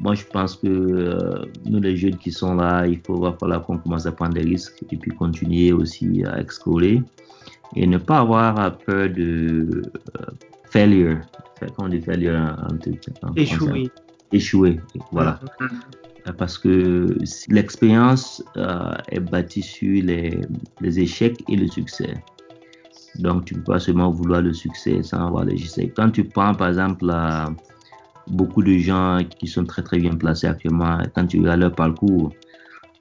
Moi, je pense que euh, nous, les jeunes qui sont là, il faut va falloir qu'on commence à prendre des risques et puis continuer aussi à explorer et ne pas avoir peur de euh, failure. Quand on dit failure en, en Échouer. Échouer, voilà. Mm-hmm. Parce que l'expérience euh, est bâtie sur les, les, échecs et le succès. Donc, tu ne peux pas seulement vouloir le succès sans avoir les échecs. Quand tu prends, par exemple, la, beaucoup de gens qui sont très très bien placés actuellement, quand tu regardes leur parcours,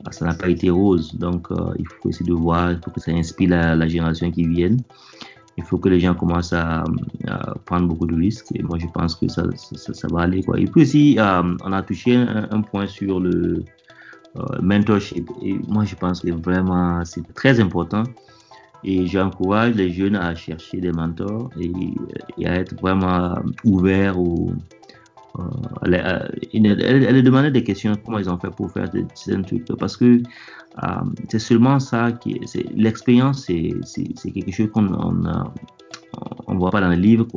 ah, ça n'a pas été rose. Donc euh, il faut essayer de voir, il faut que ça inspire la, génération qui vient. Il faut que les gens commencent à, prendre beaucoup de risques. Et moi je pense que ça, ça, va aller. Quoi. Et puis aussi, euh, on a touché un, point sur le euh, mentorship. Et moi je pense que vraiment c'est très important. Et j'encourage les jeunes à chercher des mentors et, à être vraiment ouverts euh, elle, elle, elle, demandait des questions, comment ils ont fait pour faire des trucs, parce que euh, c'est seulement ça qui l'expérience, c'est quelque chose qu'on on, on, voit pas dans les livres.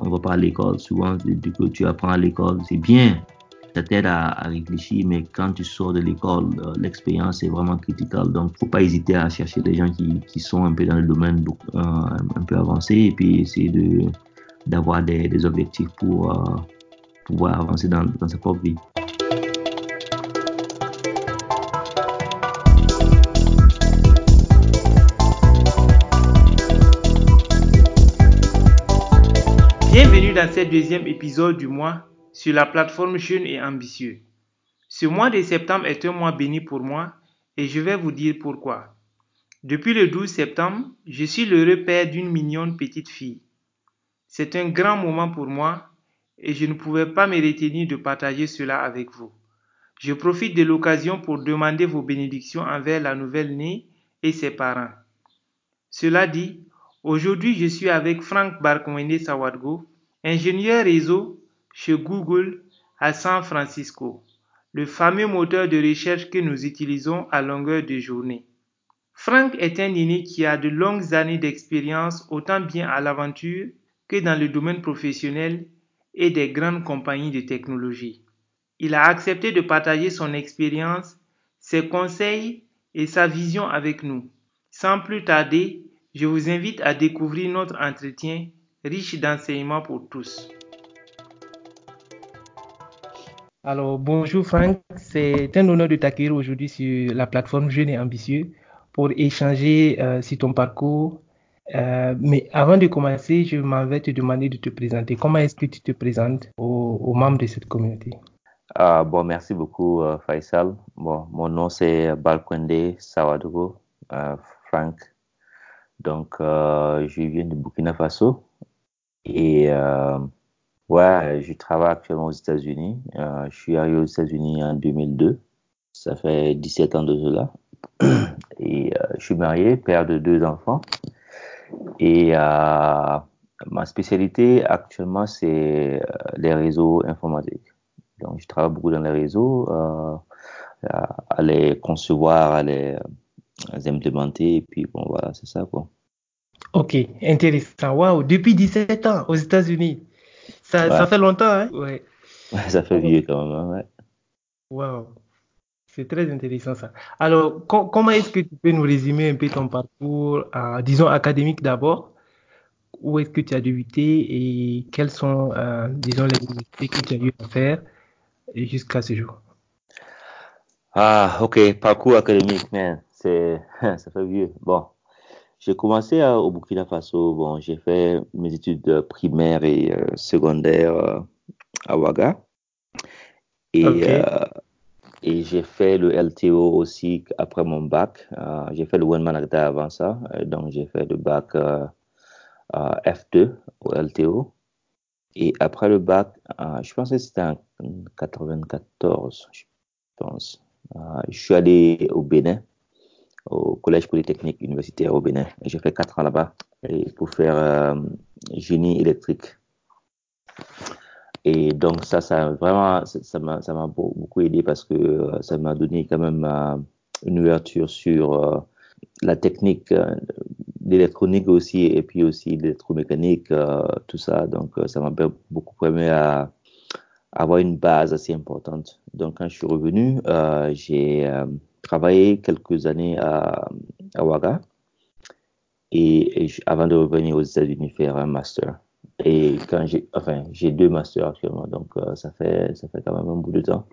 On voit pas à l'école, souvent, du coup, tu apprends à l'école, c'est bien, ça t'aide à, réfléchir, mais quand tu sors de l'école, euh, l'expérience est vraiment critiquable. Donc, faut pas hésiter à chercher des gens qui sont un peu dans le domaine un peu avancé et puis essayer de d'avoir des, objectifs pour euh, pouvoir avancer dans, dans sa propre vie. Bienvenue dans ce deuxième épisode du mois sur la plateforme Jeune et Ambitieux. Ce mois de septembre est un mois béni pour moi et je vais vous dire pourquoi. Depuis le 12 septembre, je suis le père d'une mignonne petite fille. C'est un grand moment pour moi et je ne pouvais pas me retenir de partager cela avec vous. Je profite de l'occasion pour demander vos bénédictions envers la nouvelle-née et ses parents. Cela dit, aujourd'hui je suis avec Frank Barkomende Sawadgo, ingénieur réseau chez Google à San Francisco, le fameux moteur de recherche que nous utilisons à longueur de journée. Frank est un aîné qui a de longues années d'expérience autant bien à l'aventure que dans le domaine professionnel et des grandes compagnies de technologie. Il a accepté de partager son expérience, ses conseils et sa vision avec nous. Sans plus tarder, je vous invite à découvrir notre entretien riche d'enseignements pour tous. Alors, bonjour Franck, c'est un honneur de t'accueillir aujourd'hui sur la plateforme Jeune et Ambitieux pour échanger euh, sur ton parcours, euh, mais avant de commencer, je m'en vais te demander de te présenter. Comment est-ce que tu te présentes aux, membres de cette communauté? Ah, Bon, merci beaucoup, euh, Faisal. Bon, mon nom c'est Balkwende Sawadogo euh, Frank. Donc, je viens de Burkina Faso et ouais, je travaille actuellement aux États-Unis. je suis arrivé aux États-Unis en 2002. Ça fait 17 ans de cela. Et je suis marié, père de deux enfants. Et euh, ma spécialité actuellement, c'est euh, les réseaux informatiques. Donc, je travaille beaucoup dans les réseaux, euh, à les concevoir, à les, implémenter, et puis bon, voilà, c'est ça, quoi. Ok, intéressant. Waouh, depuis 17 ans aux États-Unis. Ça, ça, fait longtemps, hein? Ouais. Ça fait vieux quand même, hein, ouais. Waouh. C'est très intéressant ça. Alors, comment est-ce que tu peux nous résumer un peu ton parcours, euh, disons académique d'abord? Où est-ce que tu as débuté et quelles sont, euh, disons, les universités que tu as eu à faire jusqu'à ce jour? Ah, ok, parcours académique, man, c'est, ça fait vieux. Bon, j'ai commencé euh, au Burkina Faso. Bon, j'ai fait mes études primaires et secondaires à Ouaga. Et et j'ai fait le LTO aussi après mon bac. Euh, j'ai fait le One Man avant ça. Euh, donc, j'ai fait le bac euh, F2 au LTO. Et après le bac, je pense que c'était en 94, je pense. je suis allé au Bénin, au Collège Polytechnique Universitaire au Bénin. J'ai fait quatre ans là-bas pour faire génie électrique. Et donc ça, ça vraiment, ça m'a, ça m'a beaucoup aidé parce que euh, ça m'a donné quand même euh, une ouverture sur euh, la technique d'électronique aussi et puis aussi l'électromécanique, tout ça. Donc ça m'a beaucoup permis à, avoir une base assez importante. Donc, quand je suis revenu, j'ai travaillé quelques années à, à Ouaga et, avant de revenir aux États-Unis faire un master. Et quand j'ai, enfin, j'ai deux masters actuellement, donc ça fait ça fait quand même un bout de temps.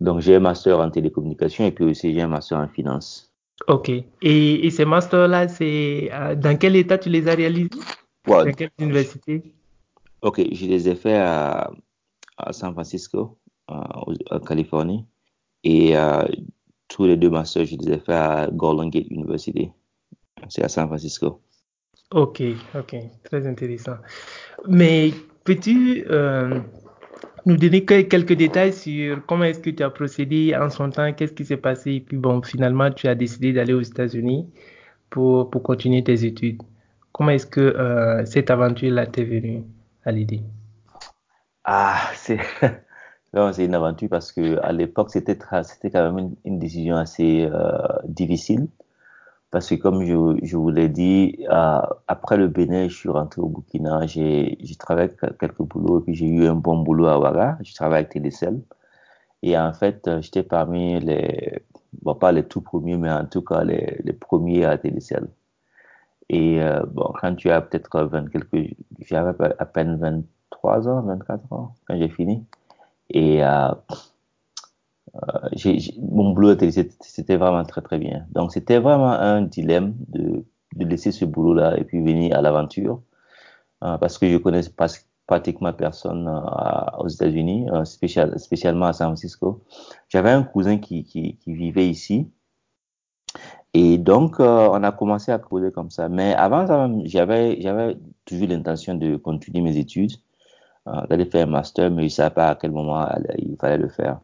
Donc, j'ai un master en télécommunication et puis aussi j'ai un master en finance. Ok. Et, ces masters-là, c'est euh, dans quel état tu les as réalisés? Dans quelle université? Ok, je les ai faits à, San Francisco, en Californie. Et euh, tous les deux masters, je les ai faits à Golden Gate University. C'est à San Francisco. Ok, ok, très intéressant. Mais peux-tu euh, nous donner quelques détails sur comment est-ce que tu as procédé en son temps, qu'est-ce qui s'est passé, et puis bon, finalement, tu as décidé d'aller aux États-Unis pour, pour continuer tes études. Comment est-ce que euh, cette aventure-là t'est venue à l'idée Ah, c'est une aventure parce que à l'époque, c'était c'était quand même une, décision assez euh, difficile parce que comme je, je vous l'ai dit, euh, après le Bénin, je suis rentré au Burkina, j'ai travaillé quelques boulots et puis j'ai eu un bon boulot à Ouaga. Je travaille avec Télécel. Et en fait, euh, j'étais parmi les, bon, pas les tout premiers, mais en tout cas les, les premiers à Télécel. Et euh, bon, quand tu as peut-être 20 quelques, j'avais à peine 23 ans, 24 ans quand j'ai fini. Et euh, mon boulot, c'était vraiment très très bien. Donc c'était vraiment un dilemme de, de laisser ce boulot-là et puis venir à l'aventure, euh, parce que je connais pas, pratiquement personne euh, aux États-Unis, spécial, spécialement à San Francisco. J'avais un cousin qui, qui, qui, vivait ici. Et donc, on a commencé à causer comme ça. Mais avant ça, j'avais, j'avais toujours l'intention de continuer mes études, d'aller faire un master, mais je ne savais pas à quel moment il fallait le faire.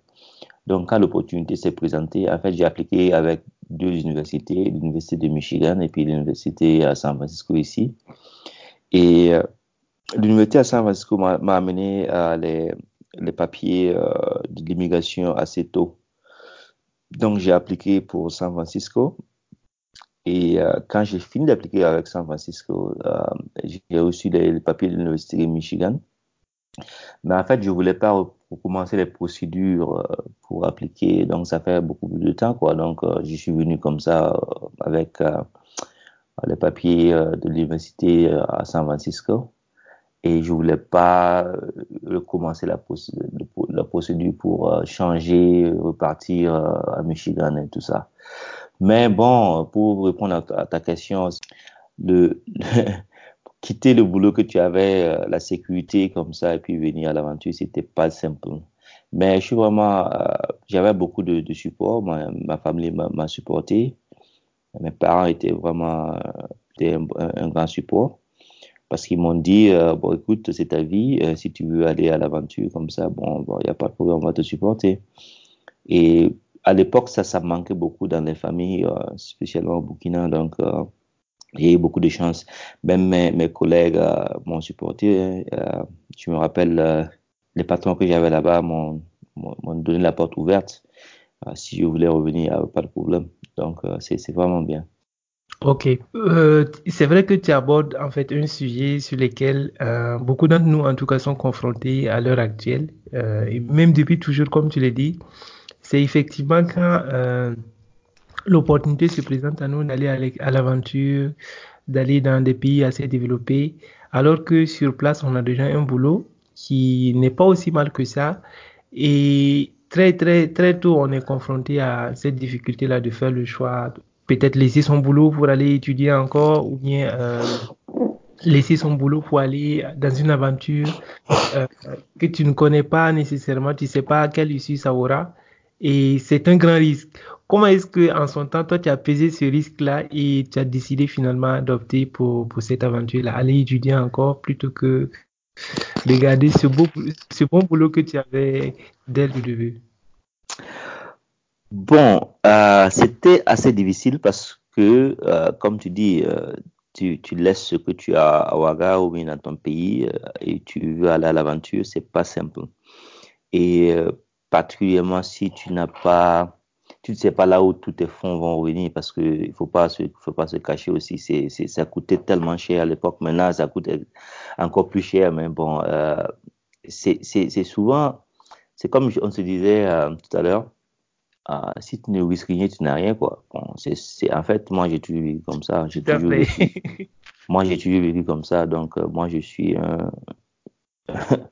Donc, quand l'opportunité s'est présentée, en fait, j'ai appliqué avec deux universités, l'université de Michigan et puis l'université à San Francisco ici. Et euh, l'université à San Francisco m'a amené les, papiers euh, de l'immigration assez tôt. Donc, j'ai appliqué pour San Francisco. Et euh, quand j'ai fini d'appliquer avec San Francisco, j'ai reçu les, les papiers de l'université de Michigan. Mais en fait, je voulais pas commencer les procédures euh, pour appliquer, donc ça fait beaucoup plus de temps, quoi. Donc, euh, je suis venu comme ça euh, avec les papiers de l'université à San Francisco et je voulais pas recommencer la, la procédure pour changer, repartir à Michigan et tout ça. Mais bon, pour répondre à ta question, le, quitter le boulot que tu avais, euh, la sécurité comme ça, et puis venir à l'aventure, c'était pas simple. Mais je suis vraiment, euh, j'avais beaucoup de, support. Ma, famille m'a supporté. Mes parents étaient vraiment étaient un, grand support parce qu'ils m'ont dit euh, bon écoute c'est ta vie si tu veux aller à l'aventure comme ça bon il n'y a pas de problème on va te supporter et à l'époque ça ça manquait beaucoup dans les familles spécialement au Burkina donc j'ai eu beaucoup de chance. Même mes, collègues euh, m'ont supporté. Euh, je me rappelle, euh, les patrons que j'avais là-bas m'ont donné la porte ouverte. Euh, si je voulais revenir, pas de problème. Donc, c'est vraiment bien. Ok, c'est vrai que tu abordes en fait un sujet sur lequel beaucoup d'entre nous, en tout cas, sont confrontés à l'heure actuelle, même depuis toujours, comme tu l'as dit. C'est effectivement quand l'opportunité se présente à nous d'aller à l'aventure, d'aller dans des pays assez développés, alors que sur place, on a déjà un boulot qui n'est pas aussi mal que ça. Et très, très, très tôt, on est confronté à cette difficulté-là de faire le choix. Peut-être laisser son boulot pour aller étudier encore, ou bien euh, laisser son boulot pour aller dans une aventure euh, que tu ne connais pas nécessairement, tu sais pas à quelle issue ça aura. Et c'est un grand risque. Comment est-ce que, en son temps, toi, tu as pesé ce risque-là et tu as décidé finalement d'opter pour, pour cette aventure-là, aller étudier encore plutôt que de garder ce, beau, ce bon boulot que tu avais dès le début? Bon, euh, c'était assez difficile parce que, euh, comme tu dis, euh, tu, tu, laisses ce que tu as à Ouaga ou bien dans ton pays et tu veux aller à l'aventure, c'est pas simple. Et particulièrement si tu n'as pas tu ne sais pas là où tous tes fonds vont revenir parce que il faut pas se, faut pas se cacher aussi. C'est, c'est, ça coûtait tellement cher à l'époque. Maintenant, ça coûte encore plus cher. Mais bon, euh, c'est, c'est, c'est souvent c'est comme on se disait euh, tout à l'heure, euh, si tu ne risques rien, tu n'as rien, quoi. Bon, c'est, en fait, moi, j'ai toujours vécu comme ça. J'ai toujours vécu, moi, j'ai toujours vécu comme ça. Donc, moi, je suis un,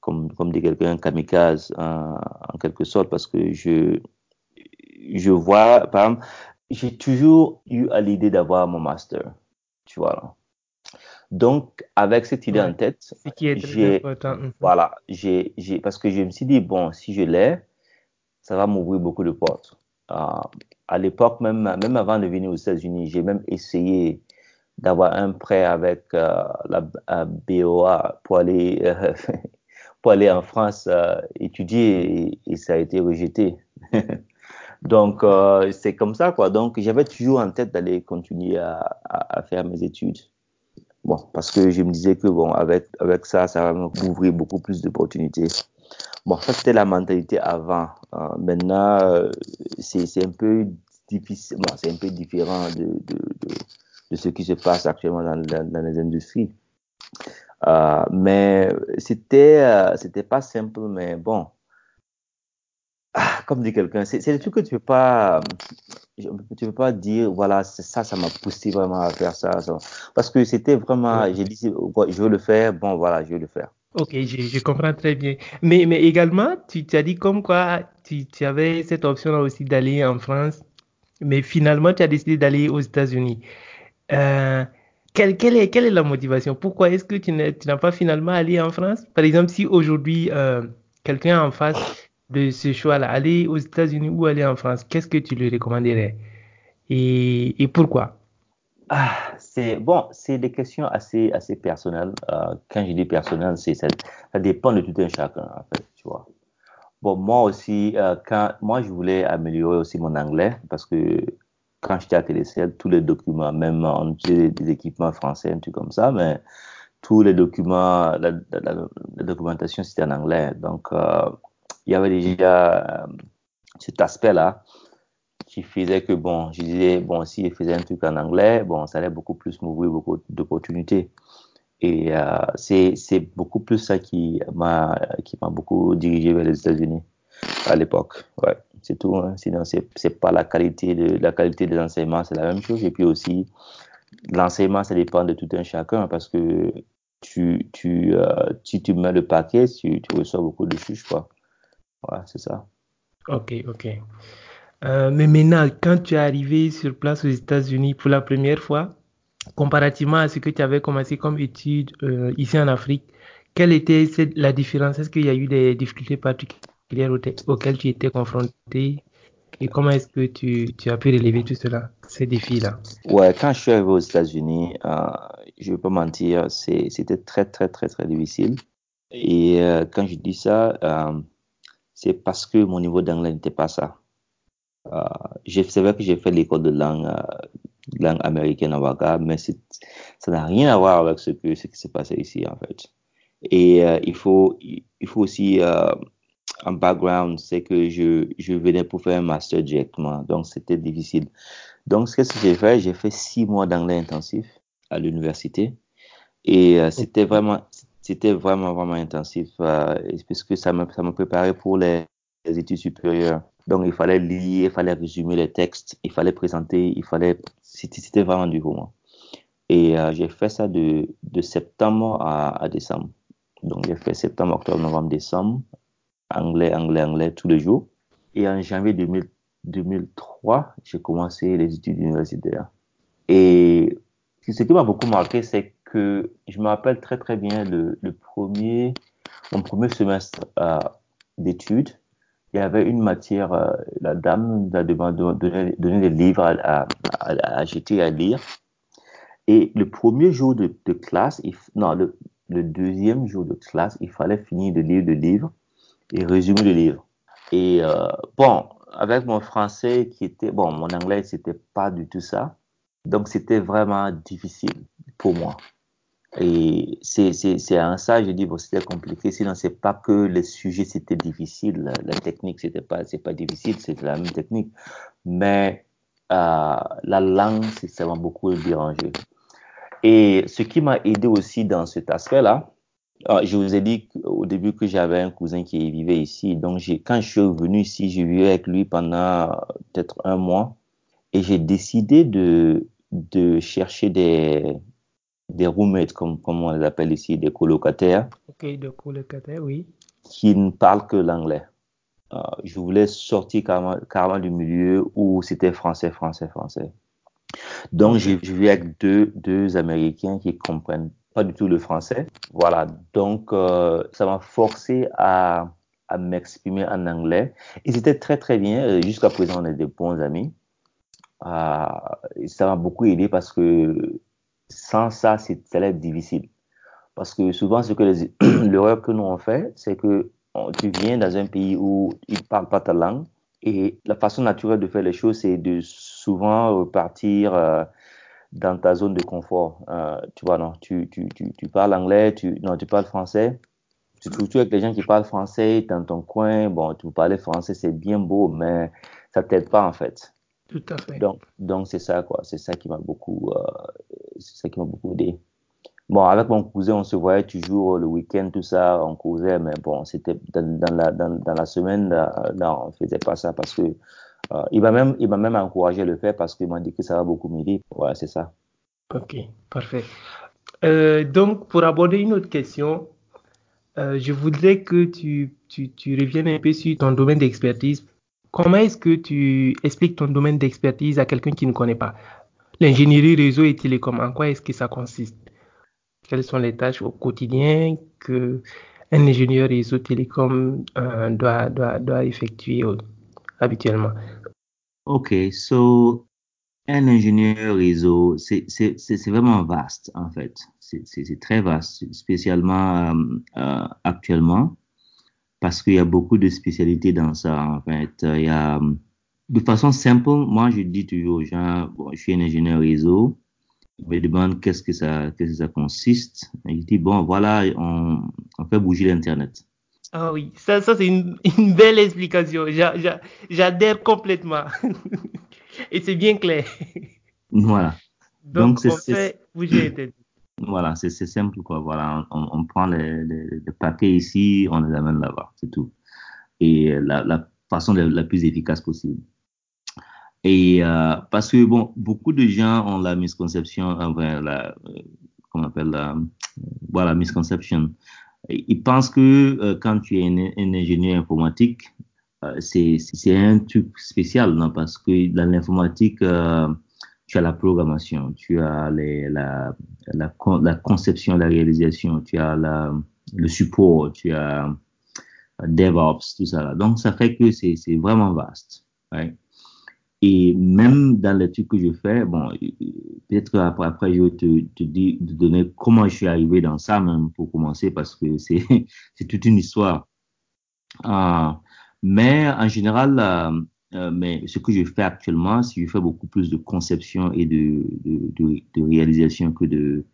comme, comme dit quelqu'un, un kamikaze, en quelque sorte, parce que je, je vois, par exemple, j'ai toujours eu à l'idée d'avoir mon master, tu vois. Donc, avec cette idée en tête, j'ai, mhm. voilà, j'ai, j'ai, parce que je me suis dit, bon, si je l'ai, ça va m'ouvrir beaucoup de portes. Euh, à l'époque, même, même avant de venir aux États-Unis, j'ai même essayé d'avoir un prêt avec euh, la BOA pour aller, euh, pour aller en France euh, étudier et, et, ça a été rejeté. Donc, euh, c'est comme ça, quoi. Donc, j'avais toujours en tête d'aller continuer à, à, à, faire mes études. Bon, parce que je me disais que, bon, avec, avec ça, ça va m'ouvrir beaucoup plus d'opportunités. Bon, ça, c'était la mentalité avant. Euh, maintenant, euh, c'est un peu difficile, bon, c'est un peu différent de, de, de, ce qui se passe actuellement dans, dans, dans les industries. Euh, mais c'était, euh, c'était pas simple, mais bon, ah, comme dit quelqu'un, c'est des trucs que tu peux pas, tu peux pas dire, voilà, ça, ça m'a poussé vraiment à faire ça. ça. Parce que c'était vraiment, j'ai dit, je veux le faire, bon, voilà, je veux le faire. Ok, je, je comprends très bien. Mais, mais également, tu, tu as dit comme quoi tu, tu avais cette option-là aussi d'aller en France, mais finalement, tu as décidé d'aller aux États-Unis. Euh, quelle, quelle, est, quelle est la motivation? Pourquoi est-ce que tu n'as pas finalement allé en France? Par exemple, si aujourd'hui, euh, quelqu'un en face de ce choix-là, aller aux États-Unis ou aller en France, qu'est-ce que tu lui recommanderais et, et pourquoi? Ah, c'est bon, c'est des questions assez assez personnelles. Euh, quand je dis personnel, c'est ça, ça, dépend de tout un chacun en fait, tu vois. Bon, moi aussi, euh, quand moi je voulais améliorer aussi mon anglais parce que quand j'étais à Télécel, tous les documents, même on utilisait des équipements français, un truc comme ça, mais tous les documents, la, documentation c'était en anglais. Donc euh, il y avait déjà euh, cet aspect-là qui faisait que, bon, je disais, bon, si je faisais un truc en anglais, bon, ça allait beaucoup plus m'ouvrir beaucoup d'opportunités. Et euh, c'est beaucoup plus ça qui m'a beaucoup dirigé vers les États-Unis à l'époque. Ouais, c'est tout. Hein. Sinon, c'est pas la qualité de la qualité des enseignements, c'est la même chose. Et puis aussi, l'enseignement, ça dépend de tout un chacun parce que tu tu euh, si tu mets le paquet, tu, tu reçois beaucoup de chuches, quoi. Ouais, c'est ça. Ok, ok. Euh, mais maintenant, quand tu es arrivé sur place aux États-Unis pour la première fois, comparativement à ce que tu avais commencé comme étude euh, ici en Afrique, quelle était la différence? Est-ce qu'il y a eu des difficultés particulières auxquelles tu étais confronté? Et comment est-ce que tu, tu, as pu relever tout cela, ces défis-là? Ouais, quand je suis arrivé aux États-Unis, euh, je ne vais pas mentir, c'était très, très, très, très difficile. Et quand je dis ça, c'est parce que mon niveau d'anglais n'était pas ça. Euh, c'est vrai que j'ai fait l'école de langue, euh, américaine à Ouaga, mais ça n'a rien à voir avec ce, que, qui s'est passé ici, en fait. Et euh, il, faut, aussi, un background, c'est que je, venais pour faire un master directement, donc c'était difficile. Donc, ce que j'ai fait, j'ai fait six mois d'anglais intensif à l'université. Et c'était vraiment, c'était vraiment, vraiment intensif, euh, parce que ça m'a, ça préparé pour les, études supérieures. Donc, il fallait lire, il fallait résumer les textes, il fallait présenter, il fallait, c'était vraiment du moi. Et euh, j'ai fait ça de, septembre à, décembre. Donc, j'ai fait septembre, octobre, novembre, décembre, anglais, anglais, anglais tous les jours. Et en janvier 2000, 2003, j'ai commencé les études universitaires. Et ce qui m'a beaucoup marqué, c'est je me rappelle très très bien le, premier, mon premier semestre euh, d'études il y avait une matière, euh, la dame nous a demandé donner des livres à, à, à, à, acheter, à lire. Et le premier jour de, classe, non, le, le, deuxième jour de classe, il fallait finir de lire le livre et résumer le livre. Et euh, bon, avec mon français qui était, bon, mon anglais, c'était pas du tout ça. Donc, c'était vraiment difficile pour moi. Et c'est en ça, je dis, bon, c'était compliqué. Sinon, c'est pas que le sujet c'était difficile, la, technique c'était pas, pas difficile, c'est la même technique. Mais euh, la langue, c'est m'a beaucoup dérangé. Et ce qui m'a aidé aussi dans cet aspect-là, Ah, je vous ai dit au début que j'avais un cousin qui vivait ici. Donc, quand je suis revenu ici, j'ai vécu avec lui pendant peut-être un mois. Et j'ai décidé de, de chercher des, des roommates, comme, comme on les appelle ici, des colocataires. Ok, des colocataires, oui. Qui ne parlent que l'anglais. Euh, je voulais sortir carrément, carrément, du milieu où c'était français, français, français. Donc, j'ai vu avec deux, deux Américains qui comprennent pas du tout le français. Voilà. Donc, euh, ça m'a forcé à, à m'exprimer en anglais. Et c'était très, très bien. Euh, jusqu'à présent, on est des bons amis. Euh, ça m'a beaucoup aidé parce que sans ça, ça allait être difficile. Parce que souvent, ce que l'erreur que nous on fait, c'est que tu viens dans un pays où ils ne parlent pas ta langue et la façon naturelle de faire les choses, c'est de souvent repartir euh, dans ta zone de confort. Euh, tu vois, non, tu, parles anglais, tu, non, tu parles français. Tu te retrouves avec les gens qui parlent français dans ton coin. Bon, tu parles français, c'est bien beau, mais ça t'aide pas en fait. Tout à fait. Donc, donc c'est ça quoi. C'est ça qui m'a beaucoup, euh, c'est ça qui m'a beaucoup aidé. Bon, avec mon cousin, on se voyait toujours le week-end, tout ça, on causait, mais bon, c'était dans, dans, la, dans, dans, la semaine, non, on faisait pas ça parce que euh, il m'a même, il m'a même encouragé à le faire parce qu'il m'a dit que ça va beaucoup m'aider. Ouais, c'est ça. Ok, parfait. Euh, donc, pour aborder une autre question, euh, je voudrais que tu, tu, tu reviennes un peu sur ton domaine d'expertise. Comment est-ce que tu expliques ton domaine d'expertise à quelqu'un qui ne connaît pas? L'ingénierie réseau et télécom, en quoi est-ce que ça consiste? Quelles sont les tâches au quotidien que un ingénieur réseau télécom euh, doit, doit, doit effectuer habituellement? Ok, so un ingénieur réseau, c'est vraiment vaste en fait. C'est très vaste, spécialement euh, euh, actuellement, parce qu'il y a beaucoup de spécialités dans ça en fait. Il y a, de façon simple, moi je dis toujours aux gens, bon, je suis un ingénieur réseau, il me demande qu'est-ce que ça, qu'est-ce que ça consiste. Et je dis, bon, voilà, on, on fait bouger l'Internet. Ah oui, ça, ça c'est une, une, belle explication. J'adhère complètement. Et c'est bien clair. Voilà. Donc, Donc on fait bouger l'Internet. Voilà, c'est simple, quoi. Voilà, on, on prend les, les, les, paquets ici, on les amène là-bas, c'est tout. Et la, la façon la, plus efficace possible. Et euh, parce que bon, beaucoup de gens ont la misconception, enfin, la, euh, comment on appelle la, voilà, misconception. Ils pensent que euh, quand tu es un, ingénieur informatique, euh, c'est un truc spécial, non? Parce que dans l'informatique, euh, tu as la programmation, tu as la, la, la, conception, la réalisation, tu as le support, tu as DevOps, tout ça. Là. Donc, ça fait que c'est vraiment vaste. Et même dans les trucs que je fais, bon, peut-être après, après, je vais te, te, dire, te donner comment je suis arrivé dans ça même pour commencer parce que c'est, toute une histoire. Euh, mais en général, euh, euh, mais ce que je fais actuellement, c'est que je fais beaucoup plus de conception et de, réalisation que de,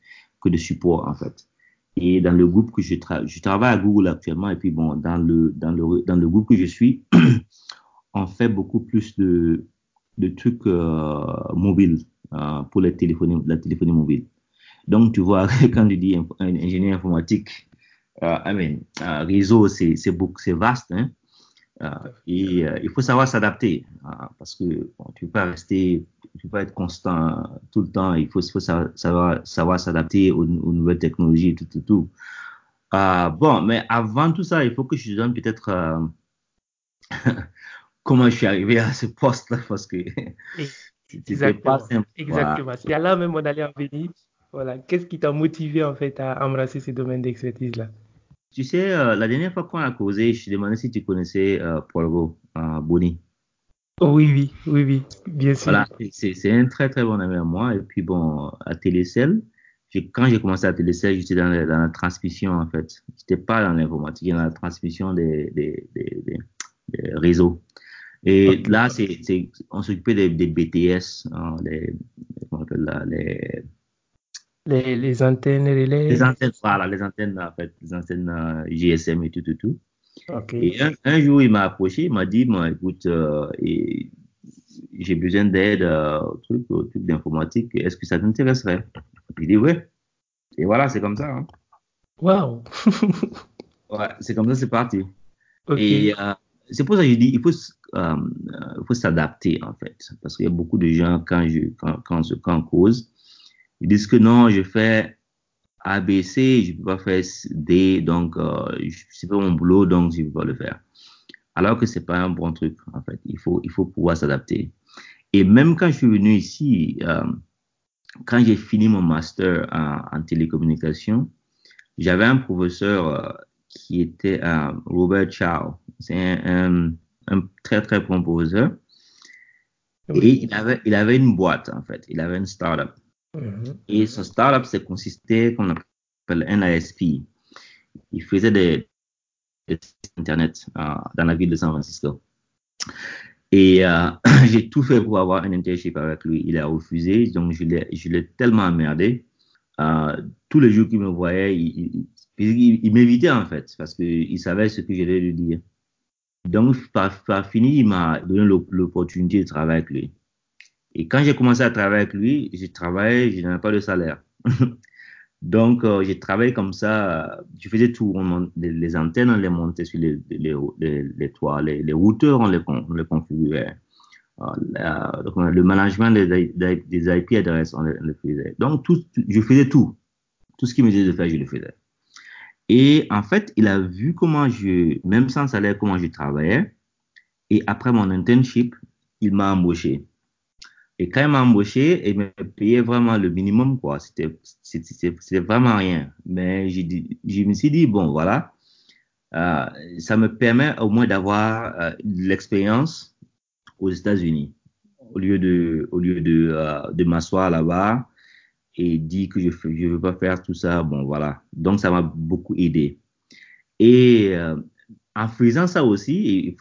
support en fait. Et dans le groupe que je travaille, je travaille à Google actuellement et puis bon, dans le, groupe que je suis, on fait beaucoup plus de, trucs euh, mobiles euh, pour la téléphonie mobile. Donc, tu vois, quand tu dis ingénieur informatique, réseau, c'est vaste, hein, et euh, il faut savoir s'adapter parce que bon, tu peux pas rester, tu peux pas être constant tout le temps. Il faut, faut savoir savoir s'adapter aux, aux, nouvelles technologies, tout, tout, tout. bon, mais avant tout ça, il faut que je te donne peut-être comment je suis arrivé à ce poste-là parce que c'était pas simple. Exactement. C'est là même on allait en venir. Voilà. Qu'est-ce qui t'a motivé en fait à embrasser ce domaine d'expertise-là? Tu sais, euh, la dernière fois qu'on a causé, je te demandais si tu connaissais euh, Polgo euh, Boni. Oh, oui, oui, oui, oui, bien sûr. Voilà, c'est un très très bon ami à moi. Et puis bon, à Télécell, quand j'ai commencé à Télécell, j'étais dans, dans, la transmission en fait. J'étais pas dans l'informatique, dans la transmission des, des, des, des réseaux. Et okay. là, c'est, on s'occupait des, des BTS, hein, les, comment on appelle là, les, les, les antennes relais. Les antennes, voilà, les antennes, en fait, les antennes euh, GSM et tout, tout, tout. Okay. Et un, un, jour, il m'a approché, il m'a dit, moi, écoute, euh, j'ai besoin d'aide euh, au truc, au truc d'informatique, est-ce que ça t'intéresserait? J'ai dit, ouais. Et voilà, c'est comme ça. Hein. Wow. ouais, c'est comme ça, c'est parti. Et euh, c'est pour ça que je dis, il faut, il faut s'adapter en fait, parce qu'il y a beaucoup de gens quand je quand quand, quand on cause, ils disent que non, je fais A, B, C, je peux pas faire D, donc euh, c'est pas mon boulot, donc je peux pas le faire. Alors que c'est pas un bon truc en fait. Il faut il faut pouvoir s'adapter. Et même quand je suis venu ici, euh, quand j'ai fini mon master en, en télécommunication, j'avais un professeur euh, qui était euh, Robert Chow. C'est un, un, un, très très bon professeur. Oui. Et il avait, il avait une boîte en fait. Il avait une startup. Et ce startup, c'est consistait, qu'on appelle un ASP. Il faisait des, des Internet euh, dans la ville de San Francisco. Et euh, j'ai tout fait pour avoir un internship avec lui. Il a refusé, donc je l'ai tellement emmerdé. Euh, tous les jours qu'il me voyait, il m'évitait en fait, parce qu'il savait ce que j'allais lui dire. Donc, par, par fini, il m'a donné l'opportunité de travailler avec lui. Et quand j'ai commencé à travailler avec lui, j'ai travaillé, je n'avais pas de salaire. Donc, euh, j'ai travaillé comme ça. Je faisais tout. On, les, les, antennes, on les montait sur les, toits. Les, routeurs, on les, on configurait. Euh, le management des, IP adresses, on on les faisait. Donc, tout, je faisais tout. Tout ce qu'il me disait de faire, je le faisais. Et en fait, il a vu comment je, même sans salaire, comment je travaillais. Et après mon internship, il m'a embauché. Et quand il m'a embauché, il me payait vraiment le minimum, quoi. C'était, vraiment rien. Mais je me suis dit, bon, voilà, euh, ça me permet au moins d'avoir euh, l'expérience aux États-Unis. Au lieu de, au lieu de, euh, de m'asseoir là-bas et dire que je ne veux pas faire tout ça, bon, voilà. Donc, ça m'a beaucoup aidé. Et en faisant ça aussi,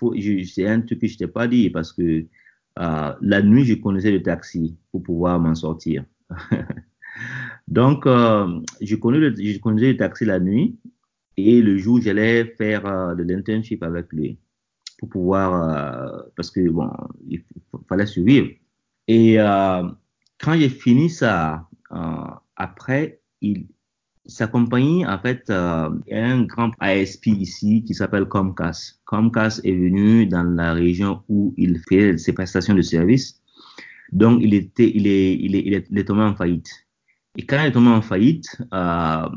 c'est un truc que je t'ai pas dit parce que euh, la nuit, je connaissais le taxi pour pouvoir m'en sortir. Donc, euh, je, connaissais le taxi la nuit et le jour, j'allais faire euh, de l'internship avec lui pour pouvoir, parce que bon, il fallait survivre. Et quand j'ai fini ça, après, il, sa compagnie, en fait, euh, a un grand ASP ici qui s'appelle Comcast. Comcast est venu dans la région où il fait ses prestations de services. Donc, il était, il est, il est, il est, tombé en faillite. Et quand il est tombé en faillite, euh,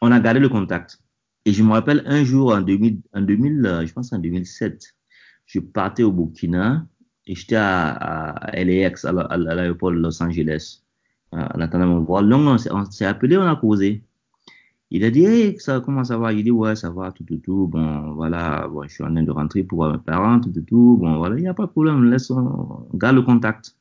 on a gardé le contact. Et je me rappelle un jour en 2000, en 2000 je pense en 2007, je partais au Burkina et j'étais à, à LAX, à l'aéroport de Los Angeles mon vol. Donc, on s'est appelé, on a causé. Il a dit, hey, ça, comment ça va? Il dit, ouais, ça va, tout, tout, tout. Bon, voilà, bon, je suis en train de rentrer pour voir mes parents, tout, tout, tout. Bon, voilà, il n'y a pas de problème, laisse, on garde le contact.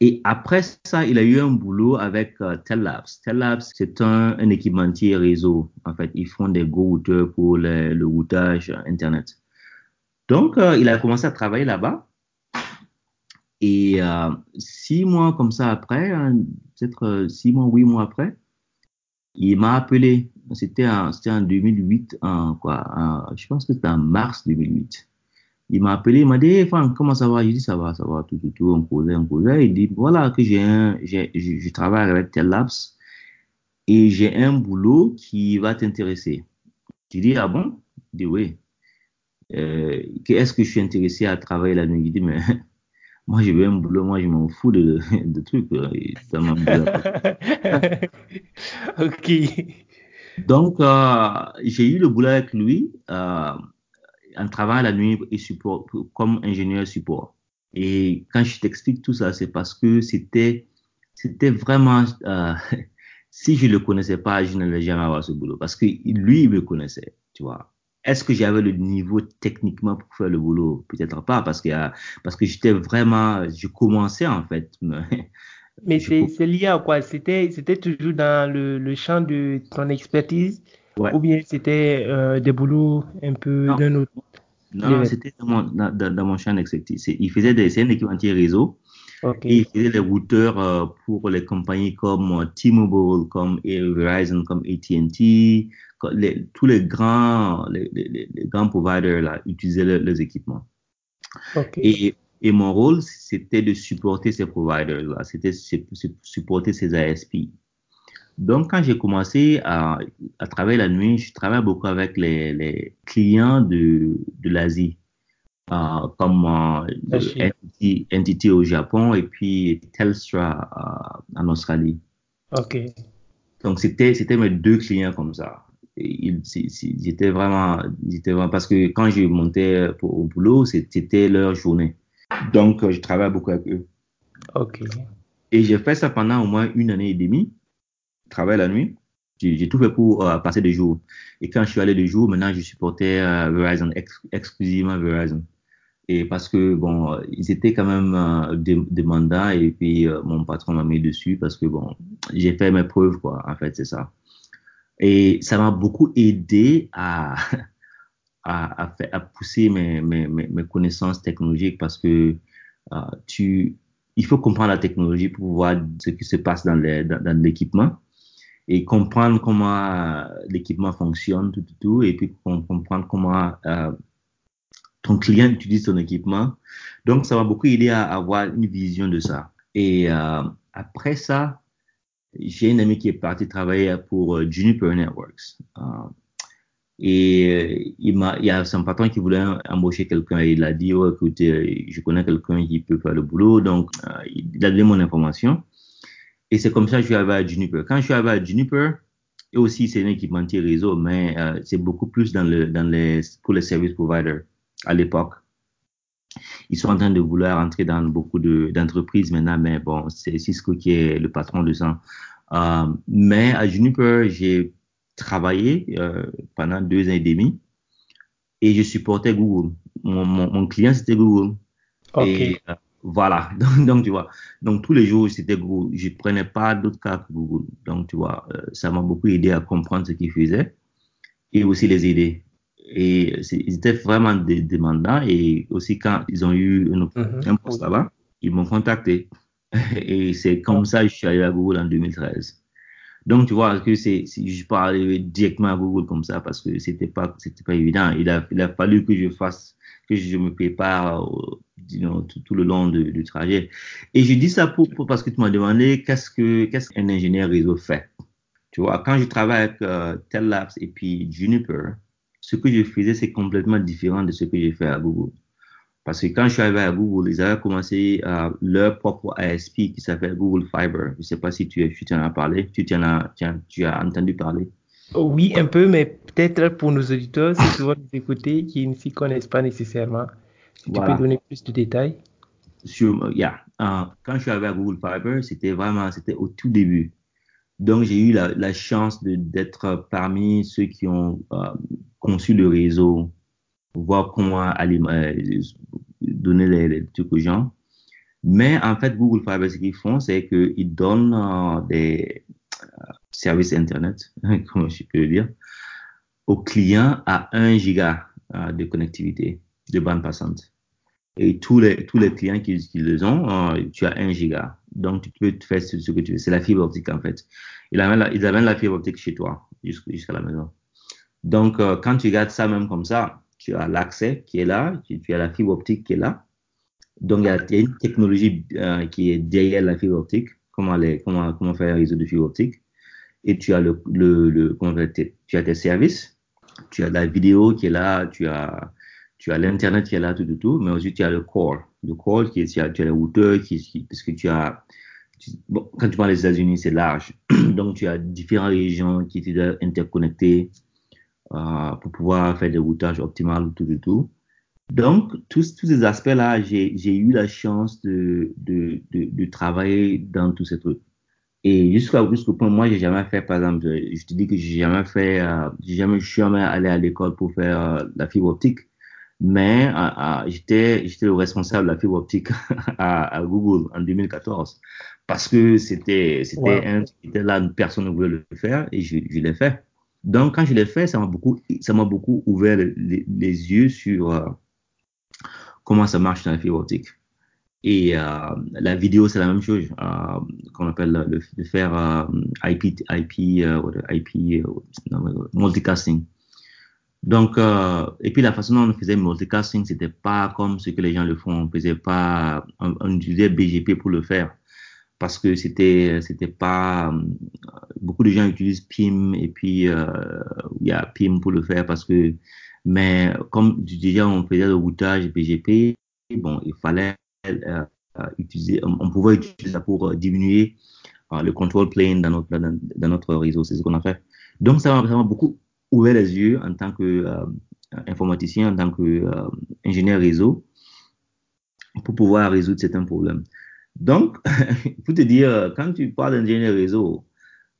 Et après ça, il a eu un boulot avec euh, Tel Labs. Tel Labs, c'est un, un, équipementier réseau. En fait, ils font des go routeurs pour le, le routage Internet. Donc, euh, il a commencé à travailler là-bas. Et euh, six mois comme ça après, hein, peut-être euh, six mois, huit mois après, il m'a appelé. C'était en, c'était en 2008, en, quoi, en, je pense que c'était en mars 2008. Il m'a appelé, il m'a dit, hey, Franck, comment ça va? Je dis, ça va, ça va, tout, tout, tout, on causait, on causait. Il dit, voilà, que j'ai j'ai, je, je travaille avec Tel Labs et j'ai un boulot qui va t'intéresser. Tu dis, ah bon? Il dit, oui. Euh, est-ce que je suis intéressé à travailler la nuit? Il dit, mais moi, j'ai un boulot, moi, je m'en fous de, de trucs. Ça ok. Donc, euh, j'ai eu le boulot avec lui euh, en travaillant la nuit et support, comme ingénieur support. Et quand je t'explique tout ça, c'est parce que c'était, c'était vraiment, euh, si je le connaissais pas, je n'allais jamais avoir ce boulot. Parce que lui, il me connaissait, tu vois. Est-ce que j'avais le niveau techniquement pour faire le boulot? Peut-être pas, parce que, parce que j'étais vraiment, je commençais en fait. Mais c'est lié à quoi C'était toujours dans le, le, champ de ton expertise? Ouais. ou bien c'était euh, des boulots un peu d'un autre? Non, c'était dans mon, dans, dans mon champ d'expertise. Il faisait des, un équipementier réseau. Okay. Et il faisait les routeurs euh, pour les compagnies comme euh, T-Mobile, comme Verizon, comme AT&T, les, tous les grands, les, les, les, grands providers là, utilisaient les, les équipements. Okay. Et, et, mon rôle, c'était de supporter ces providers là, c'était supporter ces ASP. Donc, quand j'ai commencé à, à, travailler la nuit, je travaillais beaucoup avec les, les clients de, de l'Asie, euh, comme euh, NTT, au Japon et puis Telstra euh, en Australie. OK. Donc, c'était mes deux clients comme ça. J'étais vraiment, vraiment, parce que quand je montais au boulot, c'était leur journée. Donc, je travaillais beaucoup avec eux. OK. Et j'ai fait ça pendant au moins une année et demie. Je travaillais la nuit. J'ai tout fait pour euh, passer des jours. Et quand je suis allé de jour, maintenant, je supportais euh, Verizon, exclusivement Verizon. Et parce que, bon, ils étaient quand même euh, demandants et puis mon patron m'a mis dessus parce que, bon, j'ai fait mes preuves, quoi. En fait, c'est ça. Et ça m'a beaucoup aidé à, à, à, pousser mes, mes, connaissances technologiques parce que tu, il faut comprendre la technologie pour voir ce qui se passe dans l'équipement et comprendre comment euh, l'équipement fonctionne, tout, tout, tout, et puis comprendre comment euh, ton client utilise son équipement. Donc, ça m'a beaucoup aidé à avoir une vision de ça. Et euh, après ça, j'ai une amie qui est partie travailler pour euh, Juniper Networks. Euh, et euh, il, y a son patron qui voulait embaucher quelqu'un et il a dit, oh, écoutez, je connais quelqu'un qui peut faire le boulot. Donc, il a donné mon information. Et c'est comme ça que je suis arrivé à Juniper. Quand je suis arrivé à Juniper, et aussi c'est un équipementier réseau, mais c'est beaucoup plus dans les, pour les service providers à l'époque. Ils sont en train de vouloir entrer dans beaucoup de, d'entreprises maintenant, mais bon, c'est Cisco qui est le patron de ça. Euh, mais à Juniper, j'ai travaillé euh, pendant deux ans et demi et je supportais Google. Mon, mon, mon client, c'était Google. Okay. Et euh, voilà, donc, donc, tu vois, donc tous les jours, c'était Google. Je prenais pas d'autres cas que Google. Donc, tu vois, ça m'a beaucoup aidé à comprendre ce qu'ils faisaient et aussi les aider. Et ils étaient vraiment des demandants et aussi quand ils ont eu une, un poste là-bas, ils m'ont contacté. Et c'est comme ça que je suis allé à Google en 2013. Donc, tu vois, que c'est, je parlais directement à Google comme ça parce que c'était pas, c'était pas évident. Il a, il a fallu que je fasse, que je me prépare euh, tout, tout, le long du, du, trajet. Et je dis ça pour, pour parce que tu m'as demandé qu'est-ce que, qu'est-ce qu'un ingénieur réseau fait? Tu vois, quand je travaille avec euh, Tel Labs et puis Juniper, ce que je faisais, c'est complètement différent de ce que j'ai fait à Google. Parce que quand je suis arrivé à Google, ils avaient commencé euh, leur propre ASP qui s'appelle Google Fiber. Je ne sais pas si tu, tu en as parlé, tu, en as, tu, tu as entendu parler. Oui, un peu, mais peut-être pour nos auditeurs, si tu veux nous écouter, qui ne s'y connaissent pas nécessairement, si voilà. tu peux donner plus de détails. Sur, yeah. Uh, quand je suis arrivé à Google Fiber, c'était vraiment, c'était au tout début. Donc, j'ai eu la, chance d'être parmi ceux qui ont uh, conçu le réseau voir comment euh, donner les, trucs aux gens. Mais en fait, Google Fiber, ce qu'ils font, c'est qu'ils donnent euh, des euh, services Internet, comment je peux dire, aux clients à 1 giga euh, de connectivité de bande passante. Et tous les, tous les clients qui, qui les ont, euh, tu as 1 giga. Donc, tu peux faire ce, que tu veux. C'est la fibre optique, en fait. Ils amènent la, ils amènent la fibre optique chez toi, jusqu'à la maison. Donc, euh, quand tu regardes ça même comme ça, tu as l'accès qui est là, tu, as la fibre optique qui est là. Donc, il y a, une technologie euh, qui est derrière la fibre optique, comment, les, comment, comment faire un réseau de fibre optique. Et tu as le, le, le comment tu as tes services, tu as la vidéo qui est là, tu as, tu as l'internet qui est là, tout, tout, tout, mais aussi tu as le core. Le core qui est, tu as, tu as le routeur qui, qui, parce que tu as, bon, quand tu parles des États-Unis, c'est large. Donc, tu as différentes régions qui sont interconnectées euh, pour pouvoir faire des routages optimales, tout, tout, tout. Donc, tous, tous ces aspects-là, j'ai eu la chance de, de, de, de, travailler dans tous ces trucs. Et jusqu'à jusqu'au point, moi, j'ai jamais fait, par exemple, je te dis que j'ai jamais fait, euh, j'ai jamais, jamais allé à l'école pour faire euh, la fibre optique, mais euh, euh j'étais, j'étais le responsable de la fibre optique à, à, Google en 2014 parce que c'était, c'était wow. un, c'était là, personne ne voulait le faire et je, je l'ai fait. Donc, quand je l'ai fait, ça m'a beaucoup, ça m'a beaucoup ouvert les, les, yeux sur euh, comment ça marche dans la fibre optique. Et euh, la vidéo, c'est la même chose, euh, qu'on appelle le, le faire IP, IP, IP multicasting. Donc, et puis la façon dont on faisait multicasting, c'était pas comme ce que les gens le font. On faisait pas, on, utilisait BGP pour le faire. parce que c'était c'était pas beaucoup de gens utilisent PIM et puis euh, il y a PIM pour le faire parce que mais comme déjà on faisait le routage PGP bon il fallait euh, utiliser on, pouvait utiliser ça pour diminuer euh, le control plane dans notre dans, notre réseau c'est ce qu'on a fait donc ça m'a beaucoup ouvert les yeux en tant que informaticien en tant que ingénieur réseau pour pouvoir résoudre certains problèmes donc, pour te dire, quand tu parles d'ingénieur réseau,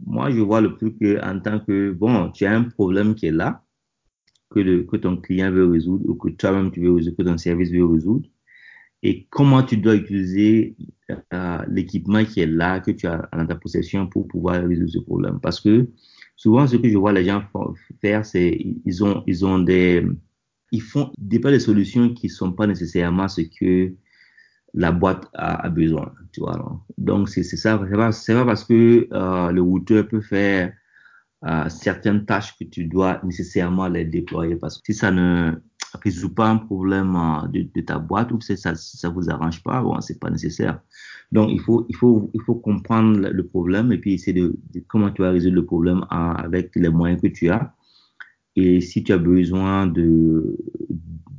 moi, je vois le plus que en tant que, bon, tu as un problème qui est là, que ton client veut résoudre, ou que toi-même tu veux résoudre, que ton service veut résoudre, et comment tu dois utiliser euh, l'équipement qui est là, que tu as dans ta possession pour pouvoir résoudre ce problème. Parce que souvent, ce que je vois les gens faire, c'est ils ont, ils ont des, ils font des pas des solutions qui sont pas nécessairement ce que la boîte a, besoin, tu vois. Donc, c'est ça. C'est pas, pas parce que euh, le routeur peut faire euh, certaines tâches que tu dois nécessairement les déployer. Parce que si ça ne résout pas un problème euh, de, ta boîte ou que ça, ça vous arrange pas, bon, c'est pas nécessaire. Donc, il faut, il faut, il faut comprendre le problème et puis essayer de, comment tu vas résoudre le problème avec les moyens que tu as. Et si tu as besoin de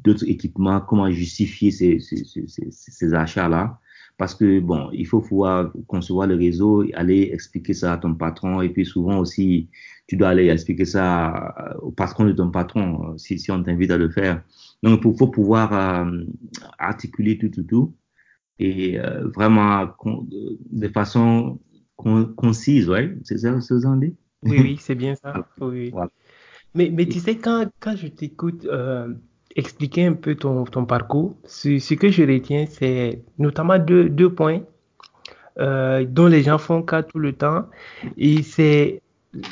d'autres équipements, comment justifier ces, ces, ces, ces achats-là? Parce que, bon, il faut pouvoir concevoir le réseau, aller expliquer ça à ton patron. Et puis souvent aussi, tu dois aller expliquer ça au patron de ton patron, si, si on t'invite à le faire. Donc, il faut pouvoir euh, articuler tout, tout, tout. Et euh, vraiment, de façon concise, ouais. C'est ça, ce que dit? Oui, oui, c'est bien ça. Oui. Mais, mais tu sais, quand, quand je t'écoute, euh, expliquer un peu ton, ton parcours. Ce, ce, que je retiens, c'est notamment deux, deux points euh, dont les gens font cas tout le temps. Et c'est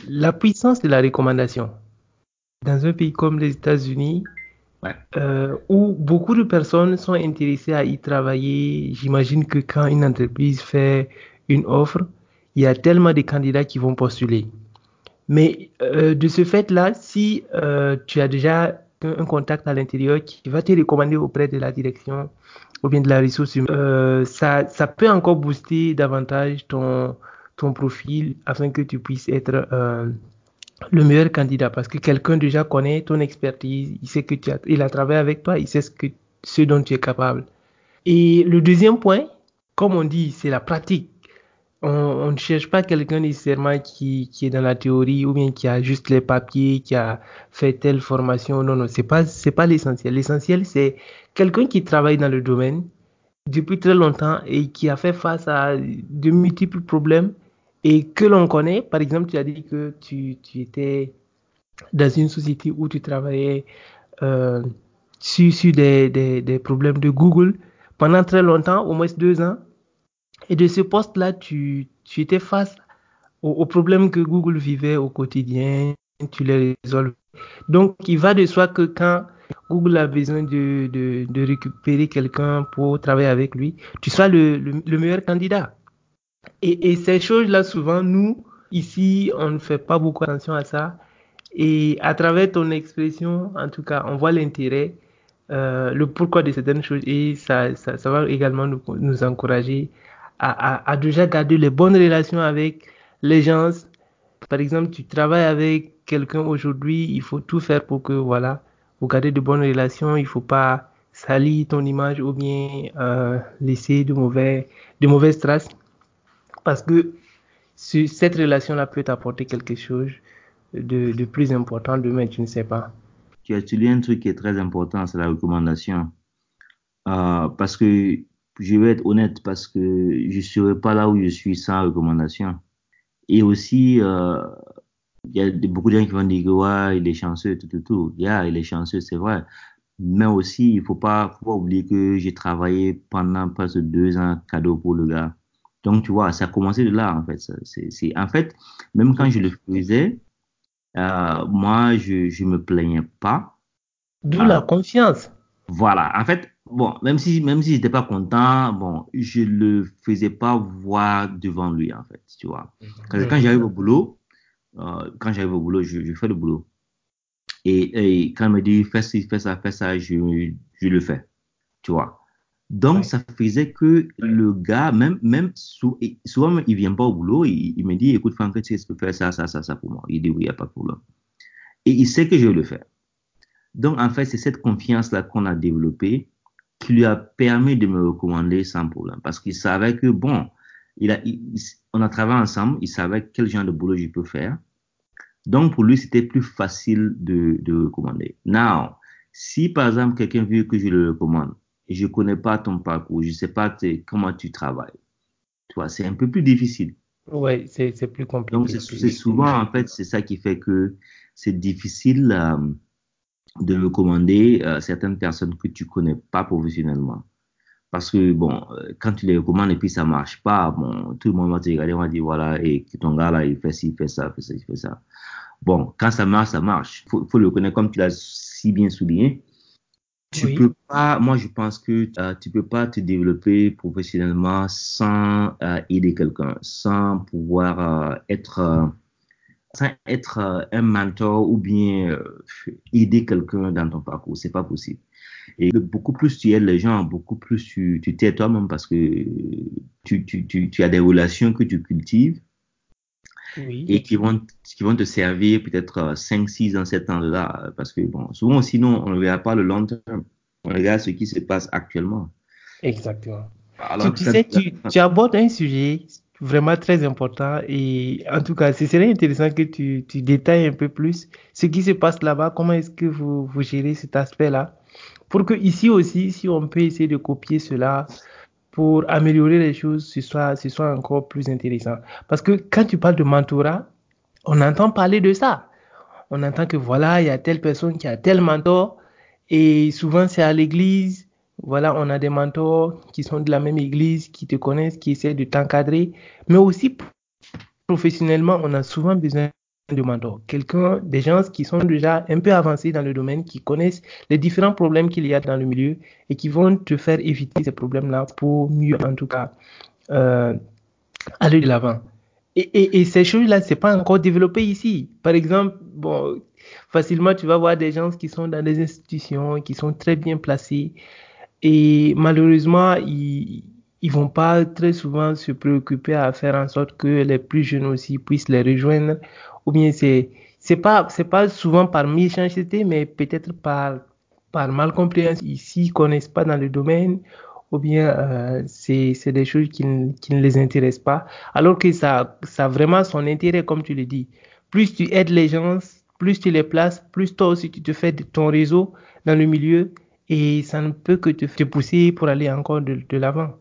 la puissance de la recommandation. Dans un pays comme les États-Unis, euh, où beaucoup de personnes sont intéressées à y travailler, j'imagine que quand une entreprise fait une offre, il y a tellement de candidats qui vont postuler. Mais euh, de ce fait-là, si euh, tu as déjà un contact à l'intérieur qui va te recommander auprès de la direction ou bien de la ressource humaine. Ça, peut encore booster davantage ton, profil afin que tu puisses être le meilleur candidat parce que quelqu'un déjà connaît ton expertise, il sait que tu as, il a travaillé avec toi, il sait ce, que, ce dont tu es capable. Et le deuxième point, comme on dit, c'est la pratique on, ne cherche pas quelqu'un nécessairement qui, qui est dans la théorie ou bien qui a juste les papiers, qui a fait telle formation. Non, non, c'est pas, pas l'essentiel. L'essentiel, c'est quelqu'un qui travaille dans le domaine depuis très longtemps et qui a fait face à de multiples problèmes et que l'on connaît. Par exemple, tu as dit que tu, tu étais dans une société où tu travaillais euh, sur, sur des, des, problèmes de Google pendant très longtemps, au moins deux ans. Et de ce poste-là, tu, tu étais face aux, problèmes que Google vivait au quotidien, tu les résolves. Donc, il va de soi que quand Google a besoin de, de, de récupérer quelqu'un pour travailler avec lui, tu sois le, le, meilleur candidat. Et, ces choses-là, souvent, nous, ici, on ne fait pas beaucoup attention à ça. Et à travers ton expression, en tout cas, on voit l'intérêt, euh, le pourquoi de certaines choses et ça, ça, va également nous, encourager à, déjà garder les bonnes relations avec les gens. Par exemple, tu travailles avec quelqu'un aujourd'hui, il faut tout faire pour que, voilà, vous gardez de bonnes relations, il faut pas salir ton image ou bien euh, laisser de mauvaises traces. Parce que cette relation-là peut t'apporter quelque chose de, plus important demain, tu ne sais pas. Tu as utilisé un truc qui est très important, c'est la recommandation. Euh, parce que je vais être honnête parce que je ne serais pas là où je suis sans recommandation. Et aussi, euh, il y a beaucoup de gens qui vont dire ouais, il est chanceux, tout, tout, tout. Yeah, il est chanceux, c'est vrai. Mais aussi, il pas, faut pas oublier que j'ai travaillé pendant presque deux ans cadeau pour le gars. Donc, tu vois, ça a commencé de là, en fait. C'est, en fait, même quand je le faisais, euh, moi, je, je me plaignais pas. D'où la confiance. Voilà. En fait, bon, même si, même si j'étais pas content, bon, je le faisais pas voir devant lui, en fait, tu vois. Quand, quand j'arrive au boulot, euh, quand j'arrive au boulot, je, je, fais le boulot. Et, et, quand il me dit, fais ci, fais ça, fais ça, je, je le fais, tu vois. Donc, ça faisait que le gars, même, même souvent, il vient pas au boulot, il, me dit, écoute, Franck, tu peux faire ça, ça, ça, ça pour moi. Il dit, oui, il n'y a pas de problème. Et il sait que je vais le faire. Donc, en fait, c'est cette confiance-là qu'on a développée qui lui a permis de me recommander sans problème. Parce qu'il savait que, bon, il a, on a travaillé ensemble, il savait quel genre de boulot je peux faire. Donc, pour lui, c'était plus facile de, de recommander. Now, si par exemple, quelqu'un veut que je le recommande, et je connais pas ton parcours, je sais pas comment tu travailles. Tu vois, c'est un peu plus difficile. Oui, c'est plus compliqué. Donc, c'est souvent, en fait, c'est ça qui fait que c'est difficile euh, de recommander euh, certaines personnes que tu connais pas professionnellement. Parce que, bon, euh, quand tu les recommandes et puis ça marche pas, bon, tout le monde va te regarder, on va dire, voilà, et ton gars là, il fait ci, il fait ça, il fait ça, il fait ça. Bon, quand ça marche, ça marche. Faut, faut le connaître comme tu l'as si bien souligné. Tu peux pas, moi je pense que euh, tu peux pas te développer professionnellement sans euh, aider quelqu'un, sans pouvoir euh, être, sans être un mentor ou bien aider quelqu'un dans ton parcours. C'est pas possible. Et beaucoup plus tu aides les gens, beaucoup plus tu t'aides toi-même parce que tu, tu, tu, tu, as des relations que tu cultives et qui vont, qui vont te servir peut-être 5, 6 ans, 7 ans là. Parce que bon, souvent, sinon, on ne verra pas le long terme on regarde ce qui se passe actuellement. Exactement. tu, sais, tu, abordes un sujet vraiment très important et en tout cas, ce serait intéressant que tu, tu détailles un peu plus ce qui se passe là-bas, comment est-ce que vous, vous gérez cet aspect-là, pour que ici aussi, si on peut essayer de copier cela pour améliorer les choses, ce soit, ce soit encore plus intéressant. Parce que quand tu parles de mentorat, on entend parler de ça. On entend que voilà, il y a telle personne qui a tel mentor, et souvent, c'est à l'église. Voilà, on a des mentors qui sont de la même église, qui te connaissent, qui essaient de t'encadrer. Mais aussi, professionnellement, on a souvent besoin de mentors. Quelqu'un, des gens qui sont déjà un peu avancés dans le domaine, qui connaissent les différents problèmes qu'il y a dans le milieu et qui vont te faire éviter ces problèmes-là pour mieux, en tout cas, euh, aller de l'avant. Et, et, ces choses-là, c'est pas encore développé ici. Par exemple, bon, facilement, tu vas voir des gens qui sont dans des institutions, qui sont très bien placés. Et malheureusement, ils ne vont pas très souvent se préoccuper à faire en sorte que les plus jeunes aussi puissent les rejoindre. Ou bien c'est c'est pas c'est pas souvent par méchanceté, mais peut-être par par malcompréhension. Ils ne connaissent pas dans le domaine ou bien euh, c'est des choses qui, qui, ne les intéressent pas, alors que ça, ça a vraiment son intérêt, comme tu le dis. Plus tu aides les gens, plus tu les places, plus toi aussi tu te fais de ton réseau dans le milieu et ça ne peut que te, pousser pour aller encore de, l'avant.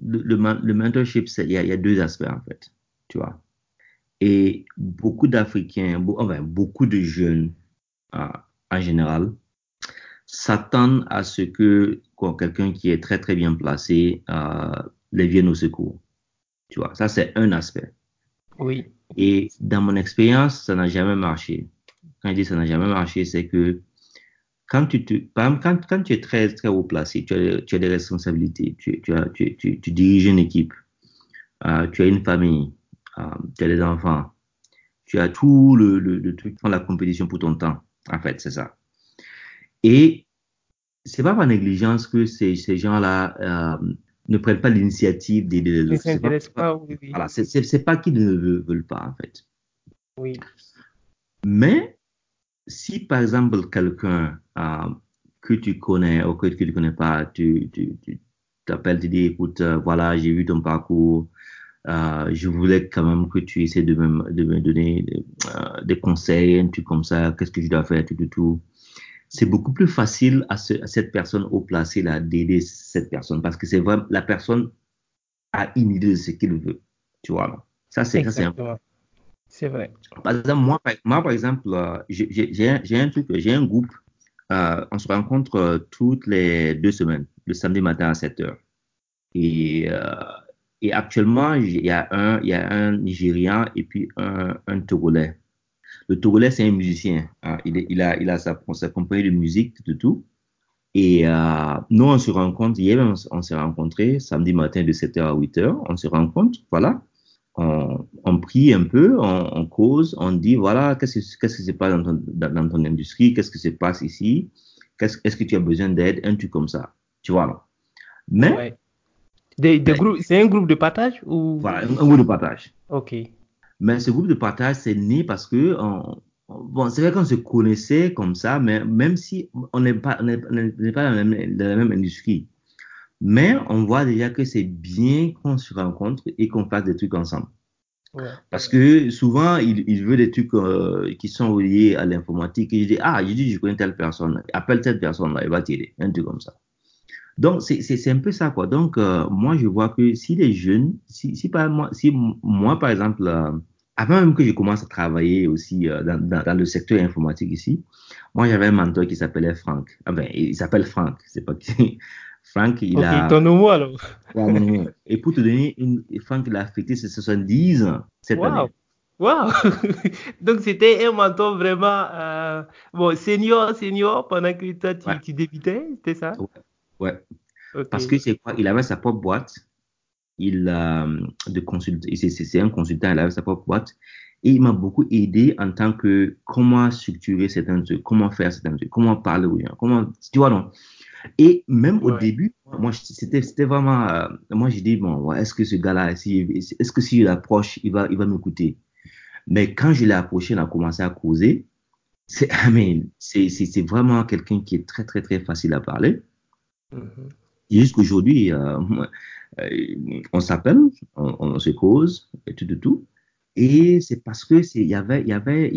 Le, le, mentorship, il y, a deux aspects en fait, tu vois. Et beaucoup d'Africains, enfin, beaucoup de jeunes euh, en général, s'attendent à ce que quelqu'un qui est très très bien placé euh, les vienne au secours. Tu vois, ça c'est un aspect. Oui. Et dans mon expérience, ça n'a jamais marché quand je dis ça n'a jamais marché, c'est que quand tu, te, quand, quand, tu es très, très haut placé, tu as, tu as des responsabilités, tu, tu, as, tu, tu, diriges une équipe, euh, tu as une famille, tu as des enfants, tu as tout le, le, le truc, la compétition pour ton temps, en fait, c'est ça. Et c'est pas par négligence que ces, ces gens-là euh, ne prennent pas l'initiative d'aider les autres. C'est pas, pas, oui, Voilà, c'est pas qu'ils ne veulent pas, en fait. Oui. Mais si par exemple quelqu'un euh, que tu connais ou que, tu ne connais pas, tu, tu, tu t'appelles, tu dis, écoute, euh, voilà, j'ai vu ton parcours, euh, je voulais quand même que tu essaies de me, de me donner euh, des conseils, un truc comme ça, qu'est-ce que je dois faire, tout, tout, tout. C'est beaucoup plus facile à, ce, à cette personne au placé là d'aider cette personne parce que c'est vraiment la personne a une idée de ce qu'il veut, tu vois. Ça c'est c'est vrai. Par exemple, moi, moi par exemple, euh, j'ai un truc, j'ai un groupe, euh, on se rencontre toutes les deux semaines, le samedi matin à 7 heures. Et, et actuellement, il y, a un, il Nigérian et puis un, Togolais. Le Togolais, c'est un musicien. Hein. Il, a, sa, compagnie de musique, tout, tout. Et nous, on se rencontre, hier on, s'est rencontrés samedi matin de 7h à 8h, on se rencontre, voilà on, prie un peu, on, cause, on dit voilà, qu'est-ce qui se passe dans ton, industrie, qu'est-ce qui se passe ici, est-ce que tu as besoin d'aide, un truc comme ça, tu vois. Mais. Des, des groupes, c'est un groupe de partage ou... Voilà, un, groupe de partage. Ok. Mais ce groupe de partage, c'est né parce que, bon, c'est vrai qu'on se connaissait comme ça, mais même si on n'est pas, on n'est pas dans la, même, dans la même industrie. Mais on voit déjà que c'est bien qu'on se rencontre et qu'on fasse des trucs ensemble. Parce que souvent, il, il veut des trucs euh, qui sont reliés à l'informatique. Et je dis, ah, je dis, je connais telle personne. Appelle cette personne-là, elle va t'aider. Un truc comme ça. Donc, c'est un peu ça, quoi. Donc, euh, moi, je vois que si les jeunes, si, si, par, moi, si moi, par exemple, euh, avant même que je commence à travailler aussi dans, dans, dans, le secteur informatique ici, moi, j'avais un mentor qui s'appelait Franck. Enfin, il s'appelle Franck. C'est pas qui. Franck, il okay, a. ton nom alors. Et pour te donner une. Franck, il a fêté ses 70 ans cette wow. année. Wow! Donc, c'était un mentor vraiment euh, bon, senior, senior, pendant que toi, tu, Ouais. tu débutais, c'était ça? Ouais. Ouais. Parce que c'est quoi? Il avait sa propre boîte. Il euh, de consult... c'est- un consultant, il avait sa propre boîte. Et il m'a beaucoup aidé en tant que comment structurer certains trucs, comment faire certains trucs, comment parler aux gens, comment, tu vois, non? Et même au début, moi, c'était, c'était vraiment, euh, moi, j'ai dit, bon, est-ce que ce gars-là, si, est-ce que si je l'approche, il va, il va m'écouter? Mais quand je l'ai approché, on a commencé à causer. C'est, I mean, c'est, c'est, c'est vraiment quelqu'un qui est très, très, très facile à parler. Mhm. Et jusqu'aujourd'hui, euh, on s'appelle, on, se cause, et tout, tout, tout. Et c'est parce que c'est, y avait, y avait,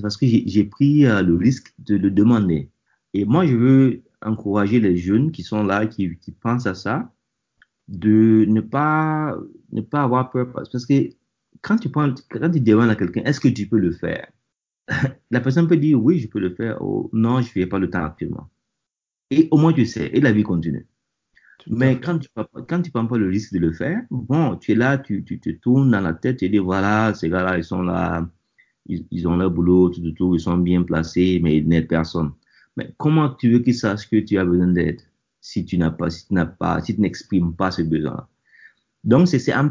parce que j'ai pris euh, le risque de le demander. Et moi, je veux encourager les jeunes qui sont là, qui, pensent à ça, de ne pas, ne pas avoir peur. Parce que quand tu prends, quand tu demandes à quelqu'un, est-ce que tu peux le faire? La personne peut dire oui, je peux le faire, ou non, je n'ai pas le temps actuellement. Et au moins tu sais, et la vie continue. Mais quand tu quand tu prends pas le risque de le faire, bon, tu es là, tu, tu te tournes dans la tête, tu dis voilà, ces gars-là, ils sont là, ils, ils ont leur boulot, tout, tout, tout, ils sont bien placés, mais ils n'aident personne. Mais comment tu veux qu'ils sachent que tu as besoin d'aide si tu n'as pas, si tu n'as pas, si tu n'exprimes pas ce besoin? Donc, c'est, en-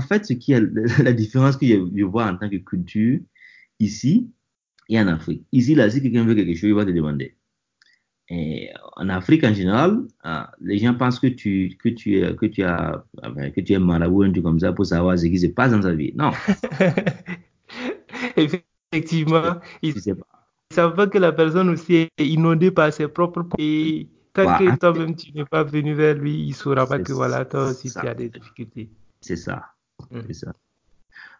fait ce qui est la différence que je vois en tant que culture ici et en Afrique. Ici, là, si quelqu'un veut quelque chose, il va te demander. Et en Afrique en général, ah, les gens pensent que tu, que tu, que tu as, enfin, que tu es marabout, un truc comme ça pour savoir ce qui se passe dans sa vie. Non, Effectivement, ils pas. savent pas que la personne aussi est inondée par ses propres et tant que toi-même tu n'es pas venu vers lui, il saura pas que voilà, toi aussi tu as des difficultés. C'est ça. Mhm. C'est ça.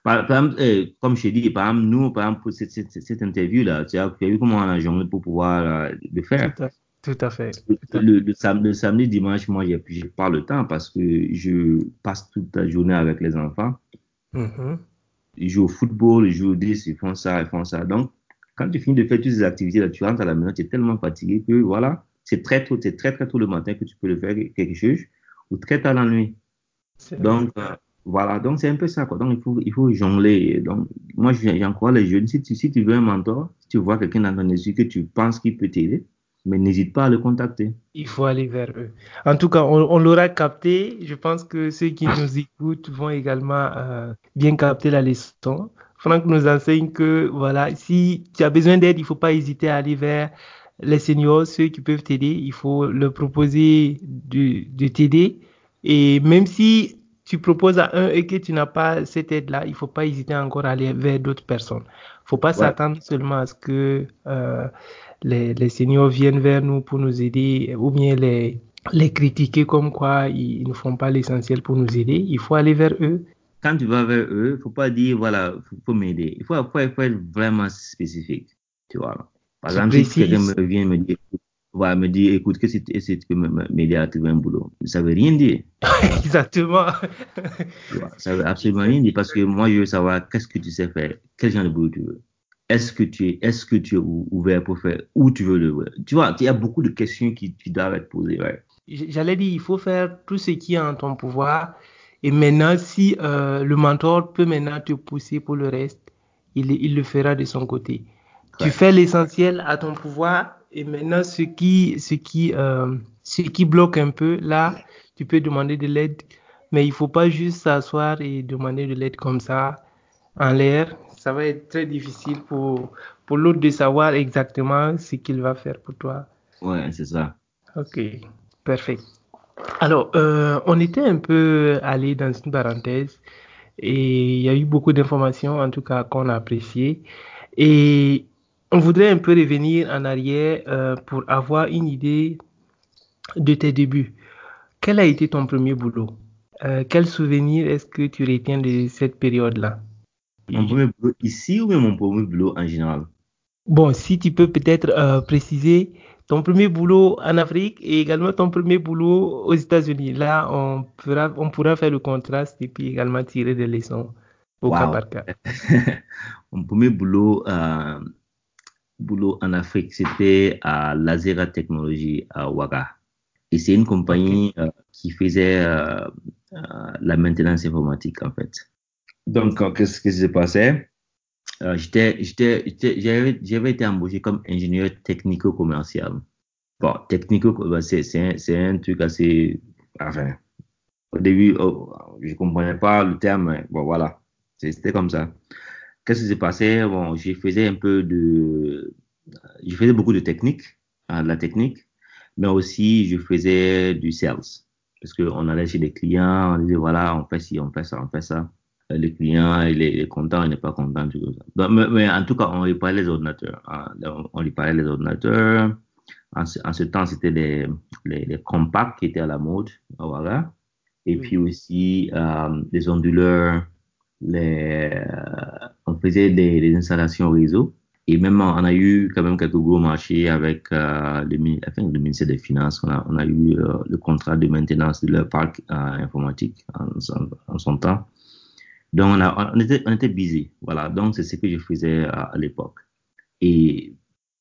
Par, par exemple, eh, comme je dit, par exemple, nous, par exemple, pour cette, cette, cette interview-là, tu as vu comment on a jonglé pour pouvoir euh, le faire. Tout à, tout à fait. Le, Tout à le, le sam- le samedi, dimanche, moi, j'ai j'ai pas le temps parce que je passe toute la journée avec les enfants. Mhm. Ils jouent au football, ils jouent au disque, ils font ça, ils font ça. Donc, quand tu finis de faire toutes ces activités-là, tu rentres à la maison, tu es tellement fatigué que voilà, c'est très tôt, c'est très très tôt le matin que tu peux le faire quelque chose ou très tard la nuit. Donc, euh, voilà, donc c'est un peu ça, quoi. Donc, il faut, il faut jongler. Donc, moi, j'encourage les jeunes. Si tu, si tu veux un mentor, si tu vois quelqu'un dans ton esprit que tu penses qu'il peut t'aider, mais n'hésite pas à le contacter. Il faut aller vers eux. En tout cas, on, l'aura capté. Je pense que ceux qui nous écoutent vont également euh, bien capter la leçon. Franck nous enseigne que voilà, si tu as besoin d'aide, il faut pas hésiter à aller vers les seniors, ceux qui peuvent t'aider. Il faut leur proposer de, de t'aider. Et même si tu proposes à un et que tu n'as pas cette aide-là, il faut pas hésiter encore à aller vers d'autres personnes. faut pas Ouais. s'attendre seulement à ce que euh, les, les seniors viennent vers nous pour nous aider ou bien les, les critiquer comme quoi ils, ne font pas l'essentiel pour nous aider. Il faut aller vers eux. Quand tu vas vers eux, il faut pas dire, voilà, faut, faut m'aider. Il faut, faut, faut être vraiment spécifique. Tu vois. Par exemple, si quelqu'un me vient me dire, voilà, me dire, écoute, qu'est-ce que m'aider à trouver un boulot? Ça veut rien dire. Exactement. Tu vois, ça veut absolument rien dire parce que moi, je veux savoir qu'est-ce que tu sais faire, quel genre de boulot tu veux. Est-ce que tu es, est-ce que tu es ou- ouvert pour faire, où tu veux le, tu vois, il y a beaucoup de questions qui, qui doivent être posées, ouais. J'allais dire, il faut faire tout ce qui est en ton pouvoir. Et maintenant, si euh, le mentor peut maintenant te pousser pour le reste, il, il le fera de son côté. Tu Ouais. fais l'essentiel à ton pouvoir et maintenant ce qui, ce qui, euh, ce qui bloque un peu, là, tu peux demander de l'aide, mais il faut pas juste s'asseoir et demander de l'aide comme ça en l'air. Ça va être très difficile pour, pour l'autre de savoir exactement ce qu'il va faire pour toi. Ouais, c'est ça. Ok, parfait. Alors, euh, on était un peu allé dans une parenthèse et il y a eu beaucoup d'informations, en tout cas, qu'on a appréciées. Et on voudrait un peu revenir en arrière euh, pour avoir une idée de tes débuts. Quel a été ton premier boulot? Euh, Quel souvenir est-ce que tu retiens de cette période-là? Mon premier boulot ici ou mon premier boulot en général? Bon, si tu peux peut-être euh, préciser ton premier boulot en Afrique et également ton premier boulot aux États-Unis. Là, on, pourra faire le contraste et puis également tirer des leçons au cas par cas. Mon premier boulot, euh, boulot en Afrique, c'était à Lazera Technology à Ouaga. Et c'est une compagnie euh, qui faisait euh, euh, la maintenance informatique, en fait. Donc, qu'est-ce qui s'est passé? J'avais, été embauché comme ingénieur technico-commercial. Bon, technico, bah, c'est, un truc assez, enfin, au début, oh, je comprenais pas le terme, mais bon, voilà, c'était comme ça. Qu'est-ce qui s'est passé? Bon, j'ai faisais un peu de, je faisais beaucoup de technique, de la technique, mais aussi je faisais du sales. Parce qu'on allait chez des clients, on disait voilà, on fait ci, on fait ça, on fait ça. Le client, il est, content, il n'est pas content, tout ça. mais, en tout cas, on lui parlait les ordinateurs. Hein. On lui parlait les ordinateurs. En ce, temps, c'était les, les, compacts qui étaient à la mode, voilà. Et puis aussi euh, les onduleurs, on faisait des, des installations réseau. Et même, on a eu quand même quelques gros marchés avec euh, le, ministère des Finances. On a, eu euh, le contrat de maintenance de leur parc euh, informatique en, son temps. Donc, on, était, on busy. Voilà. Donc, c'est ce que je faisais à, l'époque. Et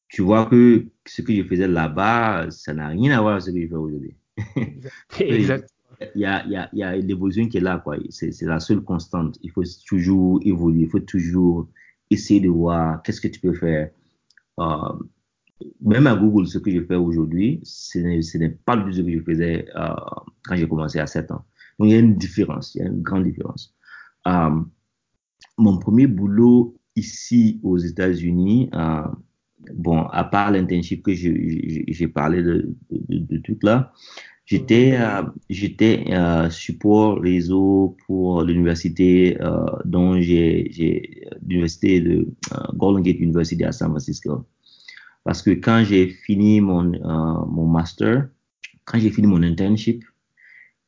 tu vois que ce que je faisais là-bas, ça n'a rien à voir avec ce que je fais aujourd'hui. exact. Il y a, y a, y a l'évolution qui est là, quoi. C'est la seule constante. Il faut toujours évoluer. Il faut toujours essayer de voir qu'est-ce que tu peux faire. Euh, même à Google, ce que je fais aujourd'hui, ce n'est pas tout ce que je faisais euh, quand j'ai commencé à 7 ans. Donc, il y a une différence, il y a une grande différence. Euh, mon premier boulot ici aux États-Unis, bon, à part l'internship que j'ai parlé de, de, de, tout là, J'étais euh, j'étais euh, support réseau pour l'université euh, dont j'ai j'ai l'université de Golden Gate University à San Francisco. Parce que quand j'ai fini mon mon master, quand j'ai fini mon internship,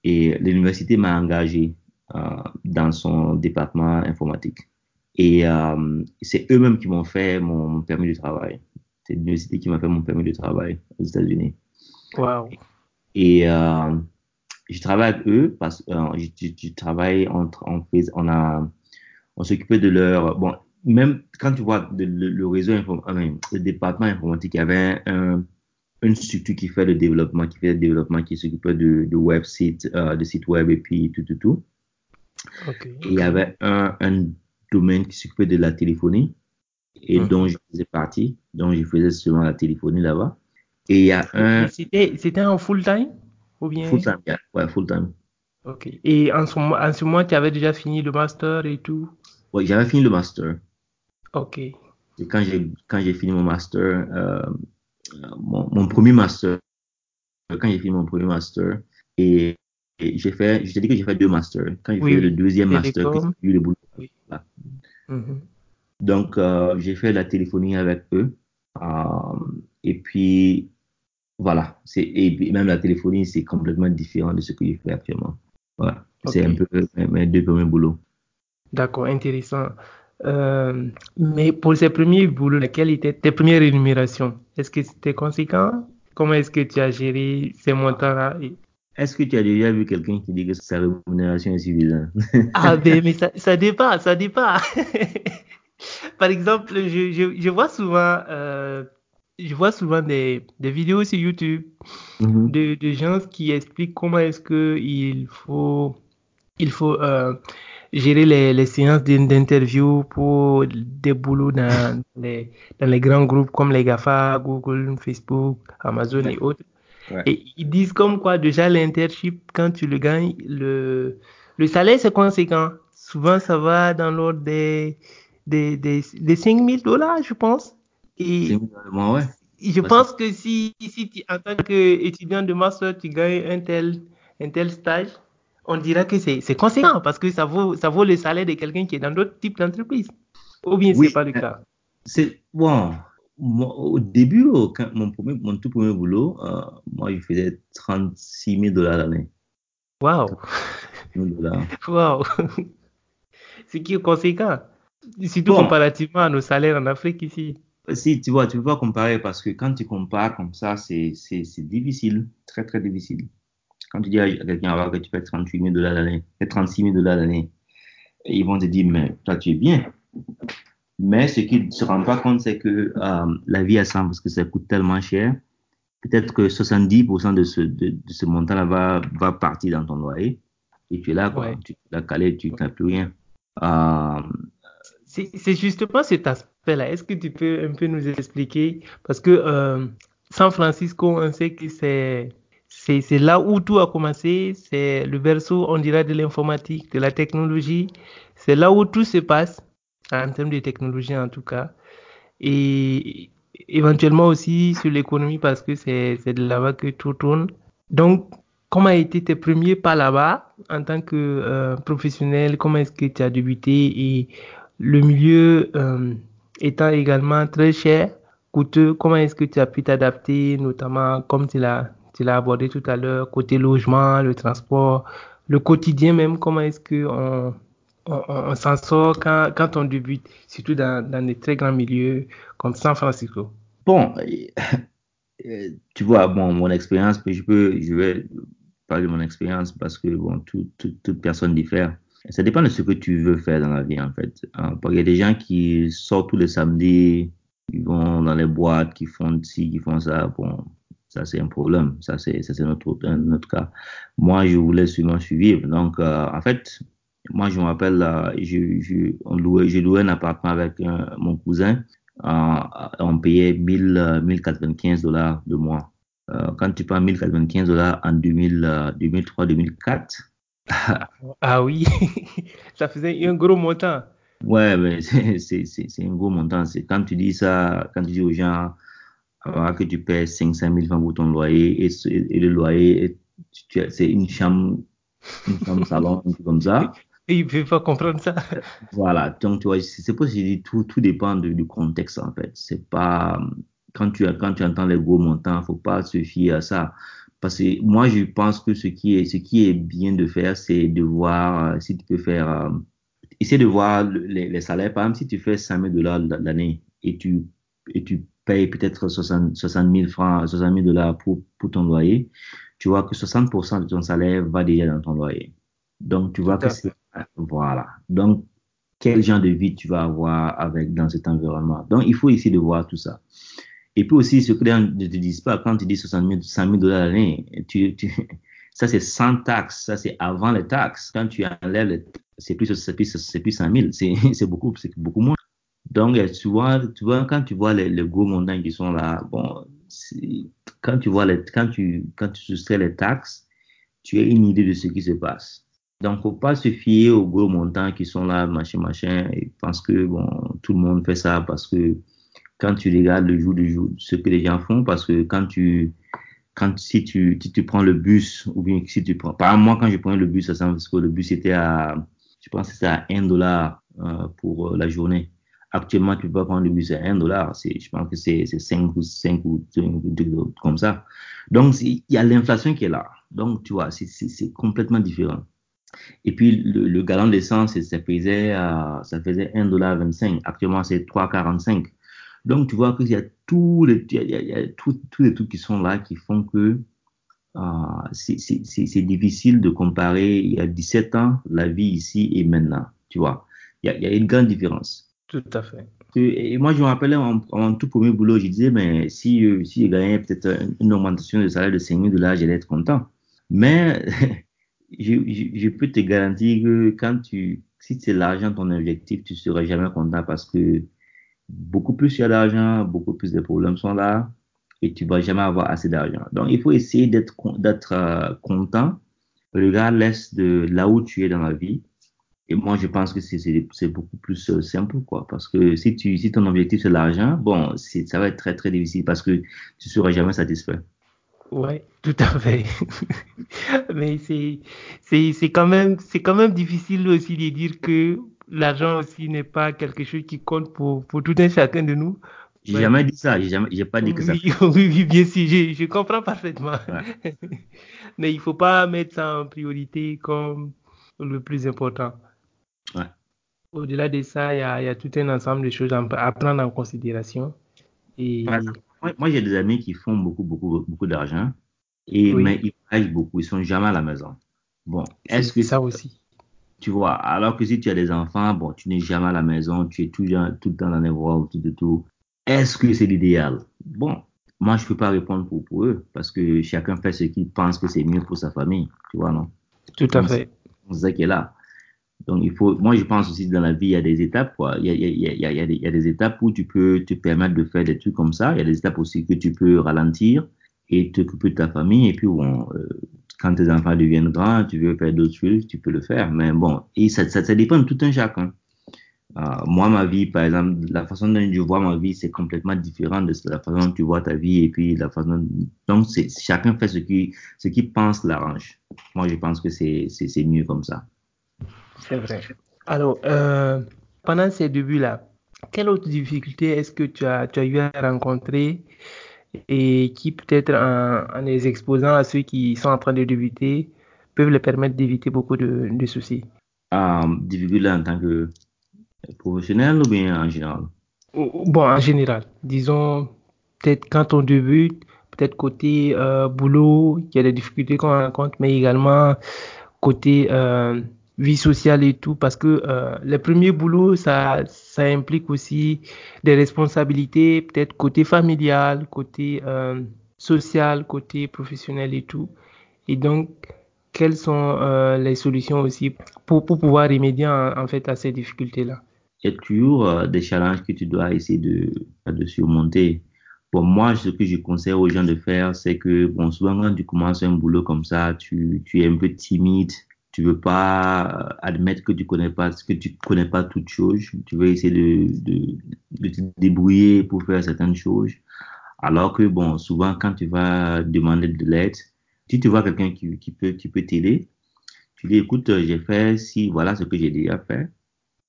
et l'université m'a engagé dans son département informatique. Et c'est eux-mêmes qui m'ont fait mon permis de travail. C'est l'université qui m'a fait mon permis de travail aux États-Unis. Wow. Et euh, je travaille avec eux parce que euh, je, travaille entre, on, on a, on s'occupait de leur, bon, même quand tu vois le, le, réseau, le département informatique, il y avait un, une structure qui fait le développement, qui fait le développement, qui s'occupait de, de web sites, euh, de sites web et puis tout, tout, tout. Okay. Et il y avait un, un domaine qui s'occupait de la téléphonie et mm -hmm. dont je faisais partie, donc je faisais seulement la téléphonie là-bas. Et il y a un. C'était en full time ou bien? Full time, yeah. ouais, full time. Ok. Et en ce, en ce moment, tu avais déjà fini le master et tout? Oui, j'avais fini le master. Ok. Et quand j'ai quand j'ai fini mon master, euh, mon, mon, premier master, quand j'ai fini mon premier master, et, et j'ai fait, je t'ai dit que j'ai fait deux masters. Quand j'ai oui, fait le deuxième master, j'ai eu le boulot. Oui. Là. Mm -hmm. Donc, euh, j'ai fait la téléphonie avec eux. Euh, et puis, voilà. C'est, et même la téléphonie, c'est complètement différent de ce que je fais actuellement. Voilà. Okay. C'est un peu mes deux premiers boulots. D'accord, intéressant. Euh, mais pour ces premiers boulots, quelles étaient tes premières rémunérations? Est-ce que c'était conséquent? Comment est-ce que tu as géré ces montants-là? Est-ce que tu as déjà vu quelqu'un qui dit que sa rémunération est suffisante? Ah ben, mais ça, ça dépend, ça dépend. Par exemple, je, je, je vois souvent euh, je vois souvent des, des vidéos sur YouTube -hmm. de, de, gens qui expliquent comment est-ce que il faut, il faut euh, gérer les, les séances d'interview pour des boulots dans les, dans les grands groupes comme les GAFA, Google, Facebook, Amazon et autres. Ouais. Et ils disent comme quoi déjà l'internship, quand tu le gagnes, le, le salaire c'est conséquent. Souvent ça va dans l'ordre des, des, des, des 5 000 dollars, je pense. Et ouais. je pense que si, si tu, en tant qu'étudiant de master, tu gagnes un tel, un tel stage, on dira que c'est conséquent parce que ça vaut, ça vaut le salaire de quelqu'un qui est dans d'autres types d'entreprises. Ou bien ce n'est pas le cas? C'est bon. au début, mon, premier, mon tout premier boulot, euh, moi, je faisais 36 000 dollars l'année. Waouh! Waouh! Ce qui est conséquent. Surtout comparativement à nos salaires en Afrique ici. Si, tu vois, tu peux pas comparer parce que quand tu compares comme ça, c'est difficile, très très difficile. Quand tu dis à quelqu'un que tu fais 38 000 dollars l'année, 36 000 dollars l'année, ils vont te dire, mais toi tu es bien. Mais ce qu'ils ne se rendent pas compte, c'est que euh, la vie à 100, parce que ça coûte tellement cher, peut-être que 70% de ce, de, ce montant-là va, va partir dans ton loyer. Et tu es là, quoi. Tu l'as calé, tu n'as plus rien. Euh, c'est justement cet aspect-là. Est-ce que tu peux un peu nous expliquer? Parce que euh, San Francisco, on sait que c'est c'est là où tout a commencé. C'est le berceau, on dirait, de l'informatique, de la technologie. C'est là où tout se passe, en termes de technologie en tout cas. Et éventuellement aussi sur l'économie parce que c'est de là-bas que tout tourne. Donc, comment a été tes premiers pas là-bas en tant que euh, professionnel Comment est-ce que tu as débuté? Et le milieu euh, étant également très cher, coûteux, comment est-ce que tu as pu t'adapter, notamment comme tu l'as tu l'as abordé tout à l'heure, côté logement, le transport, le quotidien même, comment est-ce qu'on on, on, s'en sort quand, quand on débute, surtout dans, des très grands milieux comme San Francisco? Bon, euh, tu vois, bon, mon expérience, je je vais parler de mon expérience parce que bon, tout, toute personne diffère. Ça dépend de ce que tu veux faire dans la vie, en fait. Hein, il y a des gens qui sortent tous les samedis, ils vont dans les boîtes, qui font ci, qui font ça. Bon, ça, c'est un problème. Ça, c'est, notre, notre cas. Moi, je voulais sûrement suivre. Donc, euh, en fait, moi, je me rappelle, euh, je, un appartement avec euh, mon cousin. on payait 1000, 1095 dollars de mois. quand tu prends 1095 dollars en 2000, 2003, 2004. ah oui, ça faisait un gros montant. Ouais, mais c'est, un gros montant. C'est quand tu dis ça, quand tu dis aux gens, que tu paies 500 000 francs pour ton loyer et, le loyer, c'est une chambre, une chambre salon, un truc comme ça. Et il ne peut pas comprendre ça. Voilà, donc tu vois, c'est pas si tout, tout dépend du contexte en fait. C'est pas, quand tu, quand tu entends les gros montants, faut pas se fier à ça. Parce que moi, je pense que ce qui est, ce qui est bien de faire, c'est de voir euh, si tu peux faire, euh, essayer de voir les, les, salaires. Par exemple, si tu fais 5 000 dollars l'année et tu, et tu payes peut-être 60, 60 000 francs, 60 000 dollars pour, pour ton loyer, tu vois que 60% de ton salaire va déjà dans ton loyer. Donc, tu vois que c'est, voilà. Donc, quel genre de vie tu vas avoir avec, dans cet environnement? Donc, il faut essayer de voir tout ça. Et puis aussi, ce que les gens ne te disent pas, quand tu dis 60 000, 100 000 dollars l'année, tu, ça c'est sans taxes, ça c'est avant les taxes. Quand tu enlèves, c'est plus, c'est plus, c'est plus 100 000, c'est beaucoup, beaucoup moins. Donc, tu vois, tu vois, quand tu vois les, gros montants qui sont là, bon, quand tu vois quand tu, quand tu soustrais les taxes, tu as une idée de ce qui se passe. Donc, faut pas se fier aux gros montants qui sont là, machin, machin, et pense que, bon, tout le monde fait ça parce que quand tu regardes le jour du jour, ce que les gens font, parce que quand tu, quand, si tu, si tu prends le bus, ou bien si tu prends, par exemple, moi, quand je prenais le bus à San Francisco, le bus était à, je pense que c'était à 1 dollar euh, pour euh, la journée. Actuellement, tu peux pas prendre le bus à 1 dollar. Je pense que c'est 5 ou 5 ou 5 comme ça. Donc, il y a l'inflation qui est là. Donc, tu vois, c'est complètement différent. Et puis, le, le gallon d'essence, ça faisait, euh, ça faisait 1 dollar 25. Actuellement, c'est 3,45. Donc, tu vois qu'il y a tous les, il y a, il y a tous les trucs qui sont là qui font que euh, c'est difficile de comparer il y a 17 ans la vie ici et maintenant. Tu vois, il y a, il y a une grande différence. Tout à fait. Et moi, je me rappelais en, en tout premier boulot, je disais, mais si, euh, si je gagnais peut-être une augmentation de salaire de 5 000 dollars, j'allais être content. Mais je, je, je, peux te garantir que quand tu, si c'est l'argent ton objectif, tu seras jamais content parce que beaucoup plus il y a d'argent, beaucoup plus de problèmes sont là et tu vas jamais avoir assez d'argent. Donc, il faut essayer d'être euh, content, regardless de là où tu es dans la vie et moi, je pense que c'est beaucoup plus euh, simple, quoi. Parce que si, tu, si ton objectif c'est l'argent, bon, ça va être très, très difficile parce que tu seras jamais satisfait. Ouais, tout à fait. Mais c'est, quand c'est quand même difficile aussi de dire que l'argent aussi n'est pas quelque chose qui compte pour, pour tout un chacun de nous. J'ai jamais dit ça, j'ai jamais, pas dit que ça. Oui, oui, bien sûr, je, je comprends parfaitement. Mais il faut pas mettre ça en priorité comme le plus important. Ouais. Au-delà de ça, il y a, y a, tout un ensemble de choses à prendre en considération. Et... Moi, moi j'ai des amis qui font beaucoup, beaucoup, beaucoup d'argent, et Oui. mais ils voyagent beaucoup, ils sont jamais à la maison. Bon, est-ce que C'est ça aussi. Tu vois, alors que si tu as des enfants, bon, tu n'es jamais à la maison, tu es tout, le temps- tout le temps dans les voies, tout de tout. Est-ce que c'est l'idéal? Bon, moi, je peux pas répondre pour, pour eux, parce que chacun fait ce qu'il pense que c'est mieux pour sa famille, tu vois, non? Tout à Donc, fait. c'est ça qui est là. Donc, il faut, moi, je pense aussi que dans la vie, il y a des étapes, quoi. Il y a, il y a, il y a des, il y a des étapes où tu peux te permettre de faire des trucs comme ça. Il y a des étapes aussi que tu peux ralentir et t'occuper de ta famille. Et puis, bon, euh, quand tes enfants deviennent grands, tu veux faire d'autres choses, tu peux le faire. Mais bon, et ça, dépend de tout un chacun. Euh, moi, ma vie, par exemple, la façon dont je vois ma vie, c'est complètement différent de la façon dont tu vois ta vie et puis la façon. Donc, chacun fait ce qui, ce qui pense l'arrange. Moi, je pense que c'est, mieux comme ça. C'est vrai. Alors, euh, pendant ces débuts-là, quelle autre difficulté est-ce que tu as eu à rencontrer et qui peut-être en, en les exposant à ceux qui sont en train de débuter peuvent leur permettre d'éviter beaucoup de, de soucis? Euh, difficulté en tant que professionnel ou bien en général? Bon, en général, disons, peut-être quand on débute, peut-être côté euh, boulot, il y a des difficultés qu'on rencontre, mais également côté euh, vie sociale et tout, parce que euh, les premiers boulots, ça, ça implique aussi des responsabilités, peut-être côté familial, côté euh, social, côté professionnel et tout. Et donc, quelles sont euh, les solutions aussi pour, pour pouvoir remédier en, fait à ces difficultés-là? Il y a toujours euh, des challenges que tu dois essayer de, de surmonter. Bon, moi, ce que je conseille aux gens de faire, c'est que, bon, souvent quand tu commences un boulot comme ça, tu, tu es un peu timide, tu veux pas admettre que tu connais pas, que tu connais pas toutes choses. Tu veux essayer de, te débrouiller pour faire certaines choses. Alors que, bon, souvent, quand tu vas demander de l'aide, si tu vois quelqu'un qui, peut, qui peut t'aider, tu dis, écoute, j'ai fait si, voilà ce que j'ai déjà fait.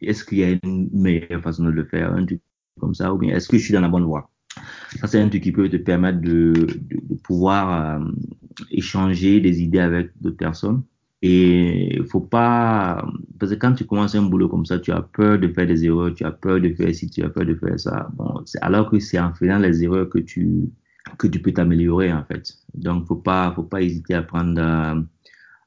Est-ce qu'il y a une meilleure façon de le faire, un truc comme ça, ou bien est-ce que je suis dans la bonne voie? Ça, c'est un truc qui peut te permettre de pouvoir euh, échanger des idées avec d'autres personnes. Et il faut pas, parce que quand tu commences un boulot comme ça, tu as peur de faire des erreurs, tu as peur de faire ci, tu as peur de faire ça. Bon, alors que c'est en faisant les erreurs que tu, que tu peux t'améliorer, en fait. Donc, faut pas, faut pas hésiter à prendre,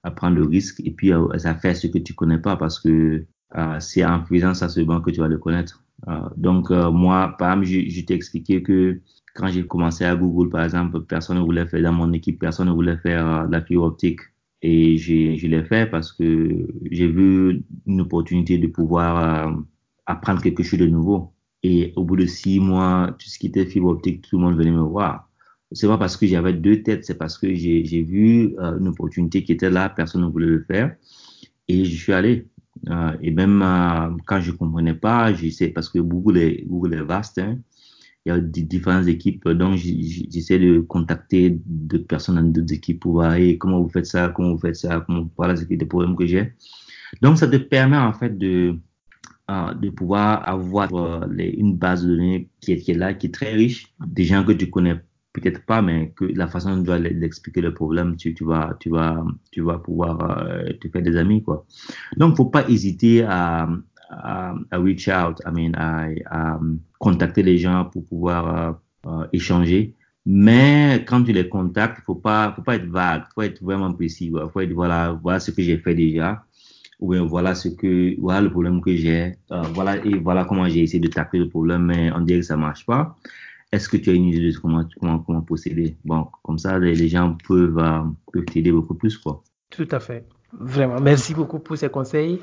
à prendre le risque et puis à, à faire ce que tu connais pas parce que euh, c'est en faisant ça seulement que tu vas le connaître. Euh, donc, euh, moi, par exemple, je, je t'ai expliqué que quand j'ai commencé à Google, par exemple, personne ne voulait faire, dans mon équipe, personne ne voulait faire euh, la fibre optique. Et je l'ai fait parce que j'ai vu une opportunité de pouvoir euh, apprendre quelque chose de nouveau. Et au bout de six mois, tout ce qui était fibre optique, tout le monde venait me voir. C'est pas parce que j'avais deux têtes, c'est parce que j'ai, vu euh, une opportunité qui était là, personne ne voulait le faire. Et je suis allé. Euh, et même quand je comprenais pas, j'essaie parce que Google est, Google est vaste. Hein, il y a différentes équipes, donc j'essaie de contacter d'autres personnes dans d'autres équipes pour voir comment vous faites ça, comment vous faites ça, comment voilà ce qui est des problèmes que j'ai. Donc ça te permet en fait de euh, de pouvoir avoir euh, une base de données qui est, là, qui est très riche, des gens que tu connais peut-être pas, mais que la façon dont tu vas l'expliquer le problème, tu, tu vas, tu vas, tu vas pouvoir euh, te faire des amis, quoi. Donc, faut pas hésiter à, à, à reach out, I mean, à, à, contacter les gens pour pouvoir euh, échanger. Mais quand tu les contactes, faut pas, faut pas être vague, faut être vraiment précis, quoi. Faut être, voilà, voilà ce que j'ai fait déjà. Ou bien voilà ce que voilà le problème que j'ai. Euh, voilà et voilà comment j'ai essayé de tacler le problème mais on dirait que ça marche pas. Est-ce que tu as une idée de comment comment comment procéder? Bon comme ça les, gens peuvent euh, peuvent t'aider beaucoup plus quoi. Tout à fait. Vraiment. Merci beaucoup pour ces conseils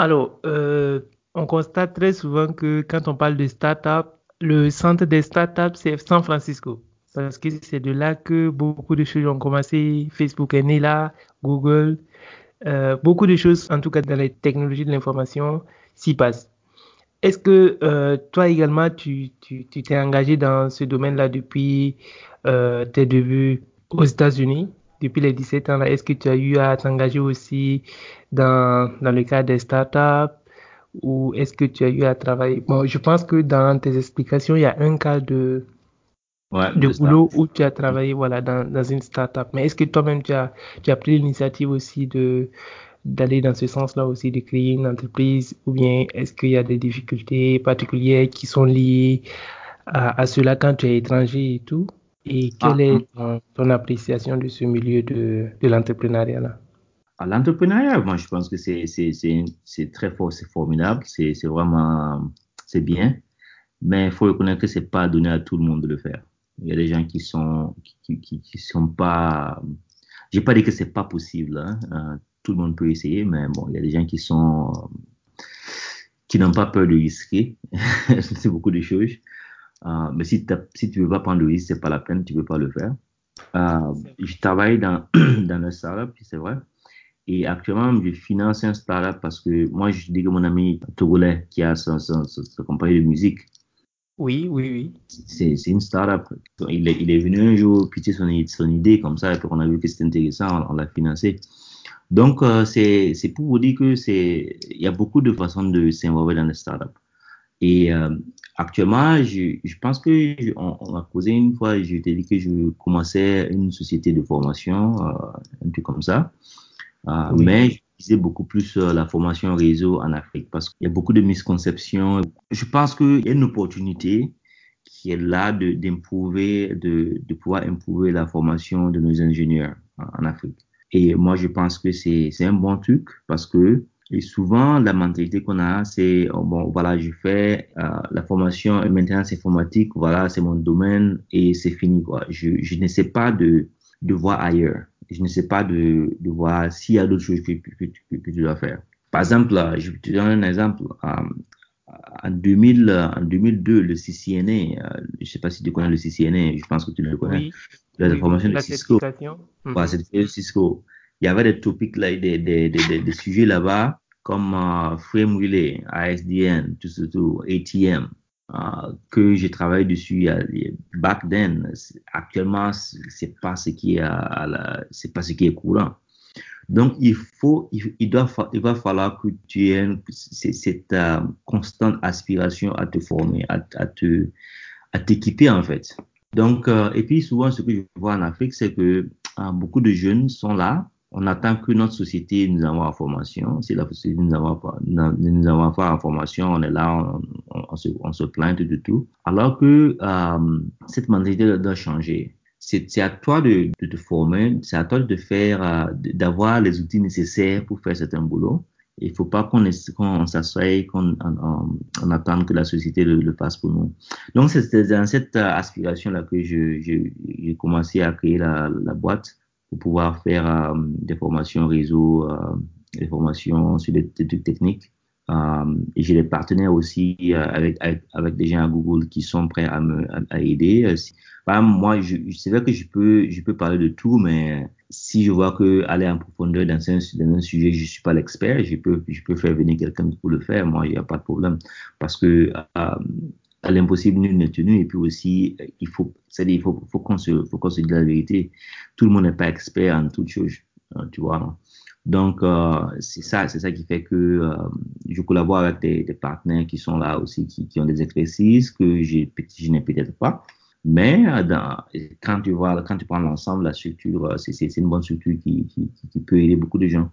alors euh, on constate très souvent que quand on parle de start-up le centre des start-up c'est San Francisco. Parce que c'est de là que beaucoup de choses ont commencé. Facebook est né là Google euh, beaucoup de choses, en tout cas dans les technologies de l'information, s'y passent. Est-ce que euh, toi également, tu t'es engagé dans ce domaine-là depuis tes débuts aux États-Unis? Depuis les 17 ans là, est-ce que tu as eu à t'engager aussi dans, dans le cadre des startups ou est-ce que tu as eu à travailler? Bon, je pense que dans tes explications, il y a un cas de, de boulot où tu as travaillé voilà, dans, dans une startup. Mais est-ce que toi-même, tu as, tu as pris l'initiative aussi de d'aller dans ce sens-là aussi, de créer une entreprise ou bien est-ce qu'il y a des difficultés particulières qui sont liées à, à cela quand tu es étranger et tout? Et quelle est ah, ton, appréciation de ce milieu de, de l'entrepreneuriat là? Ah, L'entrepreneuriat, moi je pense que c'est, très fort, c'est formidable, c'est, vraiment c'est bien, mais il faut reconnaître que c'est pas donné à tout le monde de le faire. Il y a des gens qui sont qui, qui, qui sont pas. J'ai pas dit que c'est pas possible. Hein. Euh, tout le monde peut essayer, mais bon, il y a des gens qui sont qui n'ont pas peur de risquer. c'est beaucoup de choses. Euh, mais si, si tu veux pas prendre le risque, c'est pas la peine, tu peux pas le faire. Euh, je travaille dans, dans un startup, c'est vrai. Et actuellement, je finance un startup parce que moi, je dis que mon ami togolais qui a sa, compagnie de musique. Oui, oui, oui. C'est une startup. Il est, il est venu un jour pitcher son, son idée comme ça, et puis on a vu que c'était intéressant, on, l'a financé. Donc, euh, c'est pour vous dire que c'est il y a beaucoup de façons de s'involver dans les startups. Et euh, actuellement, je, je, pense que on, on, a posé une fois, je t'ai dit que je commençais une société de formation, euh, un truc comme ça. Euh, Mais je disais beaucoup plus la formation réseau en Afrique parce qu'il y a beaucoup de misconceptions. Je pense qu'il y a une opportunité qui est là d'improver, de, de, de, pouvoir improver la formation de nos ingénieurs en Afrique. Et moi, je pense que c'est un bon truc parce que et souvent, la mentalité qu'on a, c'est, oh, bon, voilà, je fais euh, la formation et maintenance informatique, voilà, c'est mon domaine et c'est fini, quoi. Je, je ne sais pas de, de voir ailleurs. Je ne sais pas de, de voir s'il y a d'autres choses que, que, que, que, tu dois faire. Par exemple, je te donne un exemple. Euh, en, 2000, en 2002, le CCNA, euh, je ne sais pas si tu connais le CCNA, je pense que tu le connais. Oui, la, formation de Cisco. Voilà, c'était Cisco il y avait des topics là, des, des, des, des sujets là-bas comme uh, Frame Relay, ASDN, tout surtout ATM, uh, que je travaille dessus back then. Actuellement, c'est pas ce qui est c'est pas ce qui est courant. Donc, il faut, il, doit, il va falloir que tu aies cette uh, constante aspiration à te former, à, à te, à t'équiper en fait. Donc, euh, et puis souvent, ce que je vois en Afrique, c'est que beaucoup de jeunes sont là, on attend que notre société nous envoie en formation. Si la société nous envoie pas, nous envoie pas en formation, on est là, on, se, plaint de tout. Alors que euh, cette mentalité doit changer. C'est à toi de, te former, c'est à toi de faire, euh, d'avoir les outils nécessaires pour faire certain boulot. Il faut pas qu'on qu s'assoie, qu'on on, attende que la société le, le fasse pour nous. Donc c'est dans cette euh, aspiration-là que j'ai je, commencé à créer la, la boîte pour pouvoir faire euh, des formations réseau, euh, des formations sur des, trucs techniques. Euh, et j'ai des partenaires aussi avec, avec, des gens à Google qui sont prêts à me à, aider. Moi, c'est vrai que je peux, je peux parler de tout, mais si je vois que aller en profondeur dans un, dans un sujet, je suis pas l'expert, je peux, je peux faire venir quelqu'un pour le faire. Moi, il n'y a pas de problème. Parce que à l'impossible, nul n'est tenu. Et puis aussi, il faut, c'est-à-dire, il faut, qu'on se, faut qu'on se dise la vérité. Tout le monde n'est pas expert en toutes choses, hein, tu vois. Donc, euh, c'est ça, c'est ça qui fait que euh, je collabore avec des, partenaires qui sont là aussi, qui, ont des expertises que j'ai, je n'ai peut-être pas. Mais euh, quand tu vois, quand tu prends l'ensemble, la structure, c'est, une bonne structure qui, qui, peut aider beaucoup de gens.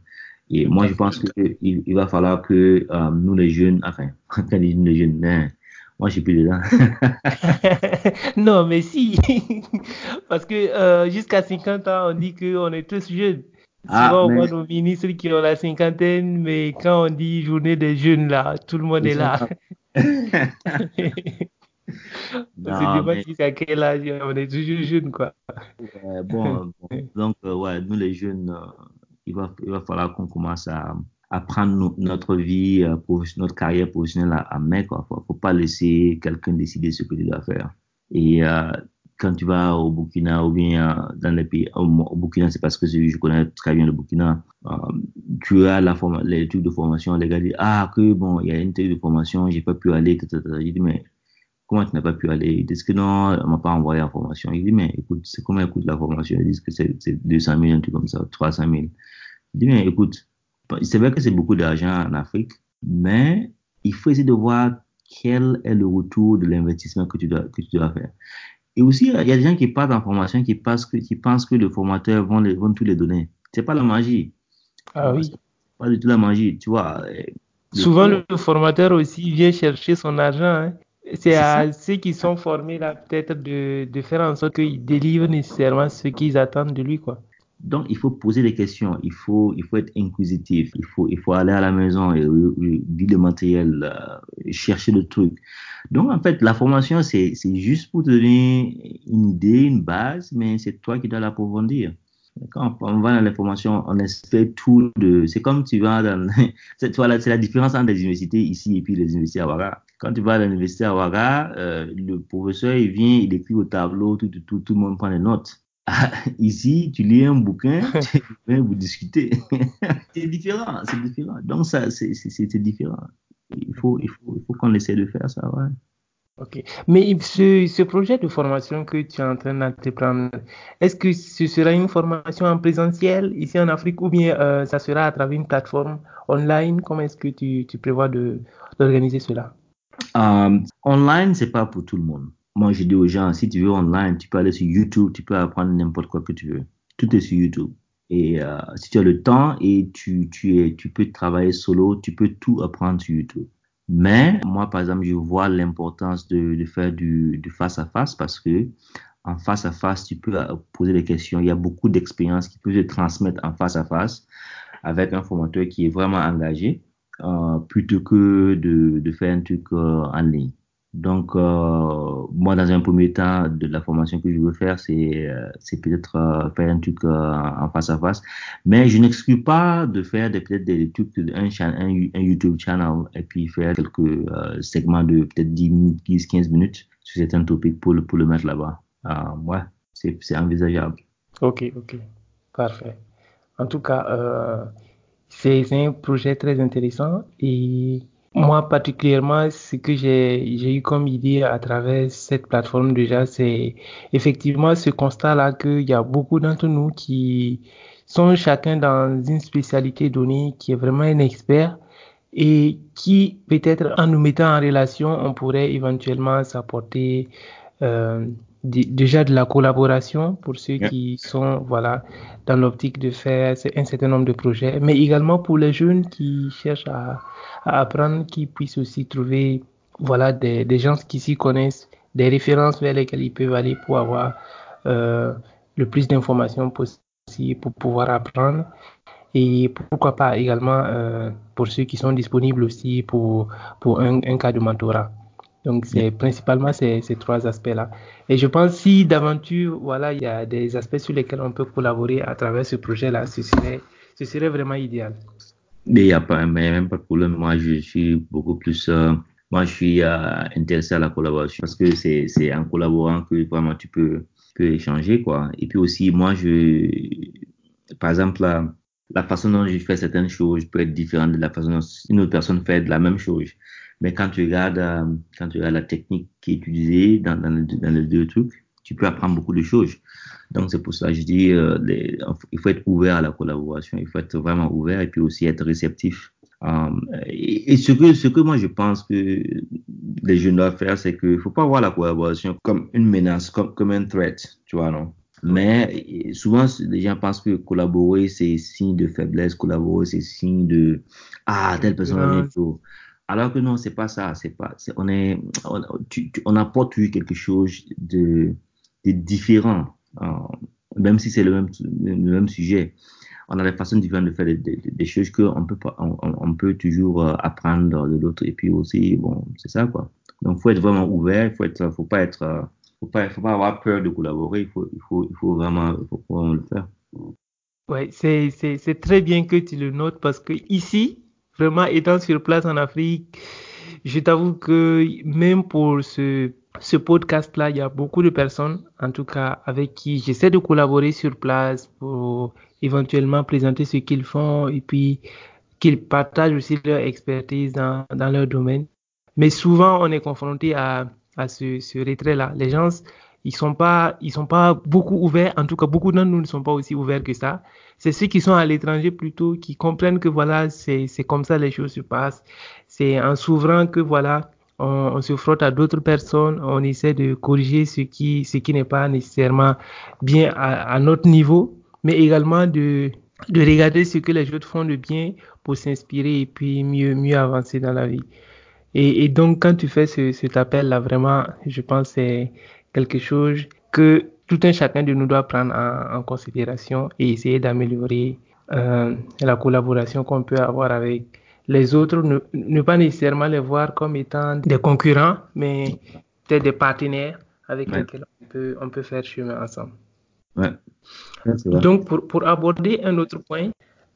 Et moi, je pense qu'il il va falloir que nous, les jeunes, enfin, quand je dis nous, les jeunes, moi, je suis plus dedans. non, mais si. Parce que euh, jusqu'à 50 ans, on dit qu'on est tous jeunes. Ah, Souvent, on voit nos ministres qui ont la cinquantaine, mais quand on dit journée des jeunes, là, tout le monde est là. on se demande si c'est à quel âge on est toujours jeunes, quoi. bon, bon, donc, euh, ouais, nous les jeunes, euh, il, va, il va falloir qu'on commence à, à prendre notre vie, euh, notre carrière professionnelle à, à main. Quoi. Faut, faut pas laisser quelqu'un décider ce que tu dois faire. Et euh, quand tu vas au Burkina ou bien euh, dans les pays, au, Burkina, c'est parce que je connais très bien le Burkina, tu as la les trucs de formation, les gars disent, ah, que bon, il y a une truc de formation, j'ai pas pu aller, etc. Je dis, mais comment tu n'as pas pu aller? Ils disent que non, on m'a pas envoyé la formation. Il dit, mais écoute, c'est combien coûte la formation? Ils disent que c'est 200 000, un truc comme ça, 300 000. Il dit, mais écoute, c'est vrai que c'est beaucoup d'argent en Afrique, mais il faut essayer de voir quel est le retour de l'investissement que tu dois, que tu dois faire. Et aussi, il y a des gens qui partent en formation qui, pensent que, qui pensent que le formateur vont, les, tout les donner. C'est pas la magie. Ah oui. Pas du tout la magie, tu vois. Souvent, le formateur aussi vient chercher son argent. Hein. C'est à ceux qui sont formés là, peut-être de, de, faire en sorte qu'ils délivrent nécessairement ce qu'ils attendent de lui, quoi. Donc, il faut poser des questions, il faut, il faut être inquisitif, il faut, il faut aller à la maison et lire le matériel, euh, chercher le truc. Donc, en fait, la formation, c'est juste pour te donner une idée, une base, mais c'est toi qui dois l'approfondir. Quand on va dans les formations, on espère tout de. C'est comme tu vas dans. c'est la différence entre les universités ici et puis les universités à Ouaga. Quand tu vas à l'université à Ouaga, euh, le professeur, il vient, il écrit au tableau, tout, tout, tout le monde prend des notes. Ici, tu lis un bouquin, tu viens vous discuter. c'est différent, c'est différent. Donc, ça, c'est différent. Il faut, il faut, il faut qu'on essaie de faire ça, ouais. Ok. Mais ce, ce, projet de formation que tu es en train d'entreprendre, est-ce que ce sera une formation en présentiel ici en Afrique ou bien euh, ça sera à travers une plateforme online? Comment est-ce que tu, tu prévois d'organiser cela? Um, Online, c'est pas pour tout le monde. Moi, je dis aux gens, si tu veux online, tu peux aller sur YouTube, tu peux apprendre n'importe quoi que tu veux. Tout est sur YouTube. Et euh, si tu as le temps et tu, tu, es, tu peux travailler solo, tu peux tout apprendre sur YouTube. Mais moi, par exemple, je vois l'importance de, de, faire du, du face à face parce que en face à face, tu peux euh, poser des questions. Il y a beaucoup d'expériences qui peuvent se transmettre en face à face avec un formateur qui est vraiment engagé euh, plutôt que de, de faire un truc euh, en ligne. Donc, euh, moi, dans un premier temps, de la formation que je veux faire, c'est euh, peut-être euh, faire un truc en face à face. Mais je n'exclus pas de faire peut-être des trucs, un, un, un, YouTube channel et puis faire quelques segments de peut-être 10 minutes, 10, 15 minutes sur certains topics pour le, pour le mettre là-bas. ouais, c'est envisageable. Ok, ok. Parfait. En tout cas, c'est un projet très intéressant et moi, particulièrement, ce que j'ai eu comme idée à travers cette plateforme déjà, c'est effectivement ce constat-là qu'il y a beaucoup d'entre nous qui sont chacun dans une spécialité donnée, qui est vraiment un expert et qui, peut-être en nous mettant en relation, on pourrait éventuellement s'apporter euh, déjà de la collaboration pour ceux qui sont voilà dans l'optique de faire un certain nombre de projets, mais également pour les jeunes qui cherchent à, apprendre, qui puissent aussi trouver voilà des, des gens qui s'y connaissent, des références vers lesquelles ils peuvent aller pour avoir euh, le plus d'informations possible pour pouvoir apprendre et pourquoi pas également euh, pour ceux qui sont disponibles aussi pour pour un, un cas de mentorat. Donc, c'est principalement ces, ces trois aspects-là. Et je pense si d'aventure, voilà, il y a des aspects sur lesquels on peut collaborer à travers ce projet-là, ce serait, ce serait vraiment idéal. Mais il n'y a pas, même pas de problème. Moi, je suis beaucoup plus, euh, moi, je suis euh, intéressé à la collaboration parce que c'est, c'est en collaborant que vraiment tu peux, peux échanger, quoi. Et puis aussi, moi, je, par exemple, la, la façon dont je fais certaines choses peut être différente de la façon dont une autre personne fait de la même chose. Mais quand tu regardes, euh, quand tu regardes la technique qui est utilisée dans, dans, dans les deux trucs, tu peux apprendre beaucoup de choses. Donc c'est pour ça que je dis, euh, les, il faut être ouvert à la collaboration, il faut être vraiment ouvert et puis aussi être réceptif. Um, et, et, ce que ce que moi je pense que les jeunes doivent faire, c'est qu'il faut pas voir la collaboration comme une menace, comme comme un threat, tu vois non? Mais souvent les gens pensent que collaborer c'est signe de faiblesse, collaborer c'est signe de ah telle personne est trop. Alors que non, c'est pas ça. C'est pas. on est, on, tu, on, apporte quelque chose de, différent, euh, même si c'est le même, le même sujet. On a des façons différentes de faire des, des, des choses qu'on peut pas, on, peut toujours euh, apprendre de l'autre. Et puis aussi, bon, c'est ça quoi. Donc, faut être vraiment ouvert. Faut être, faut pas être, faut pas, faut pas avoir peur de collaborer. Il faut, il faut, il faut vraiment, faut vraiment le faire. Ouais, c'est très bien que tu le notes parce que ici, Vraiment, étant sur place en Afrique, je t'avoue que même pour ce, ce podcast-là, il y a beaucoup de personnes, en tout cas, avec qui j'essaie de collaborer sur place pour éventuellement présenter ce qu'ils font et puis qu'ils partagent aussi leur expertise dans, dans leur domaine. Mais souvent, on est confronté à, à ce, ce retrait-là. Les gens, ils sont pas, ils sont pas beaucoup ouverts. En tout cas, beaucoup d'entre nous ne sont pas aussi ouverts que ça. C'est ceux qui sont à l'étranger plutôt qui comprennent que voilà, c'est, comme ça les choses se passent. C'est en s'ouvrant que voilà, on, se frotte à d'autres personnes, on essaie de corriger ce qui, ce qui n'est pas nécessairement bien à, notre niveau, mais également de, de regarder ce que les autres font de bien pour s'inspirer et puis mieux, mieux avancer dans la vie. Et, donc, quand tu fais ce, cet appel-là, vraiment, je pense c'est quelque chose que tout un chacun de nous doit prendre en, en considération et essayer d'améliorer euh, la collaboration qu'on peut avoir avec les autres, ne, ne, pas nécessairement les voir comme étant des concurrents, mais peut-être des partenaires avec ouais. lesquels on peut, on peut faire chemin ensemble. Ouais. Donc, pour, pour aborder un autre point,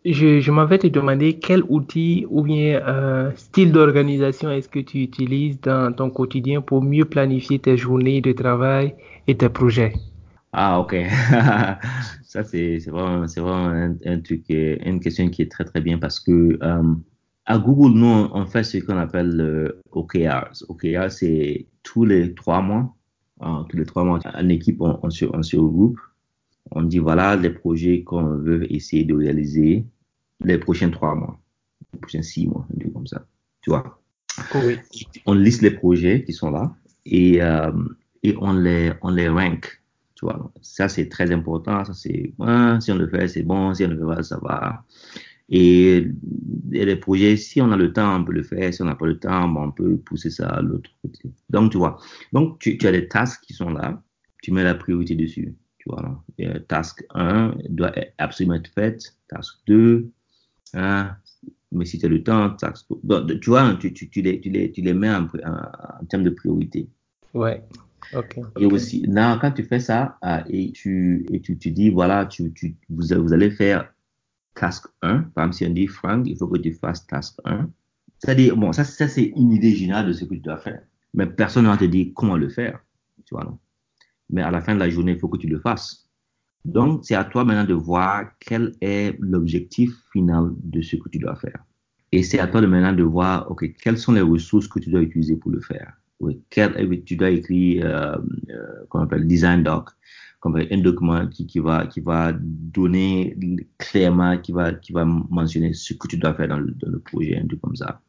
je, je m'avais te demandé quel outil ou bien euh, style d'organisation est-ce que tu utilises dans ton quotidien pour mieux planifier tes journées de travail et tes projets? Ah, ok. Ça, c'est vraiment, vraiment un, truc, une question qui est très, très bien parce que euh, à Google, nous, on fait ce qu'on appelle le OKRs. OKR, c'est tous les trois mois. Euh, tous les trois mois, en équipe, on, on se regroupe on dit voilà les projets qu'on veut essayer de réaliser les prochains trois mois, les prochains six mois, un truc comme ça. Tu vois. Oui. On liste les projets qui sont là et, euh, et on les on les rank. Tu vois. Ça c'est très important. Ça c'est hein, si on le fait c'est bon, si on le fait pas ça va. Et, et, les projets, si on a le temps, on peut le faire. Si on n'a pas le temps, bon, on peut pousser ça à l'autre côté. Donc, tu vois. Donc, tu, tu as des tasks qui sont là. Tu mets la priorité dessus. Tu vois, euh, task 1 doit absolument être faite, task 2, hein, mais si tu as le temps, task donc, tu vois, tu, tu, tu, les, tu, les, tu les mets en, en, en termes de priorité. Ouais. Okay. Et aussi, là, quand tu fais ça euh, et tu, et tu, tu dis, voilà, tu, tu, vous, vous allez faire task 1, par exemple, si on dit, Frank, il faut que tu fasses task 1. C'est-à-dire, bon, ça, ça c'est une idée générale de ce que tu dois faire. Mais personne ne va te dire comment le faire. Tu vois, non? Mais à la fin de la journée, il faut que tu le fasses. Donc, c'est à toi maintenant de voir quel est l'objectif final de ce que tu dois faire. Et c'est à toi de maintenant de voir, OK, quelles sont les ressources que tu dois utiliser pour le faire. Quel, tu dois écrire, euh, euh, qu'on appelle design doc, comme un document qui, va, qui va donner clairement, qui va, qui va mentionner ce que tu dois faire dans le projet, un truc comme ça.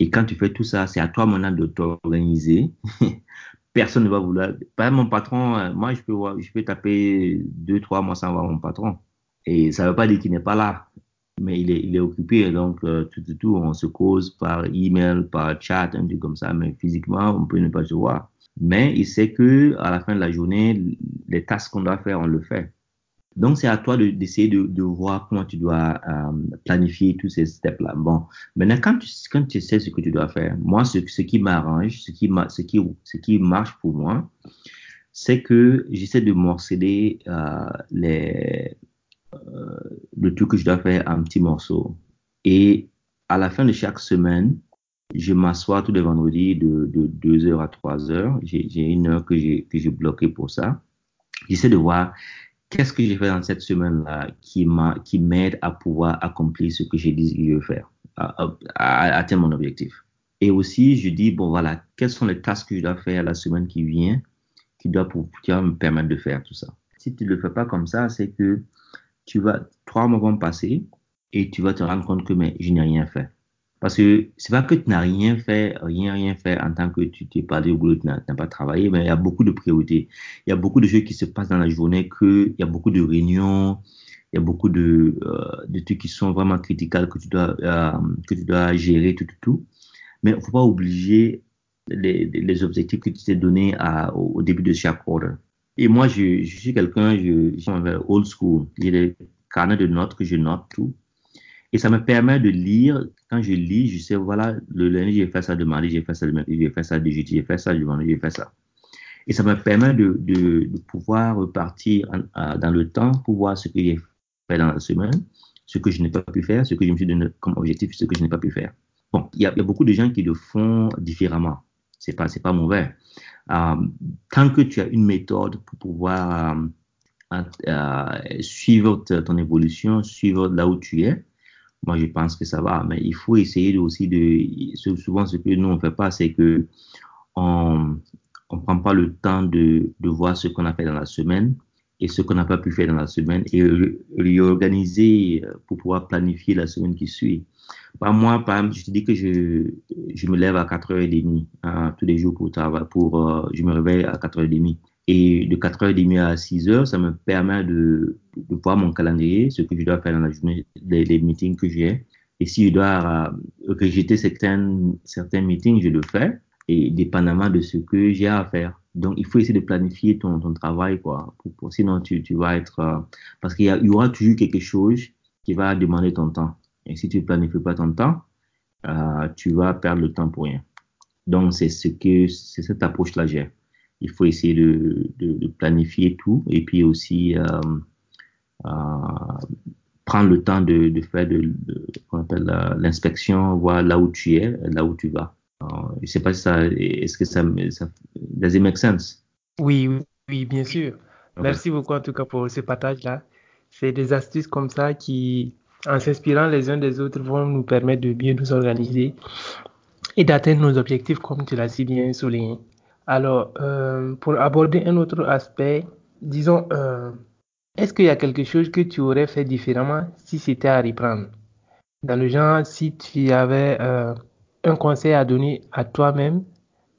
Et quand tu fais tout ça, c'est à toi maintenant de t'organiser personne ne va vouloir. Exemple, mon patron, euh, moi, je peux, je peux taper deux, trois mois sans voir mon patron. Et ça ne veut pas dire qu'il n'est pas là, mais il est, il est occupé. Donc, euh, tout, tout, tout, on se cause par email, par chat, un truc comme ça, mais physiquement, on peut ne pas se voir. Mais il sait que à la fin de la journée, les tâches qu'on doit faire, on le fait. Donc, c'est à toi d'essayer de, voir comment tu dois euh, planifier tous ces steps-là. Bon, maintenant, quand tu, sais ce que tu dois faire, moi, ce, qui m'arrange, ce qui, ce, qui, ce qui marche pour moi, c'est que j'essaie de morceler euh, euh, le truc que je dois faire en petits morceaux. Et à la fin de chaque semaine, je m'assois tous les vendredis de, de 2 heures à 3 heures. J'ai une heure que j'ai bloquée pour ça. J'essaie de voir qu'est-ce que j'ai fait dans cette semaine-là qui m'a, qui m'aide à pouvoir accomplir ce que j'ai dit que je veux faire, à, à, à, atteindre mon objectif? Et aussi, je dis, bon, voilà, quelles sont les tâches que je dois faire la semaine qui vient, qui doit, pour, qui me permettre de faire tout ça? Si tu ne le fais pas comme ça, c'est que tu vas, trois mois vont passer et tu vas te rendre compte que, mais je n'ai rien fait. Parce que c'est pas que tu n'as rien fait, rien, rien fait en tant que tu t'es parlé au boulot, tu n'as pas travaillé, mais il y a beaucoup de priorités. Il y a beaucoup de choses qui se passent dans la journée que, il y a beaucoup de réunions, il y a beaucoup de, euh, de trucs qui sont vraiment critiques que tu dois, euh, que tu dois gérer, tout, tout, tout. Mais il faut pas oublier les, objectifs que tu t'es donnés à, au, début de chaque quarter. Et moi, je, je suis quelqu'un, je, je suis old school. J'ai des carnets de notes que je note tout. Et ça me permet de lire. Quand je lis, je sais, voilà, le lundi, j'ai fait ça, de mardi, j'ai fait ça, mercredi, j'ai fait ça, de jeudi, j'ai fait ça, du vendredi, j'ai fait ça. Et ça me permet de, de, pouvoir repartir dans le temps pour voir ce que j'ai fait dans la semaine, ce que je n'ai pas pu faire, ce que je me suis donné comme objectif, ce que je n'ai pas pu faire. Bon, il y a, beaucoup de gens qui le font différemment. C'est pas, pas mauvais. Euh, tant que tu as une méthode pour pouvoir euh, euh, suivre ton évolution, suivre là où tu es, moi je pense que ça va. Mais il faut essayer aussi de, souvent ce que nous on fait pas, c'est que on, on prend pas le temps de, de voir ce qu'on a fait dans la semaine et ce qu'on n'a pas pu faire dans la semaine et réorganiser euh, pour pouvoir planifier la semaine qui suit. Par moi, par exemple, je te dis que je, je me lève à 4h30 hein, tous les jours pour travailler, pour, euh, je me réveille à 4h30. Et de 4h30 à 6h, ça me permet de, de voir mon calendrier, ce que je dois faire dans la journée, les, les meetings que j'ai. Et si je dois euh, rejeter certains, certains meetings, je le fais, et dépendamment de ce que j'ai à faire. Donc, il faut essayer de planifier ton, ton travail, quoi. Sinon, tu, tu vas être... Euh, parce qu'il y, y, aura toujours quelque chose qui va demander ton temps. Et si tu ne planifies pas ton temps, euh, tu vas perdre le temps pour rien. Donc, c'est ce que c'est cette approche-là j'ai. Il faut essayer de, de, de, planifier tout et puis aussi euh, euh, prendre le temps de, de faire de, l'inspection, voir là où tu es, là où tu vas. Euh, je ne sais pas si ça, est-ce que ça, ça does it make sense? Oui, oui, bien sûr. Okay. Merci beaucoup en tout cas pour ce partage-là. C'est des astuces comme ça qui, en s'inspirant les uns des autres, vont nous permettre de bien nous organiser et d'atteindre nos objectifs comme tu l'as si bien souligné. Alors, euh, pour aborder un autre aspect, disons, euh, est-ce qu'il y a quelque chose que tu aurais fait différemment si c'était à reprendre? Dans le genre, si tu avais euh, un conseil à donner à toi-même,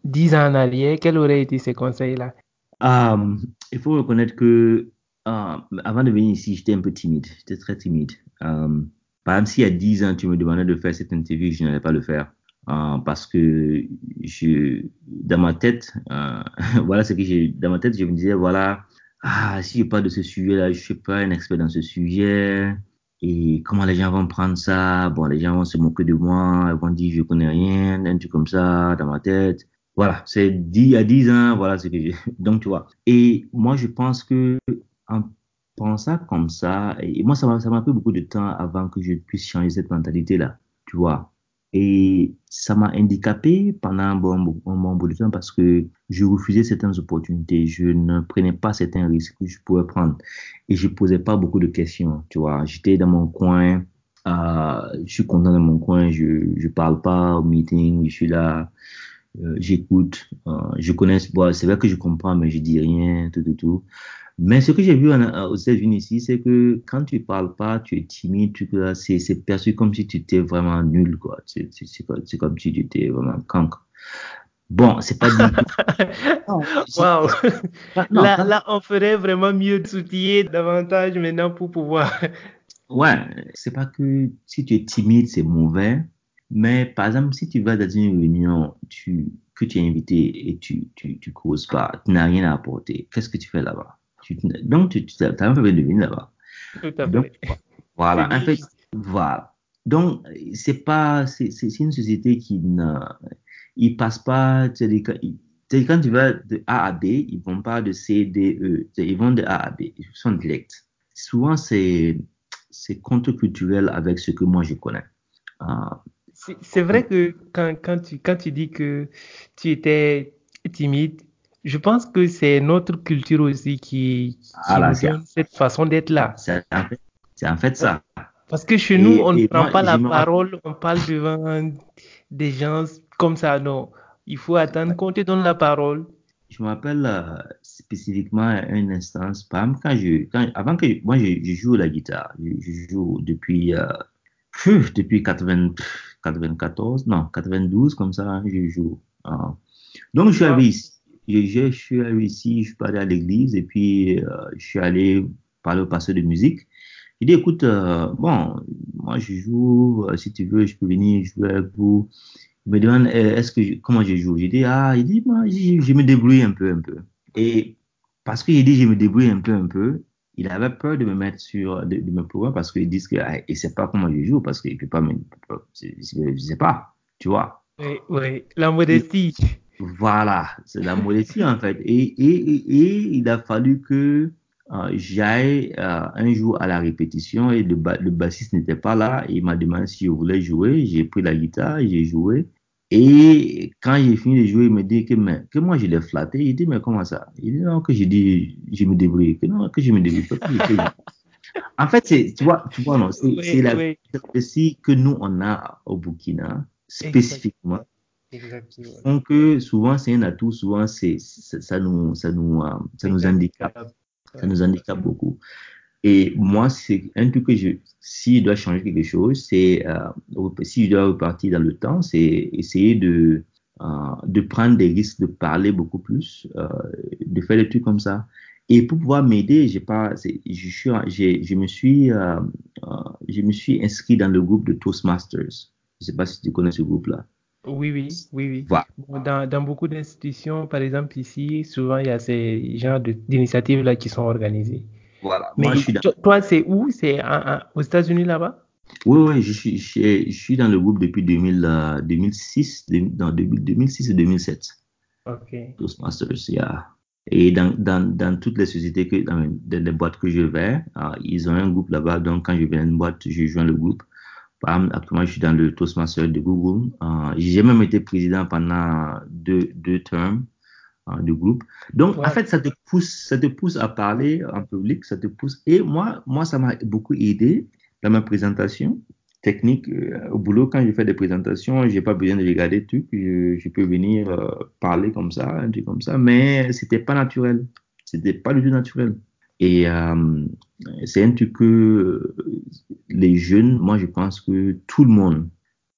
dix ans en arrière, quels auraient été ces conseils-là? Um, Il faut reconnaître que avant de venir ici, j'étais un peu timide. J'étais très timide. Um, par exemple, s'il y a dix ans, tu me demandais de faire cette interview, je n'allais pas le faire. Uh, parce que je, dans ma tête, uh, voilà ce que j'ai, dans ma tête, je me disais, voilà, ah, si je parle de ce sujet-là, je suis pas un expert dans ce sujet. Et comment les gens vont prendre ça? Bon, les gens vont se moquer de moi, ils vont dire je connais rien, un truc comme ça dans ma tête. Voilà, c'est dit à 10 ans, voilà ce que j'ai. Donc, tu vois. Et moi, je pense que en pensant comme ça, et moi, ça m'a pris beaucoup de temps avant que je puisse changer cette mentalité-là, tu vois. Et ça m'a handicapé pendant un bon, un bon bout de temps parce que je refusais certaines opportunités. Je ne prenais pas certains risques que je pouvais prendre. Et je posais pas beaucoup de questions, tu vois. J'étais dans mon coin, euh, je suis content dans mon coin, je, je parle pas au meeting, je suis là, euh, j'écoute, euh, je connais, bon, c'est vrai que je comprends, mais je dis rien, tout, tout, tout. Mais ce que j'ai vu en, aux États-Unis ici, c'est que quand tu parles pas, tu es timide, tu c'est, c'est perçu comme si tu étais vraiment nul, quoi. C'est, comme si tu étais vraiment cancre. Bon, c'est pas du tout. Waouh! Là, là, on ferait vraiment mieux de s'outiller davantage maintenant pour pouvoir. ouais, c'est pas que si tu es timide, c'est mauvais. Mais par exemple, si tu vas dans une réunion, tu, que tu es invité et tu, tu, tu causes pas, tu n'as rien à apporter, qu'est-ce que tu fais là-bas? Tu, donc, tu, tu as un peu de venir là-bas. Tout à fait. Voilà, en fait, voilà. Donc, c'est pas, c'est, une société qui ne, ils passent pas, tu sais, quand tu vas de A à B, ils vont pas de C, D, E, ils vont de A à B, ils sont directs. Souvent, c'est, c'est contre-culturel avec ce que moi je connais. Uh, c'est vrai que quand, quand, tu, quand tu dis que tu étais timide, je pense que c'est notre culture aussi qui, qui ah, nous donne cette façon d'être là. C'est en, fait, en fait ça. Parce que chez nous, et, on ne prend moi, pas la parole, on parle devant des gens comme ça, non. Il faut attendre qu'on te donne la parole. Je me rappelle euh, spécifiquement à une instance, par exemple, quand je, quand, avant que moi je, je, joue la guitare, je, je joue depuis, euh, depuis 80, 94, non, 92, comme ça, je joue. Euh, donc je suis ici je, suis allé ici, je suis allé à l'église et puis euh, je suis allé parler au pasteur de musique. Il dit, écoute, euh, bon, moi je joue, euh, si tu veux, je peux venir jouer avec vous. Il me demande, est-ce que comment je joue? J'ai dit, ah, il dit, moi, je, me débrouille un peu, un peu. Et parce qu'il dit, je me débrouille un peu, un peu, il avait peur de me mettre sur, de, de me prouver parce qu'ils disent que, ah, il sait pas comment je joue parce qu'il peut pas me, je sais pas, tu vois. Oui, oui, la modestie. Voilà, c'est la modestie en fait. Et, et, et, il a fallu que euh, j'aille euh, un jour à la répétition et le, le bassiste n'était pas là. il m'a demandé si je voulais jouer. J'ai pris la guitare, j'ai joué. Et quand j'ai fini de jouer, il me dit que, mais, que moi je l'ai flatté. Il dit, mais comment ça? Il dit, non, que j'ai dit, je me débrouille. Que non, que je me débrouille. en fait, c'est, tu vois, tu vois, non, c'est oui, la oui. que nous on a au Burkina, spécifiquement. Exactement. Donc, souvent, c'est un atout, souvent, c'est, ça nous, ça nous, euh, ça nous handicape. Ça nous handicape beaucoup. Et moi, c'est un truc que je, si je dois changer quelque chose, c'est, euh, si je dois repartir dans le temps, c'est essayer de, euh, de prendre des risques, de parler beaucoup plus, euh, de faire des trucs comme ça. Et pour pouvoir m'aider, j'ai pas, je suis, je me suis, je me suis inscrit dans le groupe de Toastmasters. Je sais pas si tu connais ce groupe-là. Oui, oui, oui, oui. Voilà. Dans, dans beaucoup d'institutions, par exemple ici, souvent il y a ces genres de- d'initiatives-là qui sont organisées. Voilà. Mais Moi, je suis dans, to- toi, c'est où? C'est aux États-Unis là-bas? oui, oui, je suis, je, je suis dans le groupe depuis 2000, euh, 2006, de- dans 2000 2006 et 2007. Ok. Toastmasters, yeah. Et dans, dans, dans toutes les sociétés, que, dans les, boîtes que je vais, euh, ils ont un groupe là-bas. Donc, quand je vais à une boîte, je joins le groupe. Actuellement, je suis dans le Toastmaster de Google. Euh, j'ai même été président pendant deux, deux termes euh, du groupe. Donc, Ouais. en fait, ça te pousse, ça te pousse à parler en public, ça te pousse. Et moi, moi, ça m'a beaucoup aidé dans ma présentation technique euh, au boulot. Quand je fais des présentations, j'ai pas besoin de regarder tout. Je, je peux venir parler comme ça, un truc comme ça. Mais c'était pas naturel. C'était pas du tout naturel. Et euh, c'est un truc que euh, les jeunes, moi, je pense que tout le monde,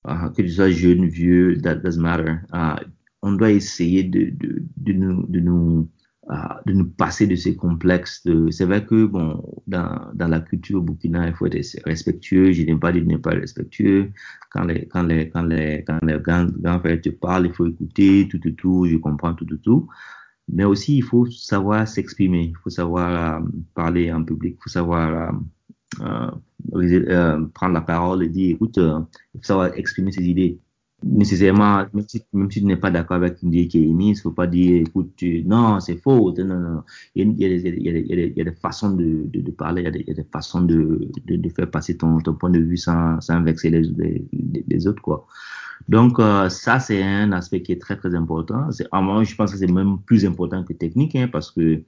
ah, que tu sois jeune, vieux, that doesn't matter. Ah, on doit essayer de, de, de nous, de nous, ah, de nous passer de ces complexes. C'est vrai que bon, dans, dans la culture au Burkina, il faut être respectueux. Je n'aime pas dire ne pas respectueux. Quand les, quand les, quand les, quand les grands, grands frères te parlent, il faut écouter tout, tout, tout. Je comprends tout, tout, tout. Mais aussi, il faut savoir s'exprimer. Il faut savoir euh, parler en public. Il faut savoir euh, euh, prendre la parole et dire, écoute, il faut savoir exprimer ses idées. Nécessairement, même si, même si tu n'es pas d'accord avec une idée qui est émise, il ne faut pas dire, écoute, non, c'est faux. Non, non, non. Il y a, il y a il y a des- façons de, de, parler, il y a des, façons de, de, de faire passer ton, ton point de vue sans, sans vexer les, les, les autres, quoi. Donc, euh, ça, c'est un aspect qui est très, très important. C'est, à moi, je pense que c'est même plus important que technique, hein, parce que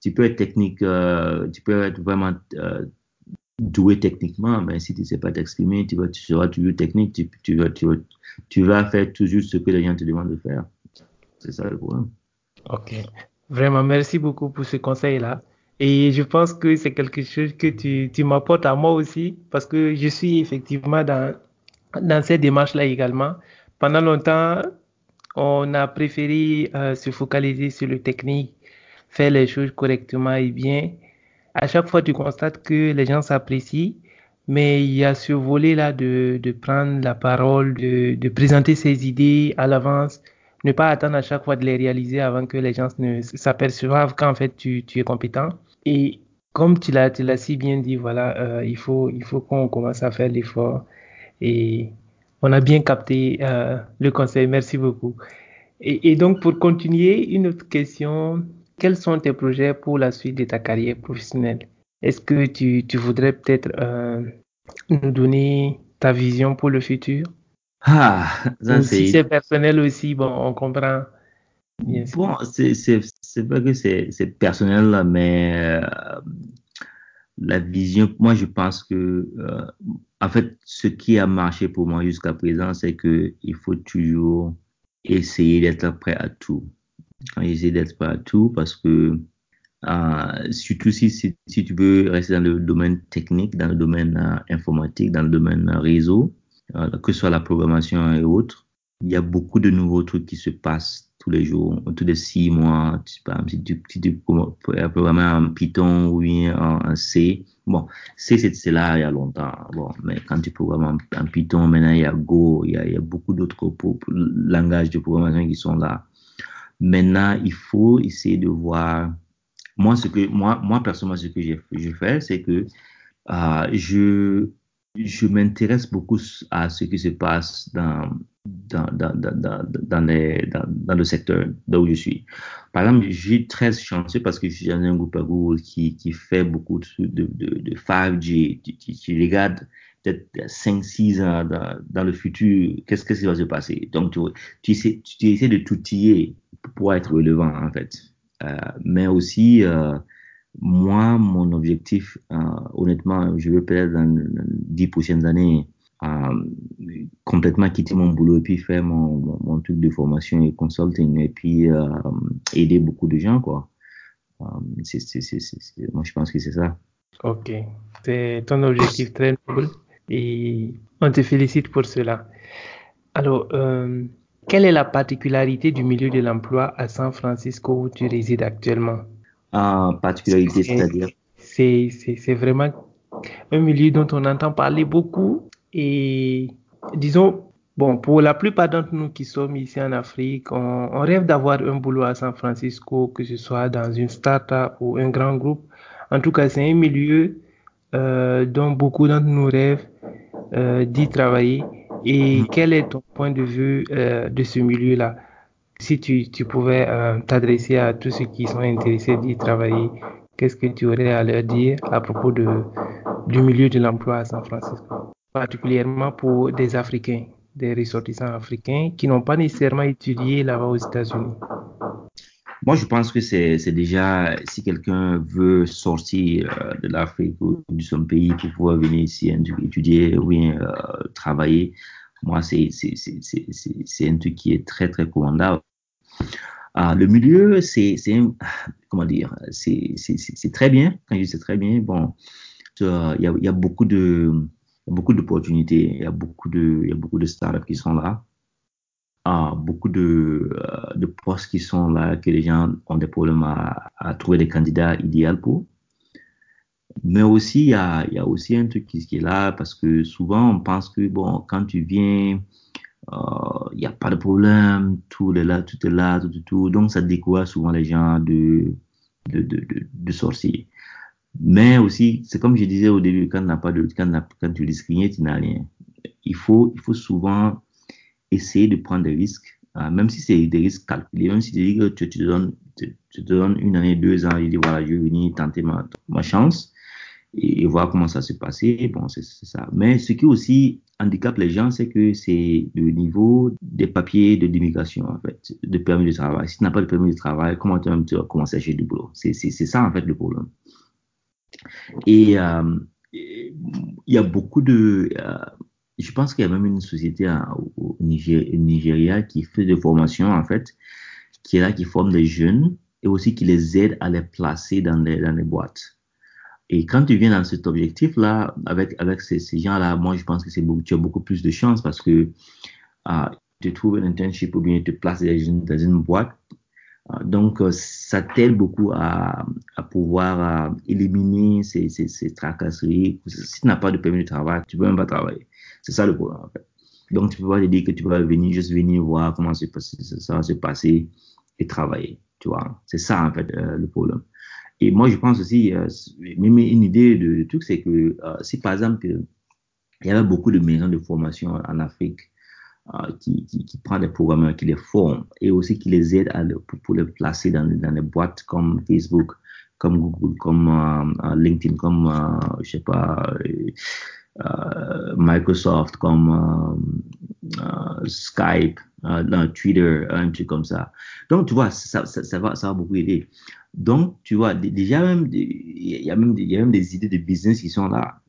tu peux être technique, euh, tu peux être vraiment euh, doué techniquement, mais si tu ne sais pas t'exprimer, tu, seras toujours technique, tu, vas, tu, tu vas faire toujours ce que les gens te demandent de faire. C'est ça le problème. Ok. Vraiment, merci beaucoup pour ce conseil-là. Et je pense que c'est quelque chose que tu m'apportes à moi aussi, parce que je suis effectivement dans, dans cette démarche-là également. Pendant longtemps, on a préféré euh, se focaliser sur le technique, faire les choses correctement et bien. À chaque fois, tu constates que les gens s'apprécient, mais il y a ce volet-là de, de prendre la parole, de, de présenter ses idées à l'avance, ne pas attendre à chaque fois de les réaliser avant que les gens ne s'aperçoivent qu'en fait tu, tu es compétent. Et comme tu l'as, si bien dit, voilà, euh, il faut, il faut qu'on commence à faire l'effort. Et on a bien capté euh, le conseil. Merci beaucoup. Et, et donc, pour continuer, une autre question. Quels sont tes projets pour la suite de ta carrière professionnelle? Est-ce que tu, tu voudrais peut-être euh, nous donner ta vision pour le futur? Ah, ça Ou si c'est personnel aussi, bon, on comprend, bien bon, c'est c'est c'est vrai que c'est c'est personnel, mais euh, la vision, moi je pense que euh, en fait, ce qui a marché pour moi jusqu'à présent, c'est que il faut toujours essayer d'être prêt à tout. Essayer d'être prêt à tout parce que euh, surtout si, si, tu veux rester dans le domaine technique, dans le domaine euh, informatique, dans le domaine réseau, que ce soit la programmation et autres, il y a beaucoup de nouveaux trucs qui se passent tous les jours, tous les six mois. Par exemple, si tu, si tu programmes en Python ou bien en, C, bon, C c'est là il y a longtemps. Bon, mais quand tu programmes en, Python, maintenant il y a Go, il y a, il y a beaucoup d'autres langages de programmation qui sont là. Maintenant, il faut essayer de voir moi, ce que, moi, moi personnellement, ce que je fais, c'est que euh, je, je m'intéresse beaucoup à ce qui se passe dans, dans, dans, dans, dans, les, dans, dans le secteur d'où je suis. Par exemple, je suis très chanceux parce que je suis dans un groupe à Google qui, qui fait beaucoup de, de, de, de 5G, qui, qui, regarde peut-être 5-6 ans dans, dans, le futur, qu'est-ce qui va se passer. Donc, tu, tu, essaies, tu essaies de t'outiller pour être relevant, en fait. Euh, mais aussi, euh, moi, mon objectif, euh, honnêtement, je veux peut-être dans les dix prochaines années complètement quitter mon boulot et puis faire mon, mon, truc de formation et consulting et puis aider beaucoup de gens, quoi. c'est moi, je pense que c'est ça. Ok, c'est ton objectif très noble et on te félicite pour cela. Alors, euh, quelle est la particularité du milieu de l'emploi à San Francisco où tu résides actuellement? Ah, Particularité, c'est-à-dire? C'est vraiment un milieu dont on entend parler beaucoup et disons, bon, pour la plupart d'entre nous qui sommes ici en Afrique, on, on rêve d'avoir un boulot à San Francisco, que ce soit dans une start-up ou un grand groupe. En tout cas, c'est un milieu euh, dont beaucoup d'entre nous rêvent euh, d'y travailler. Et quel est ton point de vue euh, de ce milieu-là? Si tu, tu pouvais t'adresser à tous ceux qui sont intéressés d'y travailler, qu'est-ce que tu aurais à leur dire à propos de, du milieu de l'emploi à San Francisco, particulièrement pour des Africains, des ressortissants africains qui n'ont pas nécessairement étudié là-bas aux États-Unis moi, je pense que c'est déjà, si quelqu'un veut sortir euh, de l'Afrique ou de son pays pour pouvoir venir ici étudier ou bien euh, travailler, moi, c'est un truc qui est très, très commandable. Ah, le milieu, c'est, comment dire, c'est très bien. Quand je dis c'est très bien, bon, il y y a beaucoup de, d'opportunités, il y a beaucoup de, il y a beaucoup de startups qui sont là ah, beaucoup de, euh, de, postes qui sont là, que les gens ont des problèmes à, trouver des candidats idéaux pour. Mais aussi, il y a, aussi un truc qui, est là, parce que souvent, on pense que, bon, quand tu viens, euh, il n'y a pas de problème, tout est là, tout est là, tout, tout, tout. Donc, ça découvre souvent les gens de, de, de sorciers. Mais aussi, c'est comme je disais au début, quand, n'a pas de, quand, quand tu discrimines, tu n'as rien. Il faut, il faut souvent essayer de prendre des risques, euh, même si c'est des risques calculés, même si tu dis que tu, te donnes, tu, te donnes une année, deux ans, et dis voilà, je vais venir tenter ma, chance et, voir comment ça se passer. Bon, c'est ça. Mais ce qui aussi handicape les gens, c'est que c'est le niveau des papiers de l'immigration, en fait, de permis de travail. Si tu n'as pas de permis de travail, comment tu vas commencer à chercher du boulot? C'est ça, en fait, le problème. Et euh, il y a beaucoup de, euh, je pense qu'il y a même une société au Nigeria qui fait des formations, en fait, qui est là, qui forme des jeunes et aussi qui les aide à les placer dans les, les boîtes. Et quand tu viens dans cet objectif-là, avec, avec ces, gens-là, moi, je pense que tu as beaucoup plus de chance parce que euh, tu trouves un internship ou bien tu places dans une boîte. Donc, euh, ça t'aide beaucoup à, pouvoir euh, éliminer ces, tracasseries. Si tu n'as pas de permis de travail, tu peux même pas travailler. C'est ça le problème, en fait. Donc, tu peux pas te dire que tu vas venir, juste venir voir comment ça va se passer et travailler, tu vois. C'est ça, en fait, euh, le problème. Et moi, je pense aussi, euh, une idée de, truc, c'est que euh, si, par exemple, il y avait beaucoup de maisons de formation en Afrique qui, qui, qui prend des programmeurs, qui les forment et aussi qui les aident à pour, les placer dans, dans des boîtes comme Facebook, comme Google, comme euh, LinkedIn, comme, je sais pas, euh, Microsoft, comme euh, euh, Skype, Twitter, un truc comme ça. Donc, tu vois, ça, ça, ça, va, ça va beaucoup aider. Donc, tu vois, déjà même, il y a même, il y a même des idées de business qui sont là,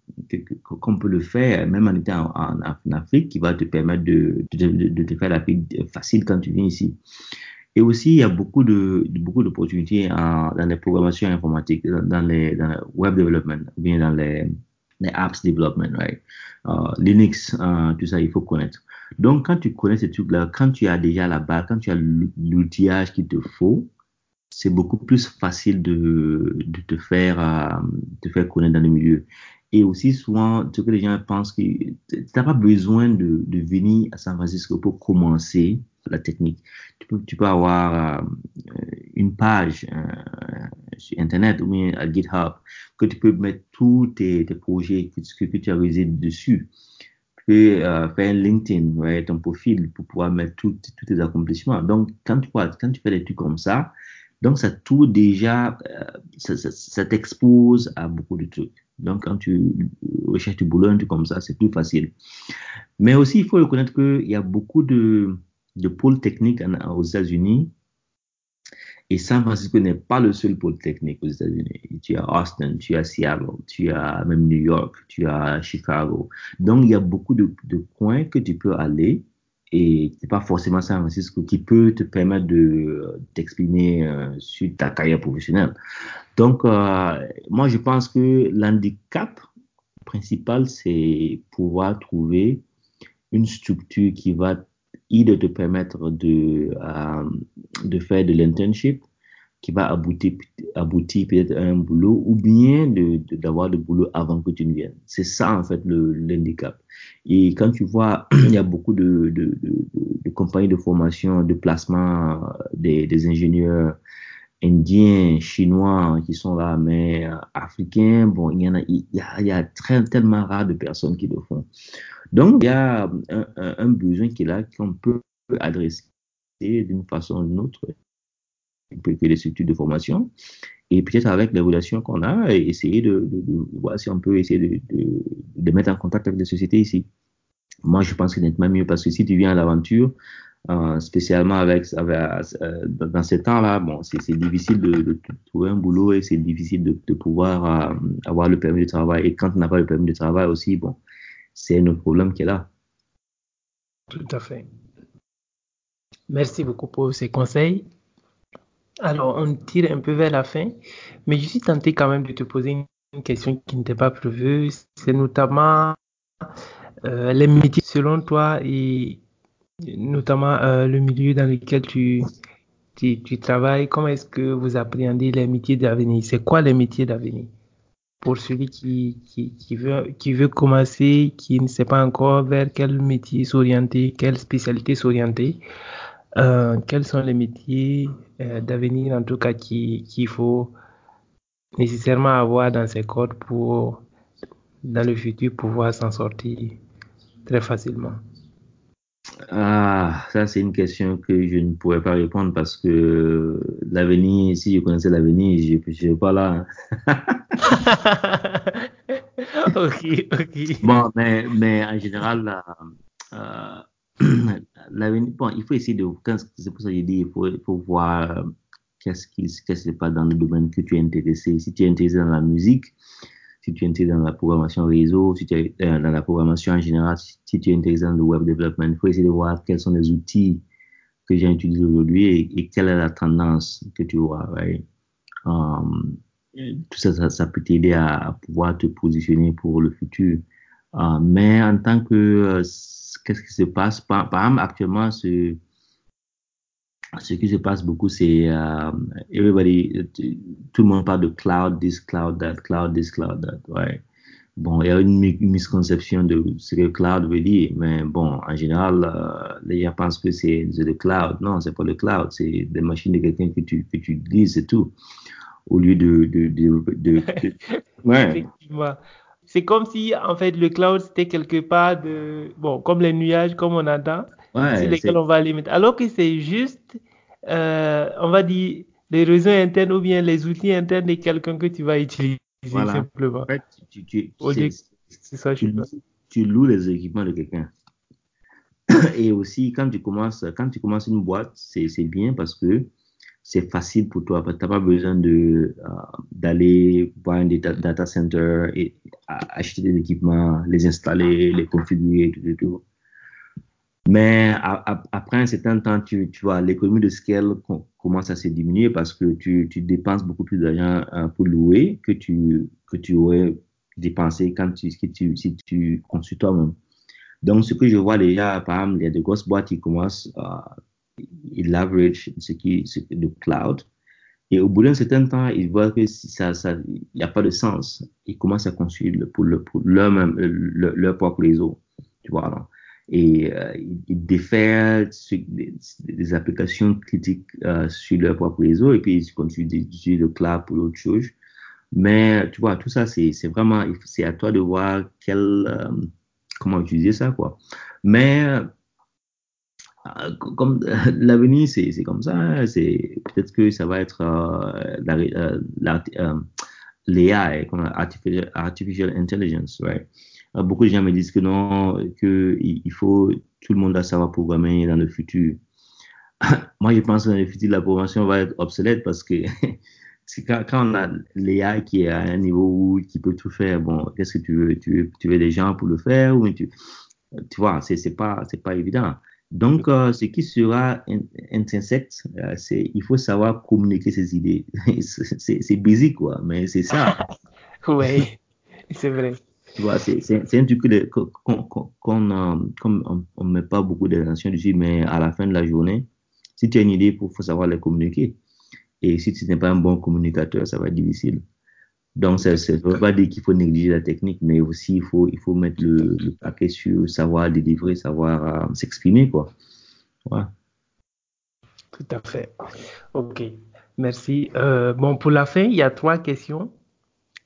qu'on peut le faire, même en étant en, Afrique, qui va te permettre de, te faire la vie facile quand tu viens ici. Et aussi, il y a beaucoup de, beaucoup d'opportunités dans les programmations informatiques, dans les, le web development, bien dans les, apps development, right? Uh, Linux, uh, tout ça, il faut connaître. Donc, quand tu connais ces trucs-là, quand tu as déjà la base, quand tu as l'outillage qu'il te faut, c'est beaucoup plus facile de, te faire, uh, te faire connaître dans le milieu. Et aussi, souvent, ce que les gens pensent que tu n'as pas besoin de, venir à San Francisco pour commencer la technique. Tu peux, avoir euh, une page euh, sur Internet ou bien à GitHub que tu peux mettre tous tes, projets que, que, que, tu as réalisé dessus. Tu peux euh, faire un LinkedIn, ton profil pour pouvoir mettre tous tes accomplissements. Donc, quand tu fais des trucs comme ça, donc ça tout déjà, euh, ça, t'expose à beaucoup de trucs. Donc, quand tu recherches du boulot, truc comme ça, c'est plus facile. Mais aussi, il faut reconnaître qu'il y a beaucoup de, de pôles techniques aux États-Unis Et San Francisco n'est pas le seul pôle technique aux États-Unis. Tu as Austin, tu as Seattle, tu as même New York, tu as Chicago. Donc, il y a beaucoup de, de coins que tu peux aller et c'est pas forcément San Francisco qui peut te permettre de t'exprimer euh, sur ta carrière professionnelle. Donc, euh, moi, je pense que l'handicap principal, c'est pouvoir trouver une structure qui va de te permettre de, euh, de faire de l'internship qui va aboutir, aboutir peut-être à un boulot ou bien d'avoir de, boulot avant que tu ne viennes. C'est ça, en fait, l'handicap. Et quand tu vois, il y a beaucoup de, de, compagnies de formation, de placement des, des, ingénieurs indiens, chinois qui sont là, mais africains, bon, il y en a, il y a, tellement rare de personnes qui le font. Donc, il y a un, un, besoin qui est là, qu'on peut adresser d'une façon ou d'une autre, que les structures de formation, et peut-être avec les relations qu'on a, essayer de, voir si on peut essayer de, mettre en contact avec des sociétés ici. Moi, je pense que c'est nettement mieux parce que si tu viens à l'aventure, euh, spécialement avec euh, dans ces temps-là, bon, c'est difficile de, trouver un boulot et c'est difficile de, pouvoir euh, avoir le permis de travail. Et quand on n'a pas le permis de travail aussi, bon, c'est un problème qui est là. Tout à fait. Merci beaucoup pour ces conseils. Alors, on tire un peu vers la fin, mais je suis tenté quand même de te poser une question qui n'était pas prévue. C'est notamment euh, les métiers selon toi et notamment euh, le milieu dans lequel tu, tu, travailles. Comment est-ce que vous appréhendez les métiers d'avenir? C'est quoi les métiers d'avenir? Pour celui qui, qui, veut, qui veut commencer, qui ne sait pas encore vers quel métier s'orienter, quelle spécialité s'orienter, euh, quels sont les métiers euh, d'avenir en tout cas qu'il faut nécessairement avoir dans ses codes pour dans le futur pouvoir s'en sortir très facilement? Ah, ça c'est une question que je ne pourrais pas répondre parce que l'avenir, si je connaissais l'avenir, je ne serais pas là. ok, ok. Bon, mais, mais en général, euh, il faut essayer de, c'est pour ça que je dis, il faut, il faut voir euh, qu'est-ce qui, qui se passe dans le domaine que tu es intéressé. Si tu es intéressé dans la musique, si tu es intéressé dans la programmation réseau, si tu es euh, dans la programmation en général, si tu es intéressé dans le web development, il faut essayer de voir quels sont les outils que j'ai utilisés aujourd'hui et, quelle est la tendance que tu vois. Um, tout ça, ça, peut t'aider à, pouvoir te positionner pour le futur. Uh, mais en tant que, euh, qu'est-ce qui se passe? Par, par exemple, actuellement, ce, ce qui se passe beaucoup, c'est euh, everybody, tout le monde parle de cloud, this cloud, that, cloud, this cloud, that, ouais. Bon, il y a une, misconception de ce que cloud veut dire, mais bon, en général, euh, les gens pensent que c'est le cloud. Non, c'est pas le cloud, c'est des machines de quelqu'un que tu, que tu utilises, c'est tout. Au lieu de. de, de, de, ouais. Effectivement. C'est comme si, en fait, le cloud, c'était quelque part de. Bon, comme les nuages, comme on attend ouais, sur lesquels on va les mettre. Alors que c'est juste, euh, on va dire, les réseaux internes ou bien les outils internes de quelqu'un que tu vas utiliser voilà. simplement. En fait, tu, tu, ça, tu, tu loues les équipements de quelqu'un. Et aussi, quand tu commences, quand tu commences une boîte, c'est bien parce que c'est facile pour toi. Tu n'as pas besoin de euh, d'aller voir un data, center et acheter des équipements, les installer, les configurer, tout, tout. Mais après un certain temps, tu, vois, l'économie de scale commence à se diminuer parce que tu, tu dépenses beaucoup plus d'argent euh, pour louer que tu, que tu aurais dépensé quand tu, si tu, si toi-même. Donc, ce que je vois déjà, par exemple, il y a de grosses boîtes qui commencent, euh, ils leverage ce qui, le cloud. Et au bout d'un certain temps, ils voient que ça, ça, il n'y a pas de sens. Ils commencent à construire pour, le, pour leur, même, leur, leur propre réseau. Tu vois, alors et euh, ils défaire des, applications critiques euh, sur leur propre réseau et puis ils continuent d'utiliser le cloud pour autre chose. Mais tu vois, tout ça, c'est vraiment, c'est à toi de voir quel, euh, comment utiliser ça, quoi. Mais euh, comme l'avenir, c'est comme ça, hein, c'est peut-être que ça va être euh, la, l'AI, artificial, artificial intelligence, right? Euh, beaucoup de gens me disent que non, que il faut tout le monde doit savoir programmer dans le futur. moi, je pense que dans le futur, la programmation va être obsolète parce que quand, on a l'IA qui est à un niveau où qui peut tout faire, bon, qu'est-ce que tu veux, tu veux, des gens pour le faire ou tu, tu vois, c'est pas c'est pas évident. Donc, euh, ce qui sera intrinsèque, euh, c'est il faut savoir communiquer ses idées. c'est basique quoi, mais c'est ça. oui, c'est vrai. Tu vois, c'est un truc qu'on ne on, met pas beaucoup d'attention dessus, mais à la fin de la journée, si tu as une idée, il faut savoir la communiquer. Et si tu n'es pas un bon communicateur, ça va être difficile. Donc, ça ne veut pas dire qu'il faut négliger la technique, mais aussi il faut, il faut mettre le, paquet sur savoir délivrer, savoir euh, s'exprimer, quoi. Tout à fait. OK. Merci. Euh, bon, pour la fin, il y a trois questions.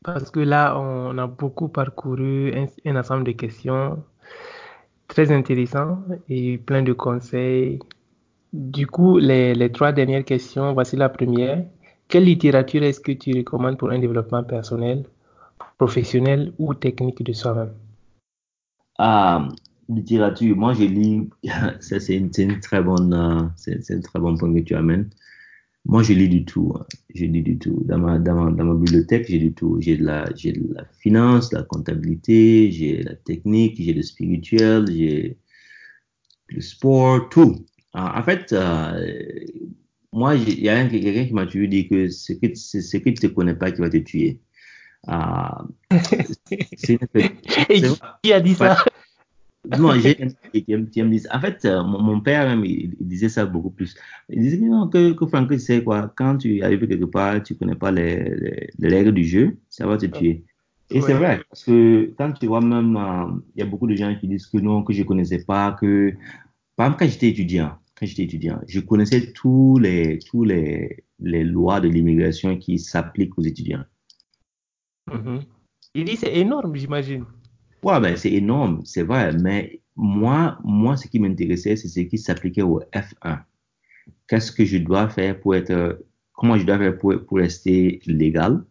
Parce que là, on a beaucoup parcouru un, ensemble de questions très intéressants et plein de conseils. Du coup, les, les trois dernières questions, voici la première. Quelle littérature est-ce que tu recommandes pour un développement personnel, professionnel ou technique de soi-même? Ah, littérature, moi je lis, ça c'est une, très bonne, euh, c'est un très bon point que tu amènes. Moi je lis du tout, hein. je lis du tout. Dans ma, dans ma bibliothèque, j'ai du tout. J'ai de, la, de la finance, de la comptabilité, j'ai la technique, j'ai le spirituel, j'ai le sport, tout. En fait, euh, moi, il y a quelqu'un qui m'a toujours dit que ce que, ce que tu ne connais pas qui va te tuer. Ah, Et qui a dit ça? Non, j'ai qui me dit En fait, euh, mon, père, même, il, disait ça beaucoup plus. Il disait que, que Franck, tu sais quoi, quand tu arrives quelque part, tu ne connais pas les, les, règles du jeu, ça va te tuer. Et c'est vrai, parce que quand tu vois même, euh, il y a beaucoup de gens qui disent que non, que je ne connaissais pas, que, par exemple, quand j'étais étudiant, quand j'étais étudiant, je connaissais tous les, tous les, les lois de l'immigration qui s'appliquent aux étudiants. Mm-hmm. Il dit c'est énorme, j'imagine. Ouais, ben c'est énorme, c'est vrai, mais moi, moi, ce qui m'intéressait, c'est ce qui s'appliquait au F1. Qu'est-ce que je dois faire pour être, comment je dois faire pour, pour rester légal?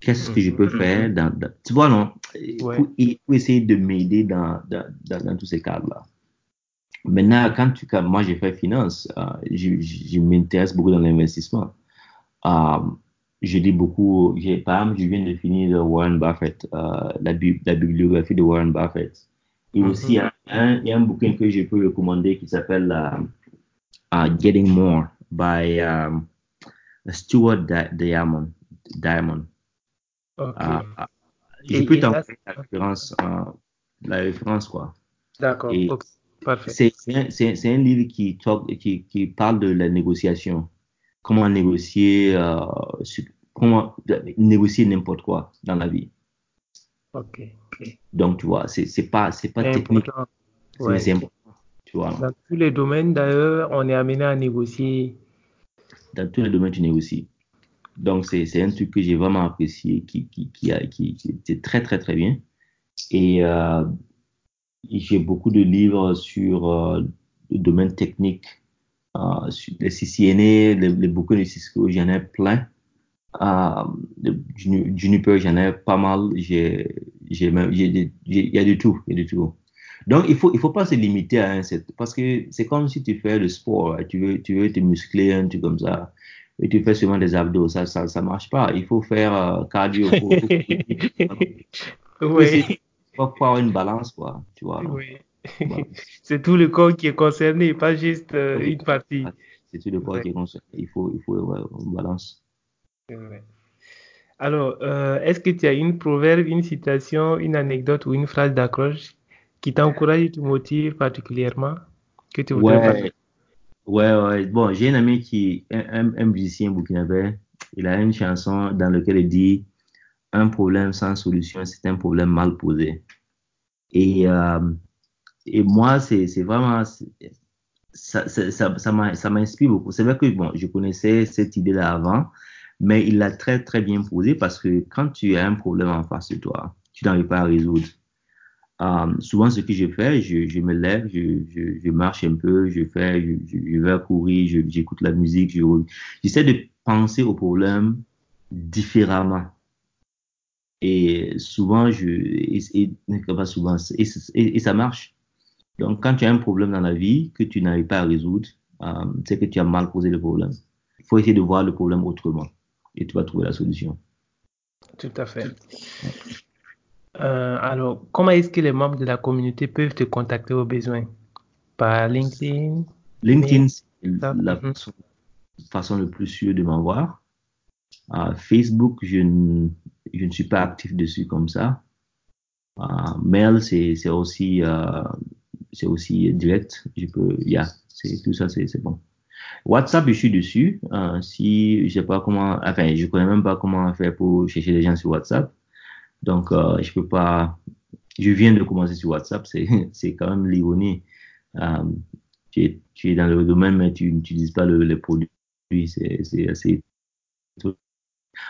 Qu'est-ce que je peux mm-hmm. faire dans, tu vois, non? Pour, pour, essayer de m'aider dans, dans, dans tous ces cadres-là. Maintenant, quand tu, quand moi j'ai fait finance, euh, je, je m'intéresse beaucoup dans l'investissement. Euh, je lis beaucoup, par exemple, je viens de finir Warren Buffett, euh, la, la, bibliographie de Warren Buffett. Et aussi, mm-hmm. il y, a un bouquin que je peux recommander qui s'appelle uh, Getting More by um, Stuart Diamond. Diamond. Okay. Je peux t'envoyer la référence, la référence, quoi. D'accord. C'est un, livre qui, qui, qui, parle de la négociation. Comment négocier, euh, comment négocier n'importe quoi dans la vie. Ok. Donc, tu vois, c'est pas, pas technique. C'est important. Tu vois. Dans tous les domaines, d'ailleurs, on est amené à négocier. Dans tous les domaines, tu négocies. Donc, c'est un truc que j'ai vraiment apprécié, qui, qui, qui, était très, très, très bien. Et euh, j'ai beaucoup de livres sur euh, le domaine technique, euh, sur les CCNA, les, les bouquins de Cisco, j'en ai plein. Euh, Juniper, j'en ai pas mal. Il y a du tout, y a du tout. Donc, il faut, il faut pas se limiter à un set, parce que c'est comme si tu fais le sport, tu veux, tu veux te muscler, un truc comme ça, et tu fais seulement des abdos, ça, ça, ça marche pas. Il faut faire euh, cardio. Oui faut avoir une balance, quoi, tu vois. Oui. c'est tout le corps qui est concerné, pas juste euh, une partie. C'est tout le corps qui est concerné. Il faut, il faut avoir une balance. Alors, euh, est-ce que tu as une proverbe, une citation, une anecdote ou une phrase d'accroche qui t'encourage et te motive particulièrement que tu ouais. ouais, ouais. Bon, j'ai un ami qui, un, un musicien burkinabé, il a une chanson dans laquelle il dit un problème sans solution, c'est un problème mal posé. Et, euh, et moi, c'est vraiment, ça, ça, m'inspire beaucoup. C'est vrai que bon, je connaissais cette idée-là avant, mais il l'a très, très bien posé parce que quand tu as un problème en face de toi, tu n'arrives pas à résoudre. Euh, souvent, ce que je fais, je, me lève, je, je, marche un peu, je fais, je vais courir, j'écoute la musique, j'essaie de penser au problème différemment. Et souvent, je, et, pas souvent, et, et, ça marche. Donc, quand tu as un problème dans la vie que tu n'arrives pas à résoudre, euh, c'est que tu as mal posé le problème. Il faut essayer de voir le problème autrement et tu vas trouver la solution. Tout à fait. Euh, alors, comment est-ce que les membres de la communauté peuvent te contacter au besoin? Par LinkedIn? LinkedIn, c'est la mhm. façon, la plus sûre de m'avoir. Euh, Facebook, je ne, je ne suis pas actif dessus comme ça. Euh, mail, c'est aussi, euh, aussi direct. Je peux, yeah, tout ça, c'est bon. WhatsApp, je suis dessus. Si je sais pas comment, enfin, je connais même pas comment faire pour chercher les gens sur WhatsApp. Donc, je peux pas. Je viens de commencer sur WhatsApp. C'est, quand même l'ironie. Tu, es, tu es dans le domaine, mais tu n'utilises pas le, les produits. C'est assez.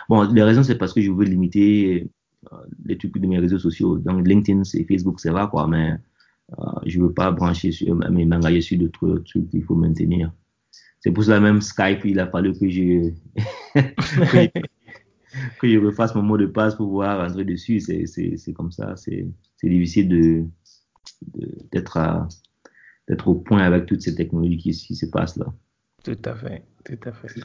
Bon, les raisons, c'est parce que je veux limiter euh, les trucs de mes réseaux sociaux. Donc, LinkedIn, c'est Facebook, c'est vrai, quoi, mais euh, je veux pas brancher sur, m'engager sur d'autres trucs qu'il faut maintenir. C'est pour cela même Skype, il a fallu que je, que je refasse mon mot de passe pour pouvoir rentrer dessus. C'est comme ça. C'est difficile de d'être d'être au point avec toutes ces technologies qui, qui, se passent là. Tout à fait, tout à fait.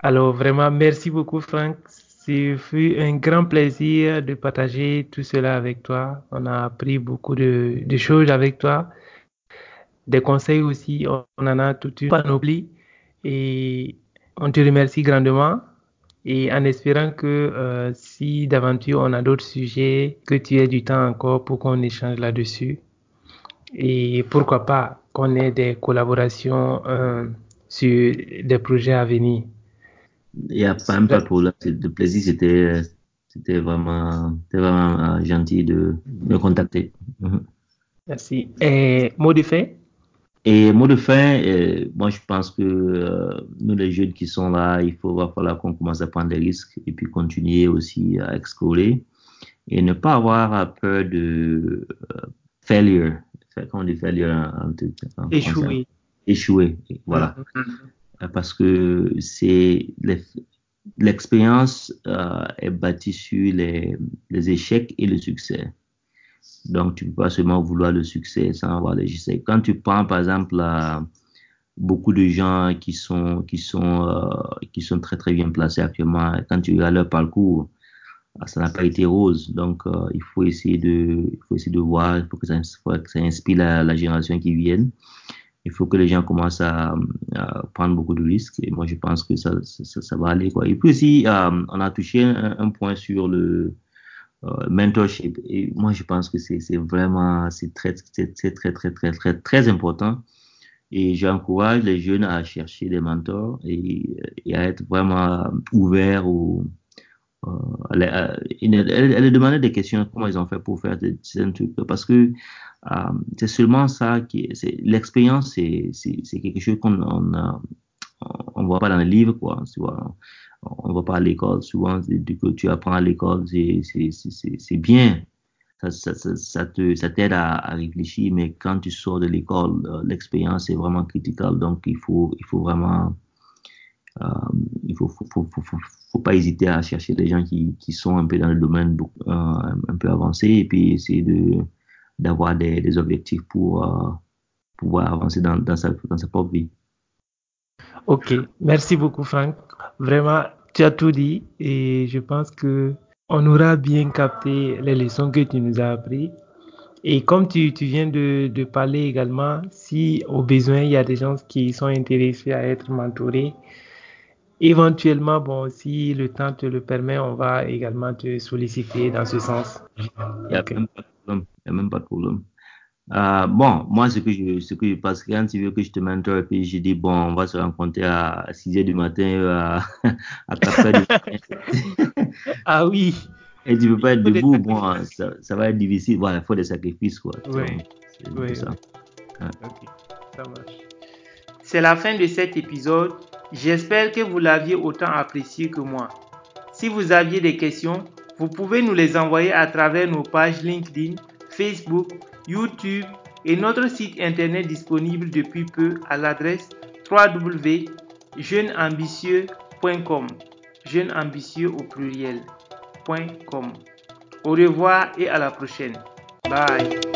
Alors vraiment, merci beaucoup Franck. C'est un grand plaisir de partager tout cela avec toi. On a appris beaucoup de, choses avec toi. Des conseils aussi, on en a tout une panoplie. Et on te remercie grandement et en espérant que euh, si d'aventure on a d'autres sujets, que tu aies du temps encore pour qu'on échange là-dessus. Et pourquoi pas qu'on ait des collaborations euh, sur des projets à venir. Il n'y a pas, pas de problème. Le plaisir, c'était, c'était vraiment, vraiment euh, gentil de me contacter. Mhm. Merci. Et mot de fait et mot de fin, euh, moi je pense que euh, nous les jeunes qui sont là, il faut va falloir qu'on commence à prendre des risques et puis continuer aussi à explorer et ne pas avoir peur de euh, failure. Comment on dit failure en, en, Échouer. Échouer, voilà. Mm-hmm. Parce que c'est l'expérience est bâtie sur les, échecs et le succès. Donc, tu ne peux pas seulement vouloir le succès sans avoir les succès. Quand tu prends, par exemple, beaucoup de gens qui sont, qui, sont, euh, qui sont très, très bien placés actuellement, quand tu regardes leur parcours, ah, ça n'a pas été rose. Donc, euh, il, faut essayer de, il faut essayer de voir, il faut que ça, inspire la, génération qui vient. Il faut que les gens commencent à, prendre beaucoup de risques. Et moi, je pense que ça, ça, va aller. Quoi. Et puis aussi, euh, on a touché un point sur le, euh, mentorship. Et moi, je pense que c'est vraiment, c'est très, très, très, très, très, très, très important. Et j'encourage les jeunes à chercher des mentors et, à être vraiment ouverts au, euh, elle, elle, elle, demandait des questions, comment ils ont fait pour faire certains trucs, parce que euh, c'est seulement ça qui, l'expérience, c'est quelque chose qu'on on, voit pas dans les livres, quoi. Tu vois on va pas à l'école souvent du que tu apprends à l'école c'est bien ça, ça, ça, ça te ça t'aide à, réfléchir mais quand tu sors de l'école euh, l'expérience est vraiment critiquable donc il faut il faut vraiment euh, il faut faut, faut, faut, pas hésiter à chercher des gens qui, qui sont un peu dans le domaine euh, un peu avancé et puis essayer de d'avoir des, des objectifs pour euh, pouvoir avancer dans, dans sa propre vie Ok, merci beaucoup Franck. Vraiment, tu as tout dit et je pense que on aura bien capté les leçons que tu nous as apprises. Et comme tu, tu viens de, de, parler également, si au besoin il y a des gens qui sont intéressés à être mentorés, éventuellement, bon, si le temps te le permet, on va également te solliciter dans ce sens. Il n'y a, a, même pas de problème. Euh, bon, moi, ce que je, ce que je quand tu veux que je te mentore, et puis je dis, bon, on va se rencontrer à 6 h du matin, euh, à, à 4 h du matin. ah oui. Et tu peux pas être debout, bon, ça, ça, va être difficile. Voilà, il faut des sacrifices, quoi. Oui. C'est ça. Ok, ça marche. C'est la fin de cet épisode. J'espère que vous l'aviez autant apprécié que moi. Si vous aviez des questions, vous pouvez nous les envoyer à travers nos pages LinkedIn, Facebook YouTube et notre site internet disponible depuis peu à l'adresse www.jeuneambitieux.com. Jeune ambitieux au pluriel.com. Au revoir et à la prochaine. Bye.